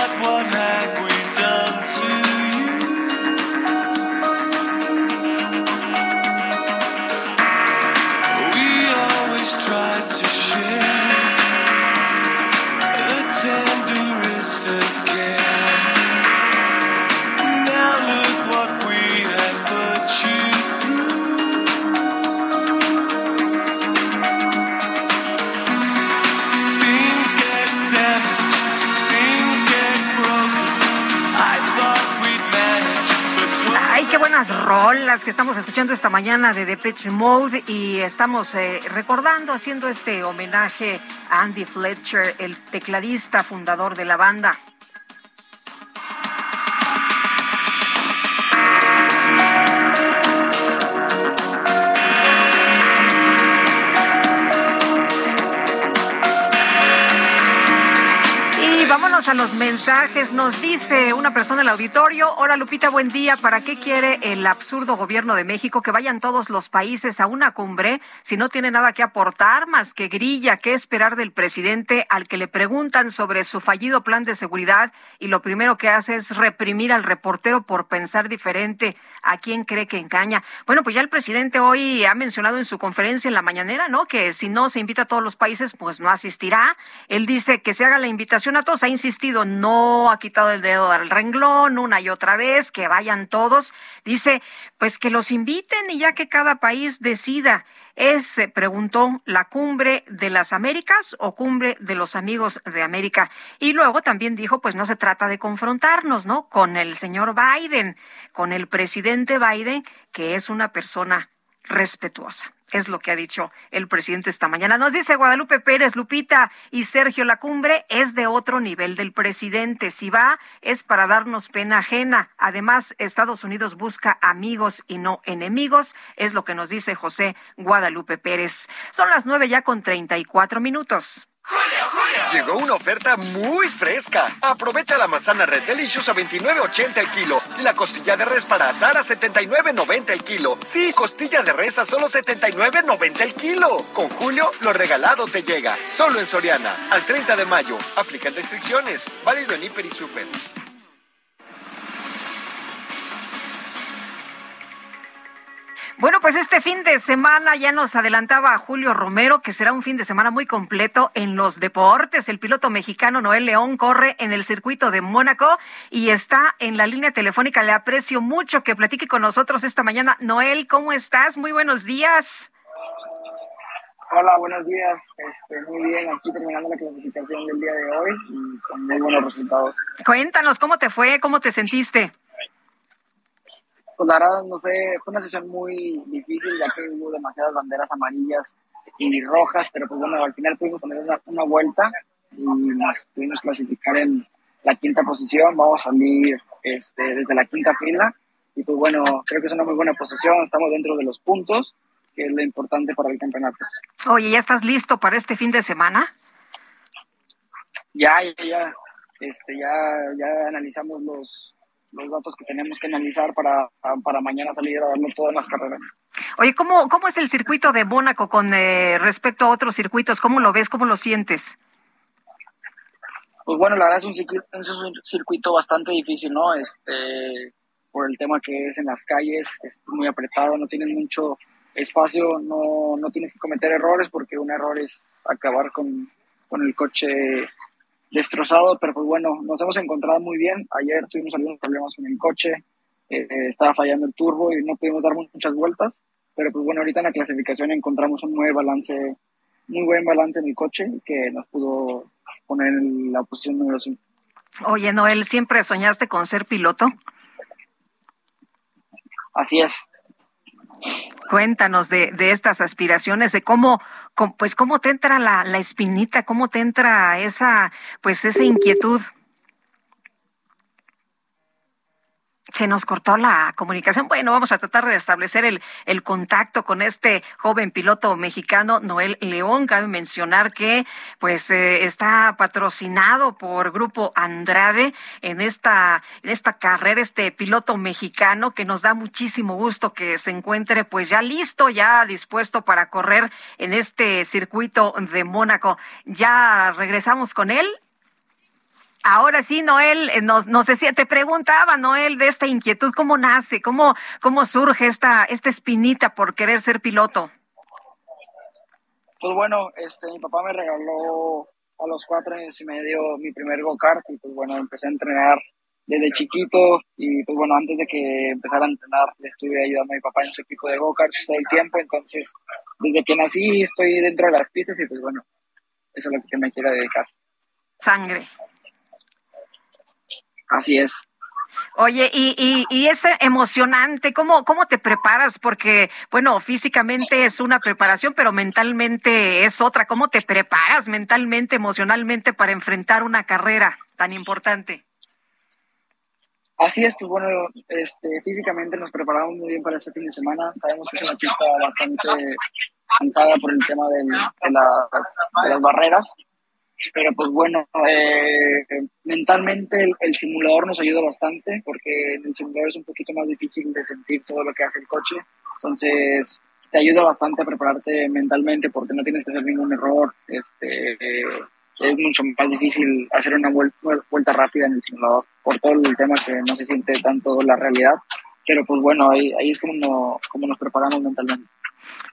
rolas que estamos escuchando esta mañana de Depeche Mode y estamos eh, recordando, haciendo este homenaje a Andy Fletcher, el tecladista fundador de la banda. A los mensajes. Nos dice una persona en el auditorio, hola Lupita, buen día. ¿Para qué quiere el absurdo gobierno de México que vayan todos los países a una cumbre si no tiene nada que aportar más que grilla? ¿Qué esperar del presidente al que le preguntan sobre su fallido plan de seguridad y lo primero que hace es reprimir al reportero por pensar diferente? ¿A quién cree que engaña? Bueno, pues ya el presidente hoy ha mencionado en su conferencia en la mañanera, ¿no? Que si no se invita a todos los países, pues no asistirá. Él dice que se haga la invitación a todos. Ha insistido, no ha quitado el dedo del renglón una y otra vez, que vayan todos. Dice, pues que los inviten y ya que cada país decida. Es, preguntó, la cumbre de las Américas o cumbre de los amigos de América. Y luego también dijo, pues no se trata de confrontarnos, ¿no? Con el señor Biden, con el presidente Biden, que es una persona respetuosa. Es lo que ha dicho el presidente esta mañana. Nos dice Guadalupe Pérez, Lupita y Sergio, la cumbre es de otro nivel del presidente. Si va, es para darnos pena ajena. Además, Estados Unidos busca amigos y no enemigos. Es lo que nos dice José Guadalupe Pérez. Son las nueve ya con treinta y cuatro minutos. Llegó una oferta muy fresca. Aprovecha la manzana Red Delicious a 29.80 el kilo la costilla de res para asar a 79.90 el kilo. Sí, costilla de res a solo 79.90 el kilo. Con Julio, lo regalado te llega. Solo en Soriana. Al 30 de mayo. Aplican restricciones. Válido en Hiper y Super. Bueno, pues este fin de semana ya nos adelantaba Julio Romero que será un fin de semana muy completo en los deportes. El piloto mexicano Noel León corre en el circuito de Mónaco y está en la línea telefónica. Le aprecio mucho que platique con nosotros esta mañana. Noel, ¿cómo estás? Muy buenos días. Hola, buenos días. Este, muy bien, aquí terminando la clasificación del día de hoy y con muy buenos resultados. Cuéntanos, ¿cómo te fue? ¿Cómo te sentiste? Pues la verdad, no sé, fue una sesión muy difícil ya que hubo demasiadas banderas amarillas y rojas, pero pues bueno, al final pudimos poner una, una vuelta y nos pudimos clasificar en la quinta posición. Vamos a salir este, desde la quinta fila y pues bueno, creo que es una muy buena posición. Estamos dentro de los puntos, que es lo importante para el campeonato. Oye, ¿ya estás listo para este fin de semana? Ya, ya, ya, este, ya, ya analizamos los, los datos que tenemos que analizar para, para mañana salir a darlo todas las carreras. Oye, ¿cómo, cómo es el circuito de Mónaco con eh, respecto a otros circuitos? ¿Cómo lo ves? ¿Cómo lo sientes? Pues bueno, la verdad es un circuito, es un circuito bastante difícil, ¿no? Este, por el tema que es en las calles, es muy apretado, no tienes mucho espacio, no, no tienes que cometer errores porque un error es acabar con, con el coche destrozado, pero pues bueno, nos hemos encontrado muy bien. Ayer tuvimos algunos problemas con el coche, eh, estaba fallando el turbo y no pudimos dar muchas vueltas, pero pues bueno, ahorita en la clasificación encontramos un buen balance, muy buen balance en el coche que nos pudo poner en la posición número 5. Oye, Noel, ¿siempre soñaste con ser piloto? Así es. Cuéntanos de, de estas aspiraciones, de cómo, pues cómo te entra la, la espinita, cómo te entra esa, pues esa inquietud. Se nos cortó la comunicación. Bueno, vamos a tratar de establecer el, contacto con este joven piloto mexicano, Noel León. Cabe mencionar que pues eh, está patrocinado por Grupo Andrade en esta, en esta carrera, este piloto mexicano que nos da muchísimo gusto que se encuentre pues ya listo, ya dispuesto para correr en este circuito de Mónaco. Ya regresamos con él. Ahora sí, Noel, nos, nos decía, te preguntaba, Noel, de esta inquietud, ¿cómo nace? ¿Cómo, cómo surge esta, esta espinita por querer ser piloto? Pues bueno, este, mi papá me regaló a los cuatro años y medio mi primer go-kart y pues bueno, empecé a entrenar desde chiquito y pues bueno, antes de que empezara a entrenar le estuve ayudando a mi papá en su equipo de go-karts todo el tiempo, entonces desde que nací estoy dentro de las pistas y pues bueno, eso es lo que me quiero dedicar. Sangre. Así es. Oye, y, y, y es emocionante, ¿cómo, ¿cómo te preparas? Porque, bueno, físicamente es una preparación, pero mentalmente es otra. ¿Cómo te preparas mentalmente, emocionalmente para enfrentar una carrera tan importante? Así es, pues bueno, este, físicamente nos preparamos muy bien para este fin de semana. Sabemos que es una pista bastante cansada por el tema de, las, de las barreras. Pero pues bueno, eh, mentalmente el, simulador nos ayuda bastante porque en el simulador es un poquito más difícil de sentir todo lo que hace el coche. Entonces te ayuda bastante a prepararte mentalmente porque no tienes que hacer ningún error. Este, eh, es mucho más difícil hacer una vuel- vuelta rápida en el simulador por todo el tema que no se siente tanto la realidad. Pero pues bueno, ahí, ahí es como, como nos preparamos mentalmente.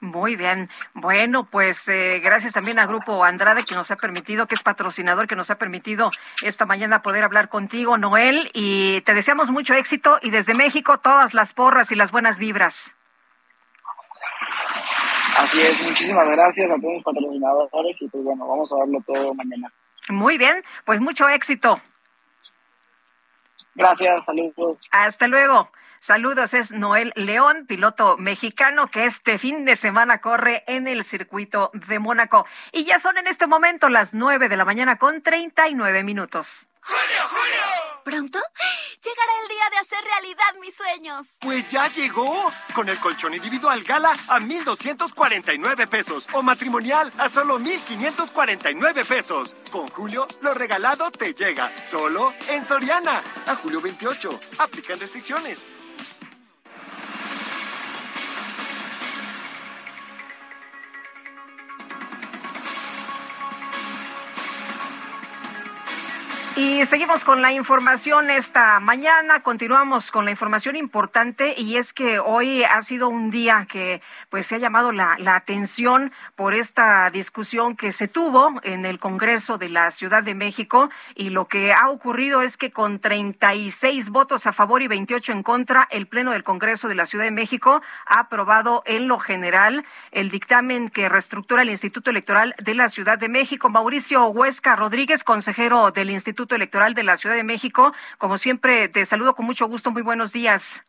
Muy bien. Bueno, pues eh, gracias también a Grupo Andrade que nos ha permitido, que es patrocinador, que nos ha permitido esta mañana poder hablar contigo, Noel, y te deseamos mucho éxito y desde México todas las porras y las buenas vibras. Así es, muchísimas gracias a todos los patrocinadores y pues bueno, vamos a darlo todo mañana. Muy bien, pues mucho éxito. Gracias, saludos. Hasta luego. Saludos, es Noel León, piloto mexicano que este fin de semana corre en el circuito de Mónaco. Y ya son en este momento las nueve de la mañana con 39 minutos. ¿Pronto? Llegará el día de hacer realidad mis sueños. Pues ya llegó. Con el colchón individual Gala a 1,249 pesos. O matrimonial a solo 1,549 pesos. Con Julio, lo regalado te llega. Solo en Soriana. A julio 28. Aplican restricciones. Y seguimos con la información esta mañana. Continuamos con la información importante y es que hoy ha sido un día que pues se ha llamado la, la atención por esta discusión que se tuvo en el Congreso de la Ciudad de México y lo que ha ocurrido es que con 36 votos a favor y 28 en contra, el Pleno del Congreso de la Ciudad de México ha aprobado en lo general el dictamen que reestructura el Instituto Electoral de la Ciudad de México. Mauricio Huesca Rodríguez, consejero del Instituto Electoral de la Ciudad de México. Como siempre, te saludo con mucho gusto. Muy buenos días.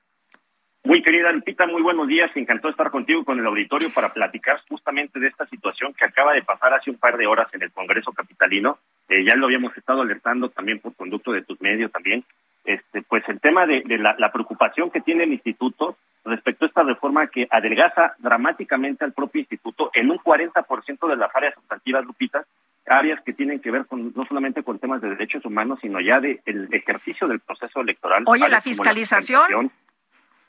Muy querida Lupita, muy buenos días. Encantado estar contigo con el auditorio para platicar justamente de esta situación que acaba de pasar hace un par de horas en el Congreso Capitalino. Eh, ya lo habíamos estado alertando también por conducto de tus medios también. Este, pues el tema de, de la, la preocupación que tiene el instituto respecto a esta reforma que adelgaza dramáticamente al propio instituto en un 40% de las áreas sustantivas, Lupita, áreas que tienen que ver con no solamente con temas de derechos humanos, sino ya de el ejercicio del proceso electoral. Oye, la fiscalización.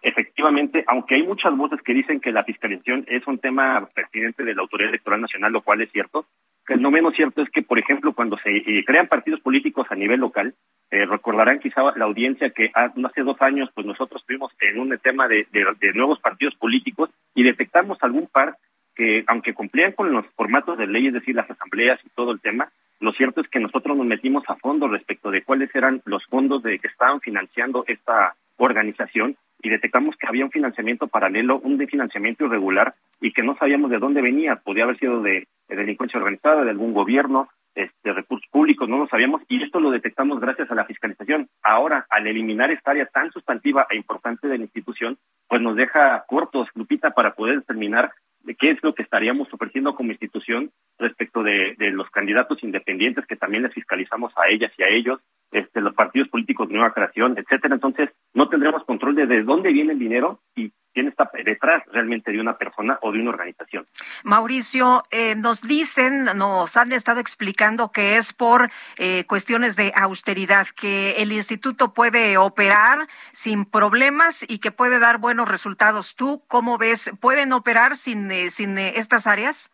Efectivamente, aunque hay muchas voces que dicen que la fiscalización es un tema pertinente de la Autoridad Electoral Nacional, lo cual es cierto, que no menos cierto es que, por ejemplo, cuando se eh, crean partidos políticos a nivel local, eh, recordarán quizá la audiencia que ha- hace dos años, pues nosotros estuvimos en un tema de, de- de nuevos partidos políticos y detectamos algún par que, aunque cumplían con los formatos de ley, es decir, las asambleas y todo el tema, lo cierto es que nosotros nos metimos a fondo respecto de cuáles eran los fondos de que estaban financiando esta organización y detectamos que había un financiamiento paralelo, un financiamiento irregular y que no sabíamos de dónde venía. Podía haber sido de, de delincuencia organizada, de algún gobierno, este, recursos públicos, no lo sabíamos y esto lo detectamos gracias a la fiscalización. Ahora, al eliminar esta área tan sustantiva e importante de la institución, pues nos deja cortos, Lupita, para poder determinar de qué es lo que estaríamos ofreciendo como institución respecto de, de los candidatos independientes que también les fiscalizamos a ellas y a ellos, este, los partidos políticos de nueva creación, etcétera. Entonces, no tendremos control de, de dónde viene el dinero y quién está detrás realmente de una persona o de una organización. Mauricio, eh, nos dicen, nos han estado explicando que es por eh, cuestiones de austeridad, que el instituto puede operar sin problemas y que puede dar buenos resultados. ¿Tú cómo ves? ¿Pueden operar sin, eh, sin eh, estas áreas?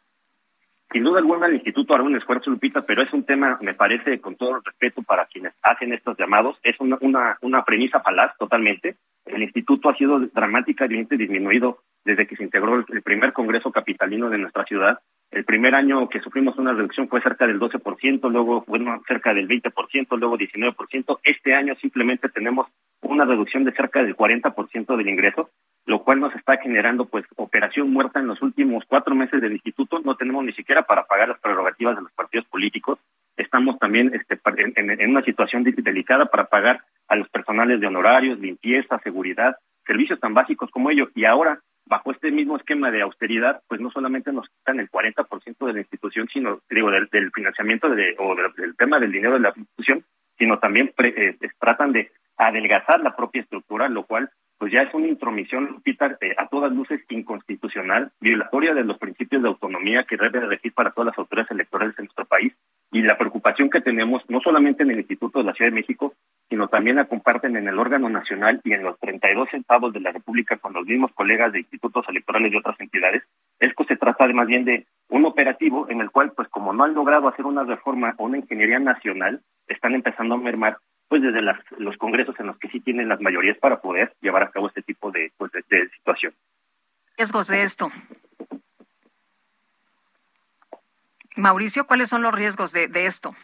Sin duda alguna, el instituto hará un esfuerzo, Lupita, pero es un tema, me parece, con todo el respeto para quienes hacen estos llamados, es una, una, una premisa falaz totalmente. El instituto ha sido dramáticamente disminuido desde que se integró el, primer Congreso Capitalino de nuestra ciudad. El primer año que sufrimos una reducción fue cerca del 12%, luego fue cerca del 20%, luego 19%. Este año simplemente tenemos una reducción de cerca del 40% del ingreso, lo cual nos está generando pues operación muerta en los últimos cuatro meses del instituto. No tenemos ni siquiera para pagar las prerrogativas de los partidos políticos. Estamos también este, en, en- una situación de- delicada para pagar a los personales de honorarios, limpieza, seguridad, servicios tan básicos como ello. Y ahora, bajo este mismo esquema de austeridad, pues no solamente nos quitan el 40% de la institución, sino, digo, del, financiamiento de, o del, tema del dinero de la institución, sino también pre- eh, tratan de adelgazar la propia estructura, lo cual pues ya es una intromisión, Lupita, eh, a todas luces inconstitucional, violatoria de los principios de autonomía que debe de regir para todas las autoridades electorales en nuestro país. Y la preocupación que tenemos, no solamente en el Instituto de la Ciudad de México, sino también la comparten en el órgano nacional y en los 32 estados de la República con los mismos colegas de institutos electorales y otras entidades, es que se trata de más bien de un operativo en el cual, pues como no han logrado hacer una reforma o una ingeniería nacional, están empezando a mermar pues desde las, los congresos en los que sí tienen las mayorías para poder llevar a cabo este tipo de, pues, de, de situación. Riesgos de esto. Mauricio, ¿cuáles son los riesgos de, esto?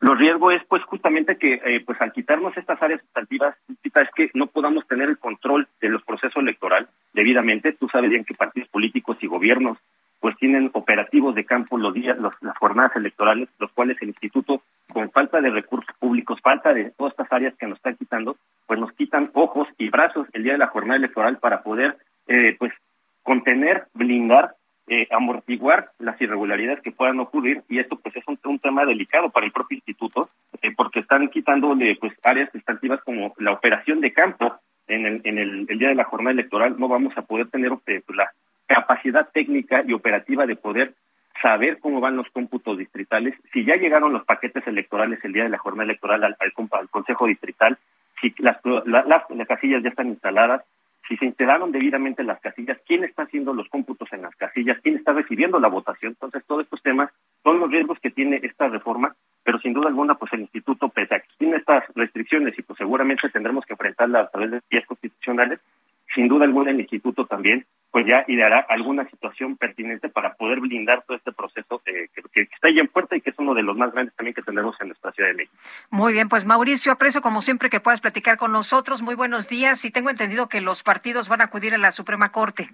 Los riesgos es pues justamente que eh, pues al quitarnos estas áreas sustantivas, es que no podamos tener el control de los procesos electoral debidamente. Tú sabes bien que partidos políticos y gobiernos pues tienen operativos de campo los días, los- las jornadas electorales, los cuales el instituto, con falta de recursos públicos, falta de todas estas áreas que nos están quitando, pues nos quitan ojos y brazos el día de la jornada electoral para poder eh, pues contener, blindar eh, amortiguar las irregularidades que puedan ocurrir y esto pues es un, tema delicado para el propio instituto eh, porque están quitándole pues áreas sustantivas como la operación de campo en el, en el, día de la jornada electoral. No vamos a poder tener eh, pues, la capacidad técnica y operativa de poder saber cómo van los cómputos distritales, si ya llegaron los paquetes electorales el día de la jornada electoral al, al, al Consejo Distrital, si las, la- las casillas ya están instaladas, si se instalaron debidamente las casillas, quién está haciendo los cómputos en las casillas, quién está recibiendo la votación. Entonces, todos estos temas son los riesgos que tiene esta reforma, pero sin duda alguna, pues el instituto, pese a que tiene estas restricciones y pues seguramente tendremos que enfrentarla a través de vías constitucionales, sin duda alguna el instituto también pues ya ideará alguna situación pertinente para poder blindar todo este proceso eh, que, está ya en puerta y que es uno de los más grandes también que tendremos en nuestra Ciudad de México. Muy bien, pues Mauricio, aprecio como siempre que puedas platicar con nosotros. Muy buenos días y tengo entendido que los partidos van a acudir a la Suprema Corte.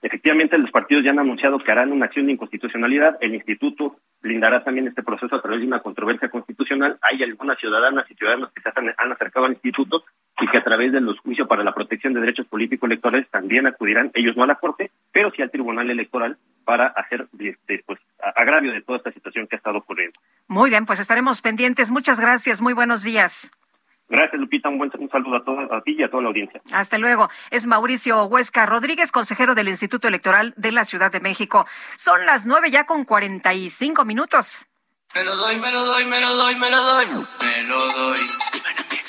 Efectivamente, los partidos ya han anunciado que harán una acción de inconstitucionalidad. El instituto blindará también este proceso a través de una controversia constitucional. Hay algunas ciudadanas y ciudadanos que se han, acercado al instituto y que a través de los juicios para la protección de derechos políticos electorales también acudirán, ellos no a la Corte, pero sí al Tribunal Electoral para hacer este, pues, agravio de toda esta situación que ha estado ocurriendo. Muy bien, pues estaremos pendientes. Muchas gracias. Muy buenos días. Gracias, Lupita. Un buen un saludo a, todo, a ti y a toda la audiencia. Hasta luego. Es Mauricio Huesca Rodríguez, consejero del Instituto Electoral de la Ciudad de México. Son las nueve ya con cuarenta y cinco minutos. Me lo doy, me lo doy, me lo doy, me lo doy. Me lo doy.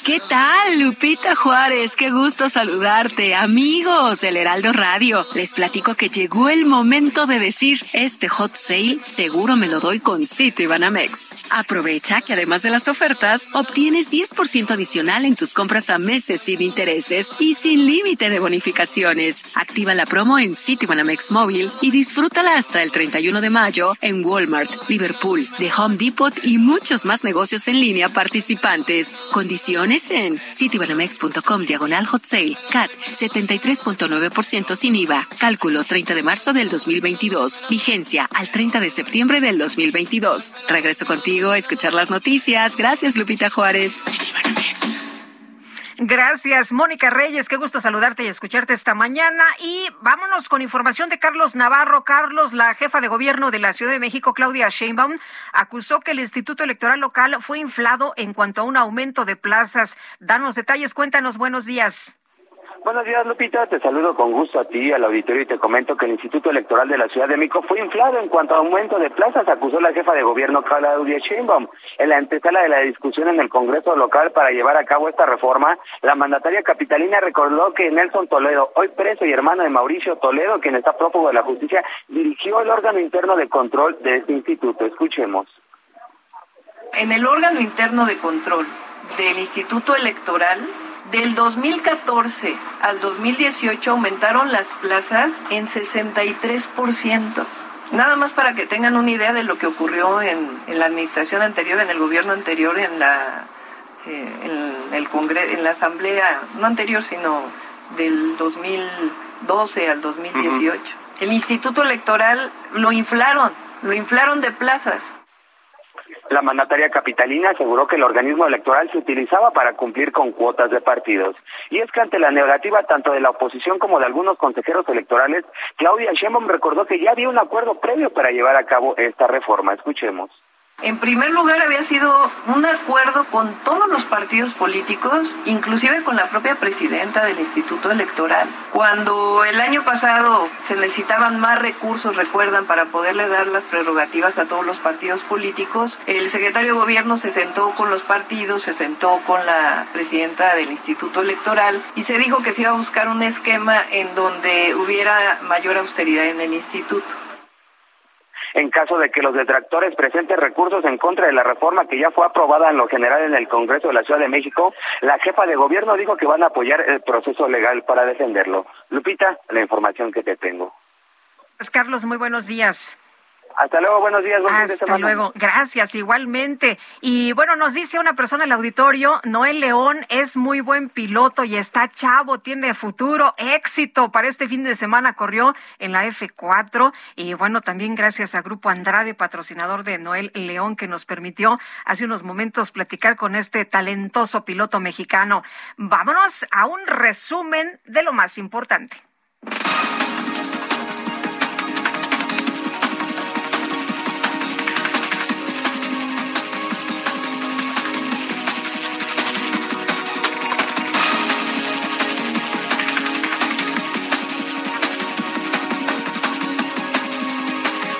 ¿Qué tal, Lupita Juárez? Qué gusto saludarte, amigos del Heraldo Radio. Les platico que llegó el momento de decir, este hot sale seguro me lo doy con City Banamex. Aprovecha que además de las ofertas, obtienes 10% adicional en tus compras a meses sin intereses y sin límite de bonificaciones. Activa la promo en City Banamex móvil y disfrútala hasta el 31 de mayo en Walmart, Liverpool, The Home Depot y muchos más negocios en línea participantes. Condiciones en citibanamex.com diagonal hot sale. CAT 73.9% sin IVA. Cálculo 30 de marzo del 2022. Vigencia al 30 de septiembre del 2022. Regreso contigo a escuchar las noticias. Gracias, Lupita Juárez. Gracias, Mónica Reyes. Qué gusto saludarte y escucharte esta mañana. Y vámonos con información de Carlos Navarro. Carlos, la jefa de gobierno de la Ciudad de México, Claudia Sheinbaum, acusó que el Instituto Electoral Local fue inflado en cuanto a un aumento de plazas. Danos detalles, cuéntanos, buenos días. Buenos días, Lupita. Te saludo con gusto a ti, al auditorio, y te comento que el Instituto Electoral de la Ciudad de México fue inflado en cuanto a aumento de plazas, acusó la jefa de gobierno, Claudia Sheinbaum. En la antesala de la discusión en el Congreso local para llevar a cabo esta reforma, la mandataria capitalina recordó que Nelson Toledo, hoy preso y hermano de Mauricio Toledo, quien está prófugo de la justicia, dirigió el órgano interno de control de este instituto. Escuchemos. En el órgano interno de control del Instituto Electoral, del 2014 al 2018 aumentaron las plazas en 63%. Nada más para que tengan una idea de lo que ocurrió en, en la administración anterior, en el gobierno anterior, en la, eh, en, el congreso, en la asamblea, no anterior, sino del 2012 al 2018. El Instituto Electoral lo inflaron, lo inflaron de plazas. La mandataria capitalina aseguró que el organismo electoral se utilizaba para cumplir con cuotas de partidos. Y es que ante la negativa tanto de la oposición como de algunos consejeros electorales, Claudia Sheinbaum recordó que ya había un acuerdo previo para llevar a cabo esta reforma. Escuchemos. En primer lugar, había sido un acuerdo con todos los partidos políticos, inclusive con la propia presidenta del Instituto Electoral. Cuando el año pasado se necesitaban más recursos, recuerdan, para poderle dar las prerrogativas a todos los partidos políticos, el secretario de Gobierno se sentó con los partidos, se sentó con la presidenta del Instituto Electoral y se dijo que se iba a buscar un esquema en donde hubiera mayor austeridad en el instituto en caso de que los detractores presenten recursos en contra de la reforma que ya fue aprobada en lo general en el Congreso de la Ciudad de México, la jefa de gobierno dijo que van a apoyar el proceso legal para defenderlo. Lupita, la información que te tengo. Carlos, muy buenos días. Hasta luego, buenos días. Buen Hasta luego, gracias, igualmente. Y bueno, nos dice una persona en el auditorio, Noel León es muy buen piloto y está chavo, tiene futuro, éxito para este fin de semana, corrió en la F4 y bueno, también gracias a Grupo Andrade, patrocinador de Noel León, que nos permitió hace unos momentos platicar con este talentoso piloto mexicano. Vámonos a un resumen de lo más importante.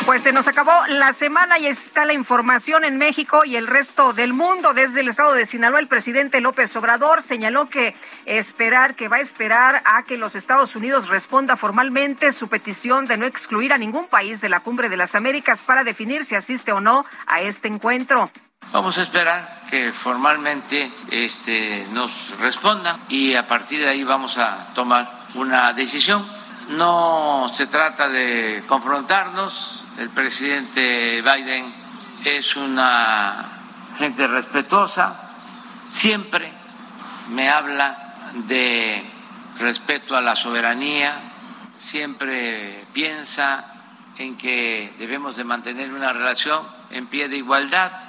Pues se nos acabó la semana y está la información en México y el resto del mundo. Desde el estado de Sinaloa, el presidente López Obrador señaló que esperar, que va a esperar a que los Estados Unidos responda formalmente su petición de no excluir a ningún país de la Cumbre de las Américas para definir si asiste o no a este encuentro. Vamos a esperar que formalmente este, nos respondan y a partir de ahí vamos a tomar una decisión. No se trata de confrontarnos, el presidente Biden es una gente respetuosa, siempre me habla de respeto a la soberanía, siempre piensa en que debemos de mantener una relación en pie de igualdad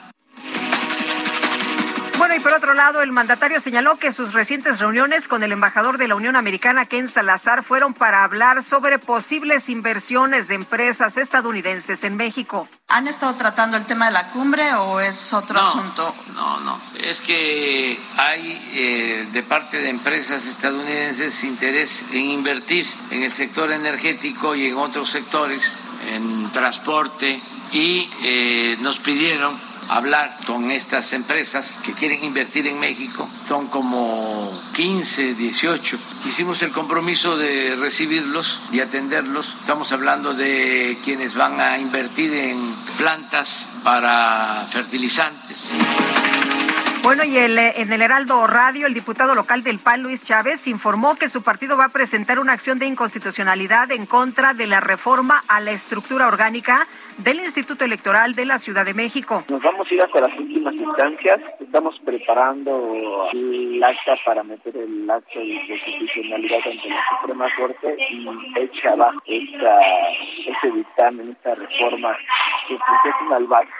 bueno, y por otro lado, el mandatario señaló que sus recientes reuniones con el embajador de la Unión Americana, Ken Salazar, fueron para hablar sobre posibles inversiones de empresas estadounidenses en México. ¿Han estado tratando el tema de la cumbre o es otro asunto? No, no, es que hay eh, de parte de empresas estadounidenses interés en invertir en el sector energético y en otros sectores, en transporte, y eh, nos pidieron hablar con estas empresas que quieren invertir en México. Son como 15, 18. Hicimos el compromiso de recibirlos y atenderlos. Estamos hablando de quienes van a invertir en plantas para fertilizantes. Bueno, y el, eh, en el Heraldo Radio, el diputado local del PAN, Luis Chávez, informó que su partido va a presentar una acción de inconstitucionalidad en contra de la reforma a la estructura orgánica del Instituto Electoral de la Ciudad de México. Nos vamos a ir hasta las últimas instancias. Estamos preparando el acta para meter el acto de inconstitucionalidad ante la Suprema Corte y echa abajo esta, este dictamen, esta reforma que pues, es albahaca.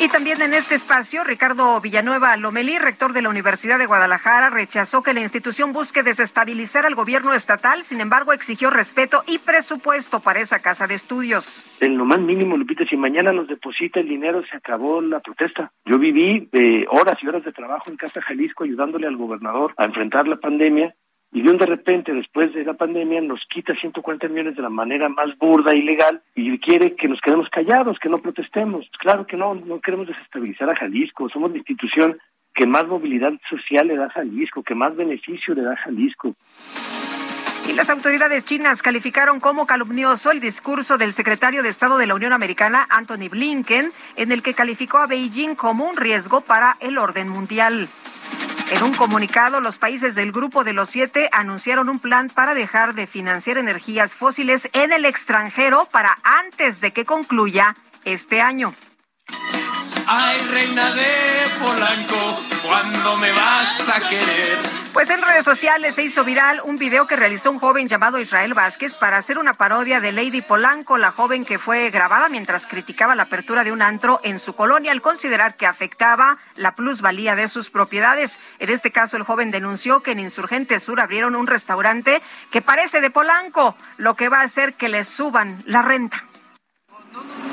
Y también en este espacio, Ricardo Villanueva Lomelí, rector de la Universidad de Guadalajara, rechazó que la institución busque desestabilizar al gobierno estatal, sin embargo exigió respeto y presupuesto para esa casa de estudios. En lo más mínimo, Lupita, si mañana nos deposita el dinero, se acabó la protesta. Yo viví eh, horas y horas de trabajo en Casa Jalisco ayudándole al gobernador a enfrentar la pandemia y de un de repente, después de la pandemia, nos quita 140 millones de la manera más burda e ilegal y quiere que nos quedemos callados, que no protestemos. Claro que no, no queremos desestabilizar a Jalisco. Somos la institución que más movilidad social le da a Jalisco, que más beneficio le da a Jalisco. Y las autoridades chinas calificaron como calumnioso el discurso del secretario de Estado de la Unión Americana, Anthony Blinken, en el que calificó a Beijing como un riesgo para el orden mundial. En un comunicado, los países del Grupo de los Siete anunciaron un plan para dejar de financiar energías fósiles en el extranjero para antes de que concluya este año. Ay, reina de Polanco, ¿cuándo me vas a querer? Pues en redes sociales se hizo viral un video que realizó un joven llamado Israel Vázquez para hacer una parodia de Lady Polanco, la joven que fue grabada mientras criticaba la apertura de un antro en su colonia al considerar que afectaba la plusvalía de sus propiedades. En este caso, el joven denunció que en Insurgente Sur abrieron un restaurante que parece de Polanco, lo que va a hacer que les suban la renta.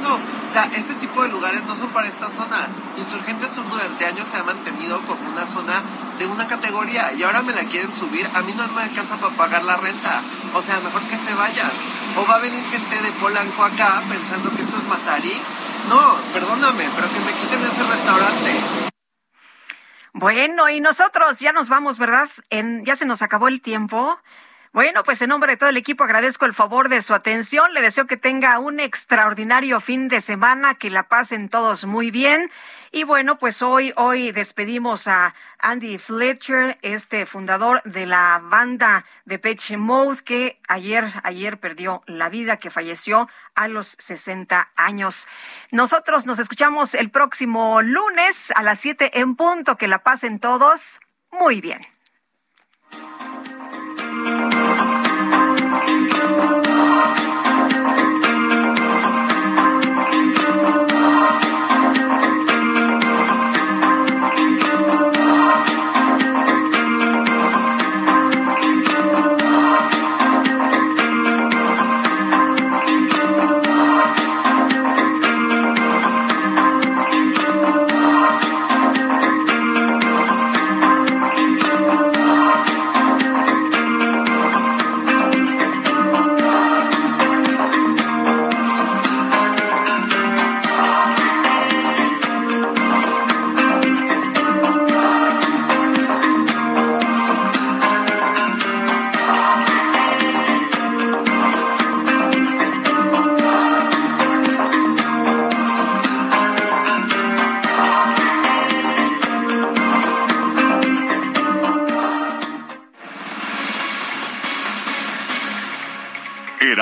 No, o sea, este tipo de lugares no son para esta zona. Insurgentes Sur durante años se ha mantenido como una zona de una categoría y ahora me la quieren subir. A mí no me alcanza para pagar la renta. O sea, mejor que se vayan. O va a venir gente de Polanco acá pensando que esto es Mazarí. No, perdóname, pero que me quiten ese restaurante. Bueno, y nosotros ya nos vamos, ¿verdad? En, ya se nos acabó el tiempo. Bueno, pues en nombre de todo el equipo agradezco el favor de su atención. Le deseo que tenga un extraordinario fin de semana, que la pasen todos muy bien. Y bueno, pues hoy, hoy despedimos a Andy Fletcher, este fundador de la banda de Pitch Mode, que ayer, ayer perdió la vida, que falleció a los 60 años. Nosotros nos escuchamos el próximo lunes a las 7 en punto. Que la pasen todos muy bien. Thank you.